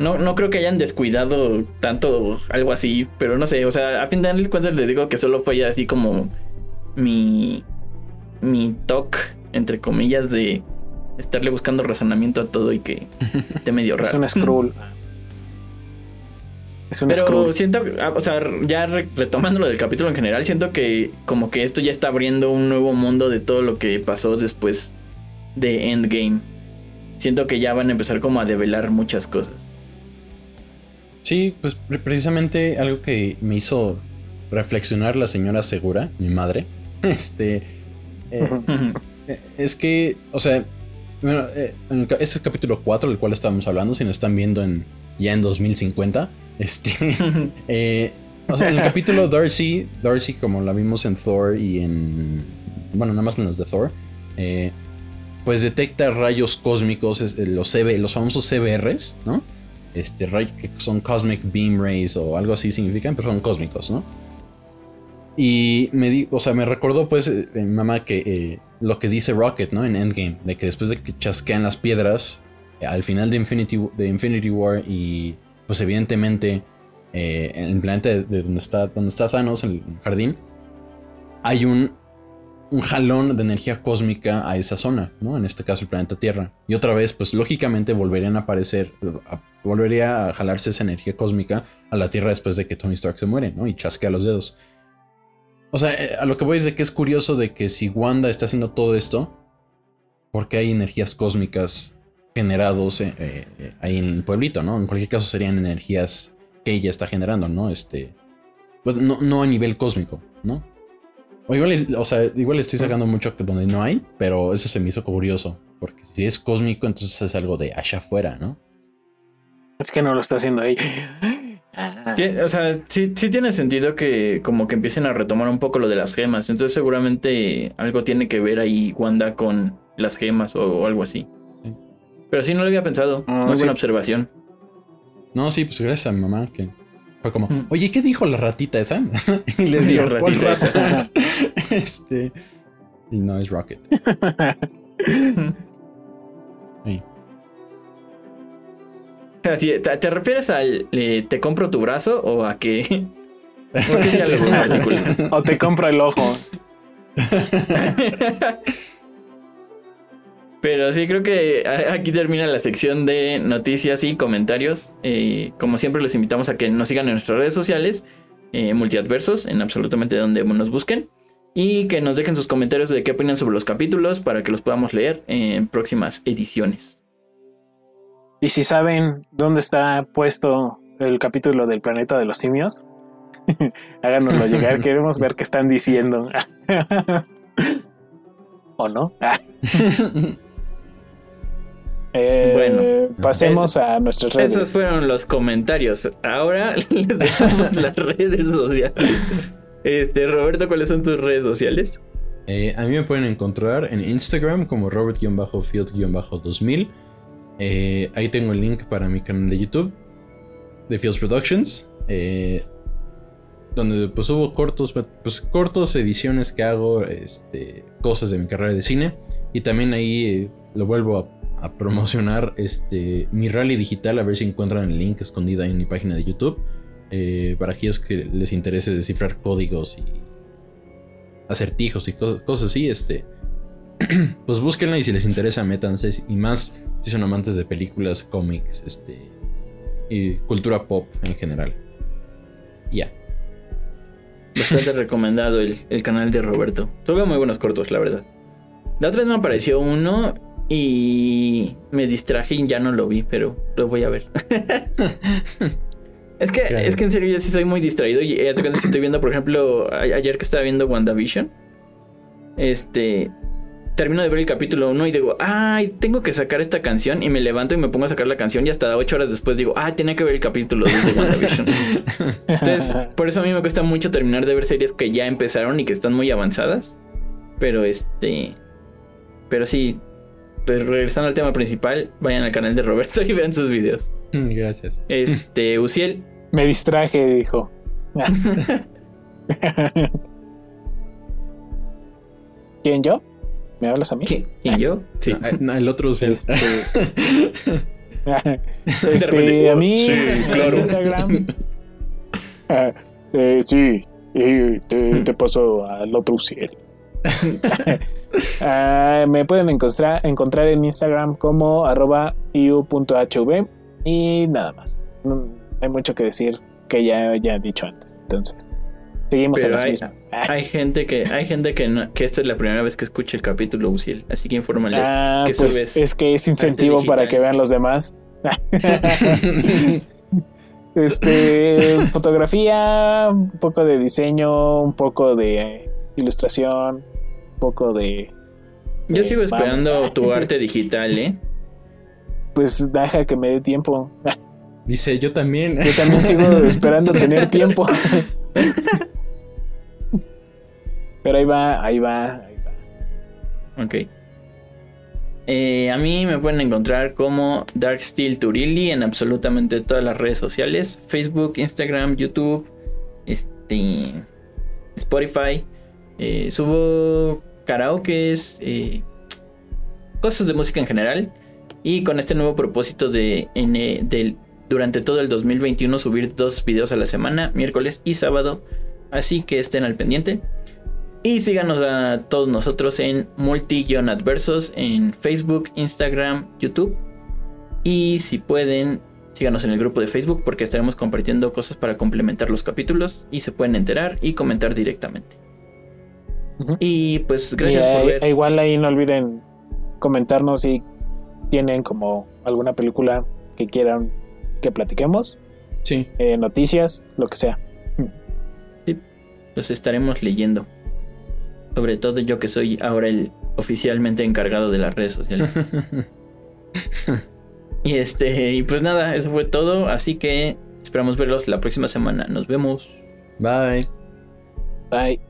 No, no creo que hayan descuidado tanto algo así, pero no sé, o sea, a fin de cuentas le digo que solo fue así como mi. mi toque, entre comillas, de estarle buscando razonamiento a todo y que esté medio raro. es un Skrull. Es un Pero Skrull. siento, ah, o sea, ya re- retomando lo del capítulo en general, siento que como que esto ya está abriendo un nuevo mundo de todo lo que pasó después de Endgame. Siento que ya van a empezar como a develar muchas cosas. Sí, pues pre- precisamente algo que me hizo reflexionar la señora Segura, mi madre, este, eh, eh, es que, o sea, bueno, eh, este es el capítulo 4 del cual estábamos hablando, si nos están viendo en, ya en 2050, este, eh, o sea, en el capítulo Darcy, Darcy como la vimos en Thor y en, bueno, nada más en las de Thor, eh, pues detecta rayos cósmicos, eh, los, CB, los famosos CBRs, ¿no? Este, que son Cosmic Beam Rays o algo así significan, pero son cósmicos, ¿no? Y me di, o sea, me recordó pues eh, mamá que eh, lo que dice Rocket, ¿no? En Endgame, de que después de que chasquean las piedras, eh, al final de Infinity, de Infinity War y pues evidentemente eh, en el planeta de, de donde, está, donde está Thanos, en el jardín, hay un, un jalón de energía cósmica a esa zona, ¿no? En este caso el planeta Tierra. Y otra vez, pues lógicamente volverían a aparecer, volvería a jalarse esa energía cósmica a la Tierra después de que Tony Stark se muere, ¿no? Y chasquea los dedos. O sea, eh, a lo que voy es de que es curioso de que si Wanda está haciendo todo esto, porque hay energías cósmicas generados eh, eh, ahí en el pueblito, ¿no? En cualquier caso serían energías que ella está generando, ¿no? Este, pues no, no a nivel cósmico, ¿no? O igual, o sea, igual estoy sacando mucho que donde no hay, pero eso se me hizo curioso, porque si es cósmico, entonces es algo de allá afuera, ¿no? Es que no lo está haciendo ahí. O sea, sí, sí tiene sentido que como que empiecen a retomar un poco lo de las gemas. Entonces seguramente algo tiene que ver ahí Wanda con las gemas o, o algo así. Pero sí, no lo había pensado. Ah, Muy sí. buena observación. No, sí, pues gracias a mi mamá que fue como, Mm. oye, ¿qué dijo la ratita esa? y les digo, la ¿cuál ratita rata? este, y no es Rocket. Sí. Así, ¿te, te refieres al eh, te compro tu brazo o a que... o te compra el ojo. Pero sí, creo que aquí termina la sección de noticias y comentarios. Eh, como siempre, los invitamos a que nos sigan en nuestras redes sociales, eh, multiadversos, en absolutamente donde nos busquen. Y que nos dejen sus comentarios de qué opinan sobre los capítulos para que los podamos leer en próximas ediciones. Y si saben dónde está puesto el capítulo del planeta de los simios, háganoslo llegar. Queremos ver qué están diciendo. ¿O no? Eh, Bueno, pasemos a nuestras redes. Esos fueron los comentarios. Ahora les dejamos las redes sociales. Este, Roberto, ¿cuáles son tus redes sociales? Eh, a mí me pueden encontrar en Instagram como Robert-Field-2000. Eh, ahí tengo el link para mi canal de YouTube de Fields Productions. eh, donde pues hubo cortos, pues cortos ediciones que hago, este, cosas de mi carrera de cine. Y también ahí eh, lo vuelvo a, a promocionar este, mi rally digital, a ver si encuentran el link escondido ahí en mi página de YouTube. eh, para aquellos que les interese descifrar códigos y acertijos y co- cosas así, este. Pues búsquenla y si les interesa, métanse. Y más si son amantes de películas, cómics, este. Y cultura pop en general. Ya. Bastante recomendado el, el canal de Roberto. Sube muy buenos cortos, la verdad. La otra vez me apareció uno y me distraje y ya no lo vi, pero lo voy a ver. Es que, Claro. es que en serio yo sí soy muy distraído y eh, si estoy viendo, por ejemplo, a- ayer que estaba viendo WandaVision, este, termino de ver el capítulo 1 y digo, ay, tengo que sacar esta canción y me levanto y me pongo a sacar la canción y hasta ocho horas después digo, ah, tenía que ver el capítulo 2 de WandaVision. Entonces, por eso a mí me cuesta mucho terminar de ver series que ya empezaron y que están muy avanzadas. Pero este, pero sí, re- regresando al tema principal, vayan al canal de Roberto y vean sus videos. Gracias. Este, Uciel, Me distraje, dijo. ¿Quién yo? ¿Me hablas a mí? ¿quién? ¿Quién yo? Sí. Ah, no, el otro es el. Este, repente, este, a mí sí, en claro. Instagram. Ah, eh, sí, y te, te paso al otro cielo. Ah, me pueden encontrar, encontrar en Instagram como arroba iu.hv y nada más. No hay mucho que decir que ya, ya he dicho antes. Entonces, seguimos Pero en las hay- mismas. Ah, Hay gente que, hay gente que, no- que esta es la primera vez que escucha el capítulo Uciel, así que infórmales ah, que pues subes. es que es incentivo para que vean los demás. Este, fotografía, un poco de diseño, un poco de ilustración, poco de. Yo sigo esperando tu arte digital, ¿eh? Pues deja que me dé tiempo. Dice, yo también. Yo también sigo esperando tener tiempo. Pero ahí va, ahí va, ahí va. Ok. Eh, a mí me pueden encontrar como Dark Steel Turilli en absolutamente todas las redes sociales: Facebook, Instagram, YouTube, este, Spotify. Eh, subo karaokes, eh, cosas de música en general. Y con este nuevo propósito de, eh, del- durante todo el 2021 subir dos videos a la semana, miércoles y sábado. Así que estén al pendiente. Y síganos a todos nosotros en Multi-Adversos en Facebook, Instagram, YouTube. Y si pueden, síganos en el grupo de Facebook porque estaremos compartiendo cosas para complementar los capítulos y se pueden enterar y comentar directamente. Y pues gracias Y, por eh, ver. Igual ahí no olviden comentarnos si tienen como alguna película que quieran que platiquemos, Sí. eh, noticias, lo que sea. Los estaremos leyendo. Sobre todo yo que soy ahora el oficialmente encargado de las redes sociales. y este, y pues nada, eso fue todo. Así que esperamos verlos la próxima semana. Nos vemos. Bye. Bye.